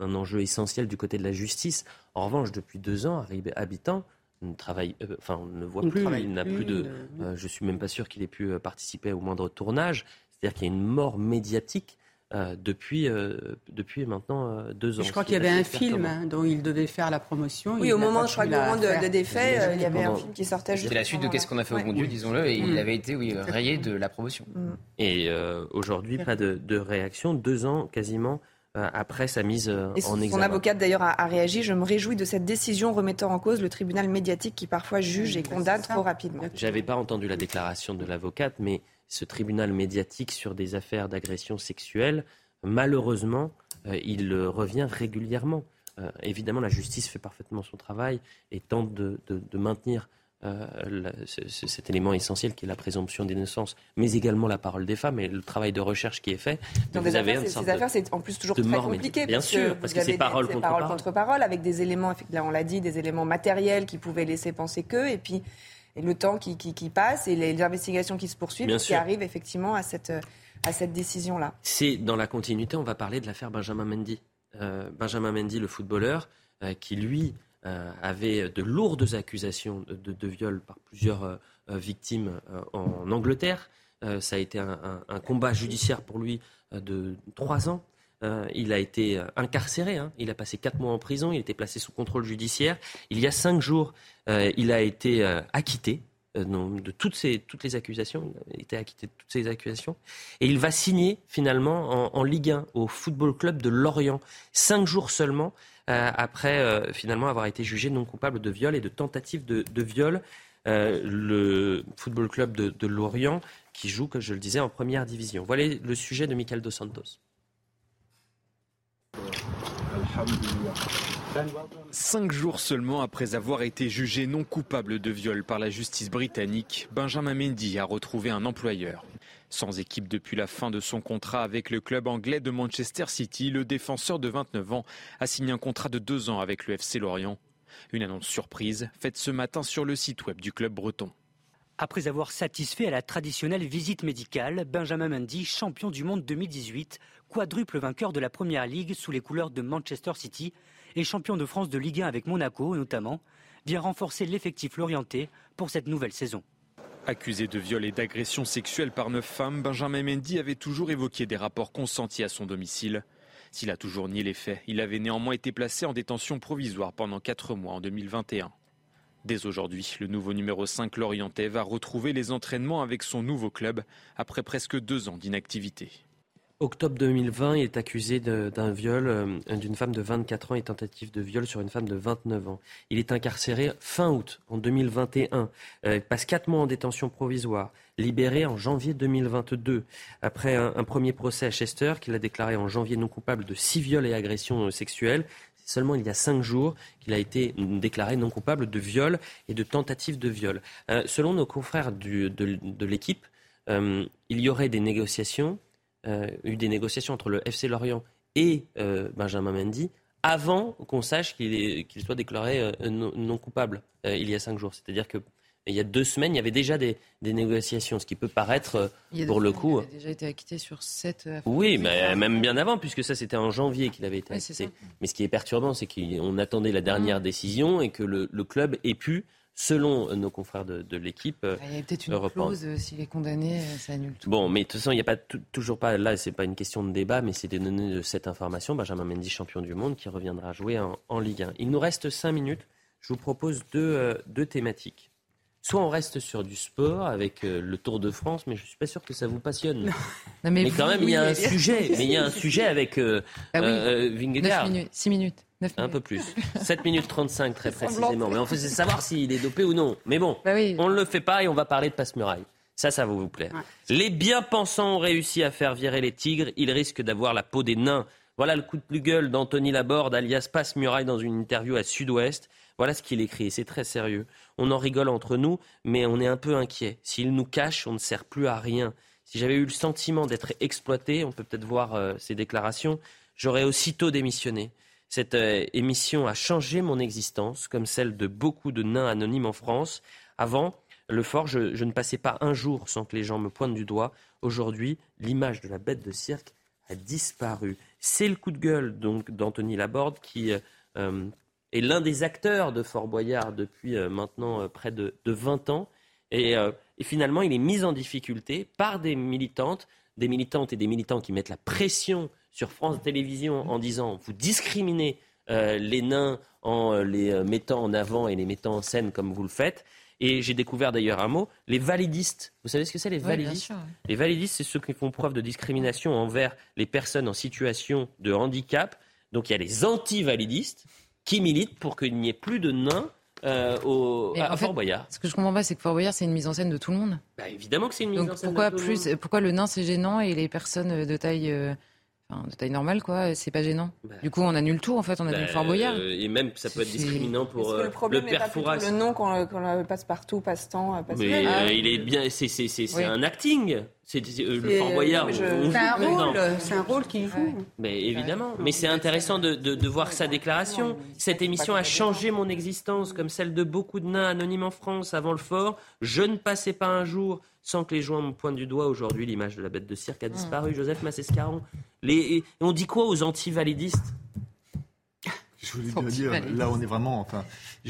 enjeu essentiel du côté de la justice. En revanche, depuis deux ans, Habitant ne travaille, euh, enfin, on ne voit plus. Il n'a plus de. Euh, je suis même pas sûr qu'il ait pu participer au moindre tournage. C'est-à-dire qu'il y a une mort médiatique euh, depuis, euh, depuis maintenant euh, deux ans. Je crois qu'il y avait un film hein, dont il devait faire la promotion. Oui, au moment, je crois, moment de, de défait, il y avait un film qui sortait. C'était la suite de Qu'est-ce qu'on a fait au bon Dieu, disons-le, et il avait été oui, rayé de la promotion. Mm. Et aujourd'hui, pas de, de, réaction, deux ans quasiment après sa mise en examen. Son avocate d'ailleurs a, a, réagi. Je me réjouis de cette décision remettant en cause le tribunal médiatique qui parfois juge et condamne trop rapidement. J'avais pas entendu la déclaration de l'avocate, mais ce tribunal médiatique sur des affaires d'agression sexuelle, malheureusement, euh, il revient régulièrement. Euh, évidemment, la justice fait parfaitement son travail et tente de, maintenir euh, cet élément essentiel qui est la présomption d'innocence, mais également la parole des femmes et le travail de recherche qui est fait. Donc vous avez ces affaires, c'est en plus toujours très compliqué. Bien sûr, parce que c'est parole contre parole. contre parole, avec des éléments, là on l'a dit, des éléments matériels qui pouvaient laisser penser que, et puis et le temps qui, qui, passe et les, investigations qui se poursuivent, qui arrivent effectivement à cette, à cette décision-là. C'est dans la continuité, on va parler de l'affaire Benjamin Mendy. Euh, Benjamin Mendy, le footballeur, euh, qui lui euh, avait de lourdes accusations de, de, viol par plusieurs victimes en Angleterre. ça a été un, un, combat judiciaire pour lui de trois ans. Il a été incarcéré, hein. il a passé quatre mois en prison, il été placé sous contrôle judiciaire. Il y a cinq jours, il a été acquitté euh, de toutes, ces, les accusations. Il a été acquitté de toutes ces accusations. Et il va signer finalement en, Ligue 1 au Football Club de Lorient, cinq jours seulement euh, après euh, finalement avoir été jugé non coupable de viol et de tentative de, viol. le Football Club de, de, Lorient qui joue, comme je le disais, en première division. Voilà le sujet de Michael Dos Santos. Cinq jours seulement après avoir été jugé non coupable de viol par la justice britannique, Benjamin Mendy a retrouvé un employeur. Sans équipe depuis la fin de son contrat avec le club anglais de Manchester City, le défenseur de 29 ans a signé un contrat de deux ans avec le FC Lorient. Une annonce surprise faite ce matin sur le site web du club breton. Après avoir satisfait à la traditionnelle visite médicale, Benjamin Mendy, champion du monde 2018, quadruple vainqueur de la Première Ligue sous les couleurs de Manchester City, et champion de France de Ligue 1 avec Monaco notamment, vient renforcer l'effectif lorientais pour cette nouvelle saison. Accusé de viol et d'agression sexuelle par neuf femmes, Benjamin Mendy avait toujours évoqué des rapports consentis à son domicile. S'il a toujours nié les faits, il avait néanmoins été placé en détention provisoire pendant quatre mois en 2021. Dès aujourd'hui, le nouveau numéro 5 lorientais va retrouver les entraînements avec son nouveau club après presque deux ans d'inactivité. Octobre 2020, il est accusé d'un viol euh, d'une femme de 24 ans et tentative de viol sur une femme de 29 ans. Il est incarcéré fin août en 2021, euh, passe 4 mois en détention provisoire, libéré en janvier 2022. Après un, premier procès à Chester, qu'il a déclaré en janvier non coupable de 6 viols et agressions euh, sexuelles, c'est seulement il y a 5 jours qu'il a été déclaré non coupable de viol et de tentative de viol. selon nos confrères de, l'équipe, il y aurait des négociations eu des négociations entre le FC Lorient et euh, Benjamin Mendy avant qu'on sache qu'il soit déclaré euh, non, coupable il y a cinq jours. C'est-à-dire que il y a deux semaines, il y avait déjà des, négociations, ce qui peut paraître, pour le coup. Il a déjà été acquitté sur sept. Oui, mais même bien avant, puisque ça, c'était en janvier qu'il avait été acquitté. mais ce qui est perturbant, c'est qu'on attendait la dernière mmh. décision et que le, le club ait pu selon euh, nos confrères de, l'équipe. Euh, il y a peut-être une clause, euh, s'il est condamné, ça annule tout. Bon, mais de toute façon, il n'y a pas toujours pas, là, c'est pas une question de débat, mais c'est des données de cette information. Benjamin Mendy, champion du monde, qui reviendra jouer en, Ligue 1. Il nous reste cinq minutes. Je vous propose deux, deux thématiques. Soit on reste sur du sport avec le Tour de France, mais je suis pas sûr que ça vous passionne. mais, quand même, il y a un sujet. Mais il y a un sujet avec euh, ah Vingegaard. minutes, 6 minutes. Un peu plus. 7 minutes 35 très précisément. Mais on faisait savoir s'il est dopé ou non. Mais bon, bah on ne le fait pas et on va parler de passe-muraille. Ça, ça va vous plaire. Les bien-pensants ont réussi à faire virer les tigres. Ils risquent d'avoir la peau des nains. Voilà le coup de plus gueule d'Anthony Laborde, alias Passe-Muraille, dans une interview à Sud-Ouest. Voilà ce qu'il écrit, c'est très sérieux. On en rigole entre nous, mais on est un peu inquiet. S'il nous cache, on ne sert plus à rien. Si j'avais eu le sentiment d'être exploité, on peut peut-être voir euh, ses déclarations, j'aurais aussitôt démissionné. Cette euh, émission a changé mon existence, comme celle de beaucoup de nains anonymes en France. Avant, le fort, je, ne passais pas un jour sans que les gens me pointent du doigt. Aujourd'hui, l'image de la bête de cirque a disparu. C'est le coup de gueule donc d'Anthony Laborde qui euh, est l'un des acteurs de Fort Boyard depuis euh, maintenant près de, 20 ans. Et, finalement, il est mis en difficulté par des militantes des militantes et des militants qui mettent la pression sur France Télévisions en disant vous discriminez euh, les nains en les mettant en avant et les mettant en scène comme vous le faites. Et j'ai découvert d'ailleurs un mot, les validistes. Vous savez ce que c'est les validistes Les validistes, c'est ceux qui font preuve de discrimination envers les personnes en situation de handicap. Donc il y a les anti-validistes qui militent pour qu'il n'y ait plus de nains euh, au, à, Fort Boyard. Ce que je comprends pas, c'est que Fort Boyard, c'est une mise en scène de tout le monde. Bah, évidemment que c'est une mise en scène pourquoi de tout plus, le monde. Pourquoi le nain, c'est gênant et les personnes de taille... Euh, de taille normale, quoi, c'est pas gênant. Bah. du coup, on annule tout, en fait, on annule bah, Fort Boyard. Euh, et même, ça peut être discriminant pour euh, le, problème le père Fouras. Le nom qu'on passe partout, passe temps, passe Mais euh, il est bien, c'est oui. un acting. C'est le Fort Boyard. C'est un rôle, c'est un rôle qu'il joue. Mais évidemment. Mais c'est intéressant de, de, de, voir sa déclaration. Cette émission a changé mon existence, comme celle de beaucoup de nains anonymes en France avant le fort. Je ne passais pas un jour sans que les gens me pointent du doigt. Aujourd'hui, l'image de la bête de cirque a disparu. Joseph Massescaron. Les, on dit quoi aux anti-validistes? Je voulais bien dire, là on est vraiment, enfin,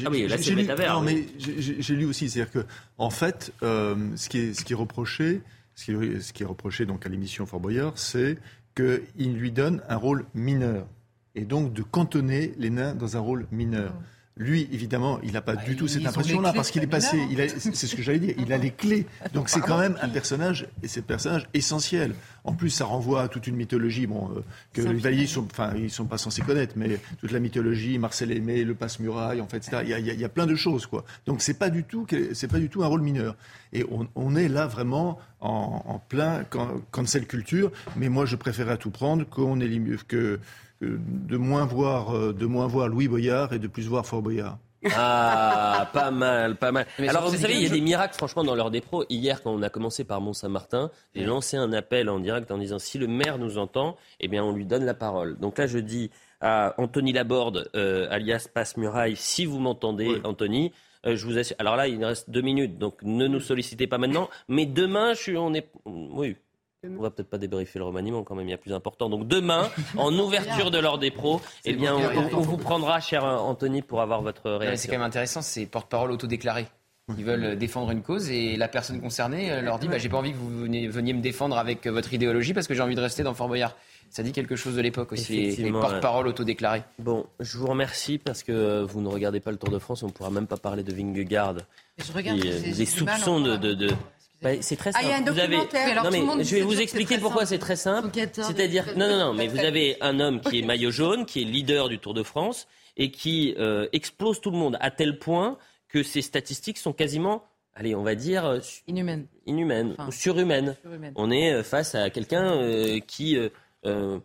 ah oui, là c'est lu, non, mais j'ai lu aussi, c'est-à-dire que, en fait, euh, ce qui est, ce qui est reproché, ce qui est, ce qui est reproché donc à l'émission Fort Boyard, c'est qu'il lui donne un rôle mineur et donc de cantonner les nains dans un rôle mineur. Lui, évidemment, il n'a pas Bah, du tout cette impression-là parce qu'il est passé. Il a, c'est ce que j'allais dire. Il a les clés. Donc c'est quand même un personnage et c'est un personnage essentiel. En plus, ça renvoie à toute une mythologie. Bon, euh, que les Valliers sont, enfin, ils sont pas censés connaître, mais toute la mythologie, Marcel Aimé, le passe-muraille, en fait, etc. Il y, a, il y a plein de choses, quoi. Donc c'est pas du tout, c'est pas du tout un rôle mineur. Et on, on est là vraiment en, en plein cancel culture. Mais moi, je préférerais à tout prendre qu'on est que de moins voir, de moins voir Louis Boyard et de plus voir Fort Boyard. Ah, pas mal, pas mal. Mais Alors, vous savez, il y a des miracles, franchement, dans l'heure des pros. Hier, quand on a commencé par Mont-Saint-Martin, j'ai lancé un appel en direct en disant si le maire nous entend, eh bien, on lui donne la parole. Donc là, je dis à Anthony Laborde, euh, alias Passe-Muraille, si vous m'entendez, oui. Anthony, euh, je vous assure. Alors là, il reste deux minutes, donc ne nous sollicitez pas maintenant. Mais demain, je suis, on est, oui, on va peut-être pas débriefer le remaniement quand même, il y a plus important. Donc demain, en ouverture de l'ordre des pros, eh bien, on, on, vous prendra, cher Anthony, pour avoir votre réaction. C'est quand même intéressant, c'est porte-parole autodéclaré. Ils veulent défendre une cause et la personne concernée leur dit bah, J'ai pas envie que vous veniez, veniez, me défendre avec votre idéologie parce que j'ai envie de rester dans Fort Boyard. Ça dit quelque chose de l'époque aussi, les, les porte-parole autodéclarés. Bon, je vous remercie parce que vous ne regardez pas le Tour de France, on ne pourra même pas parler de Vingegaard. Je regarde, et, des soupçons de, de, de bah, c'est très simple. Ah, il y a un vous avez... non, mais je vais vous expliquer pourquoi c'est très simple. C'est-à-dire, non, non, non, mais vous avez un homme qui est maillot jaune, qui est leader du Tour de France et qui euh, explose tout le monde à tel point que ses statistiques sont quasiment, allez, on va dire inhumaines, inhumaines enfin, ou surhumaines. On est face à quelqu'un euh, qui euh,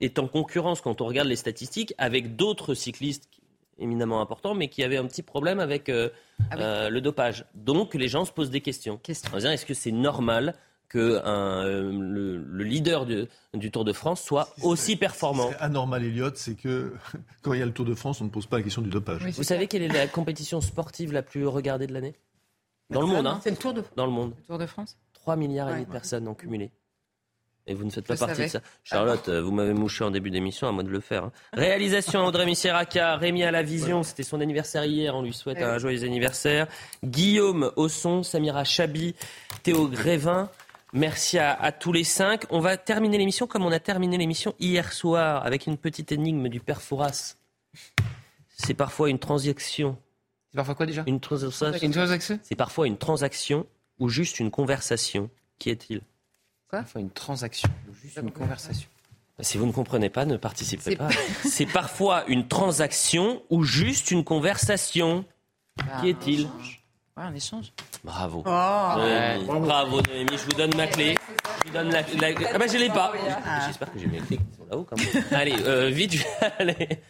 est en concurrence quand on regarde les statistiques avec d'autres cyclistes éminemment important, mais qui avait un petit problème avec euh, ah oui. euh, le dopage. Donc les gens se posent des questions. Question. En disant est-ce que c'est normal que un, euh, le, le, leader de, du Tour de France soit aussi performant. C'est anormal, Elliott, c'est que quand il y a le Tour de France, on ne pose pas la question du dopage. Oui, Vous savez quelle est la compétition sportive la plus regardée de l'année? Dans le monde, hein C'est le Tour de Dans le monde. Le Tour de France? 3 milliards et demi de personnes en cumulé. Et vous ne faites pas Je partie savais. de ça. Charlotte, vous m'avez mouché en début d'émission, à moi de le faire. Hein. Réalisation André Missiraka, Rémi à la vision, c'était son anniversaire hier, on lui souhaite un joyeux anniversaire. Guillaume Osson, Samira Chabi, Théo Grévin. Merci à, à, tous les cinq. On va terminer l'émission comme on a terminé l'émission hier soir avec une petite énigme du père Fouras. C'est parfois une transaction. C'est parfois quoi déjà? Une transaction. Une transaction? C'est parfois une transaction ou juste une conversation. Qui est-il? Quoi Parfois une transaction ou juste une conversation. Si vous ne comprenez pas, ne participez pas. C'est parfois une transaction ou juste une conversation. Ah, Qui est-il Ouais, un échange. Bravo. Oh. Noémie. Bravo, Noémie. Je vous donne ma clé. Je vous donne la, la... Ah ben, je l'ai pas. J'espère que j'ai mes clés qui sont là-haut, quand même. Allez, euh, vite, je vais aller.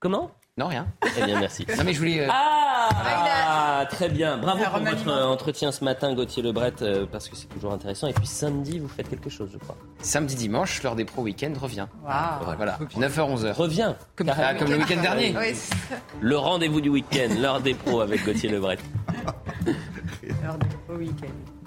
Comment? Non, rien. Très bien, merci. Non, mais je voulais. Euh... Ah, ah, très bien. Bravo pour votre entretien ce matin, Gauthier Lebret, euh, parce que c'est toujours intéressant. Et puis samedi, vous faites quelque chose, je crois. Samedi, dimanche, l'heure des pros week-end revient. Wow. Voilà, 9h, 11h. Revient. Comme, ah, comme le week-end dernier. Oui, le rendez-vous du week-end, l'heure des pros avec Gauthier Lebret. l'heure des pros week-end.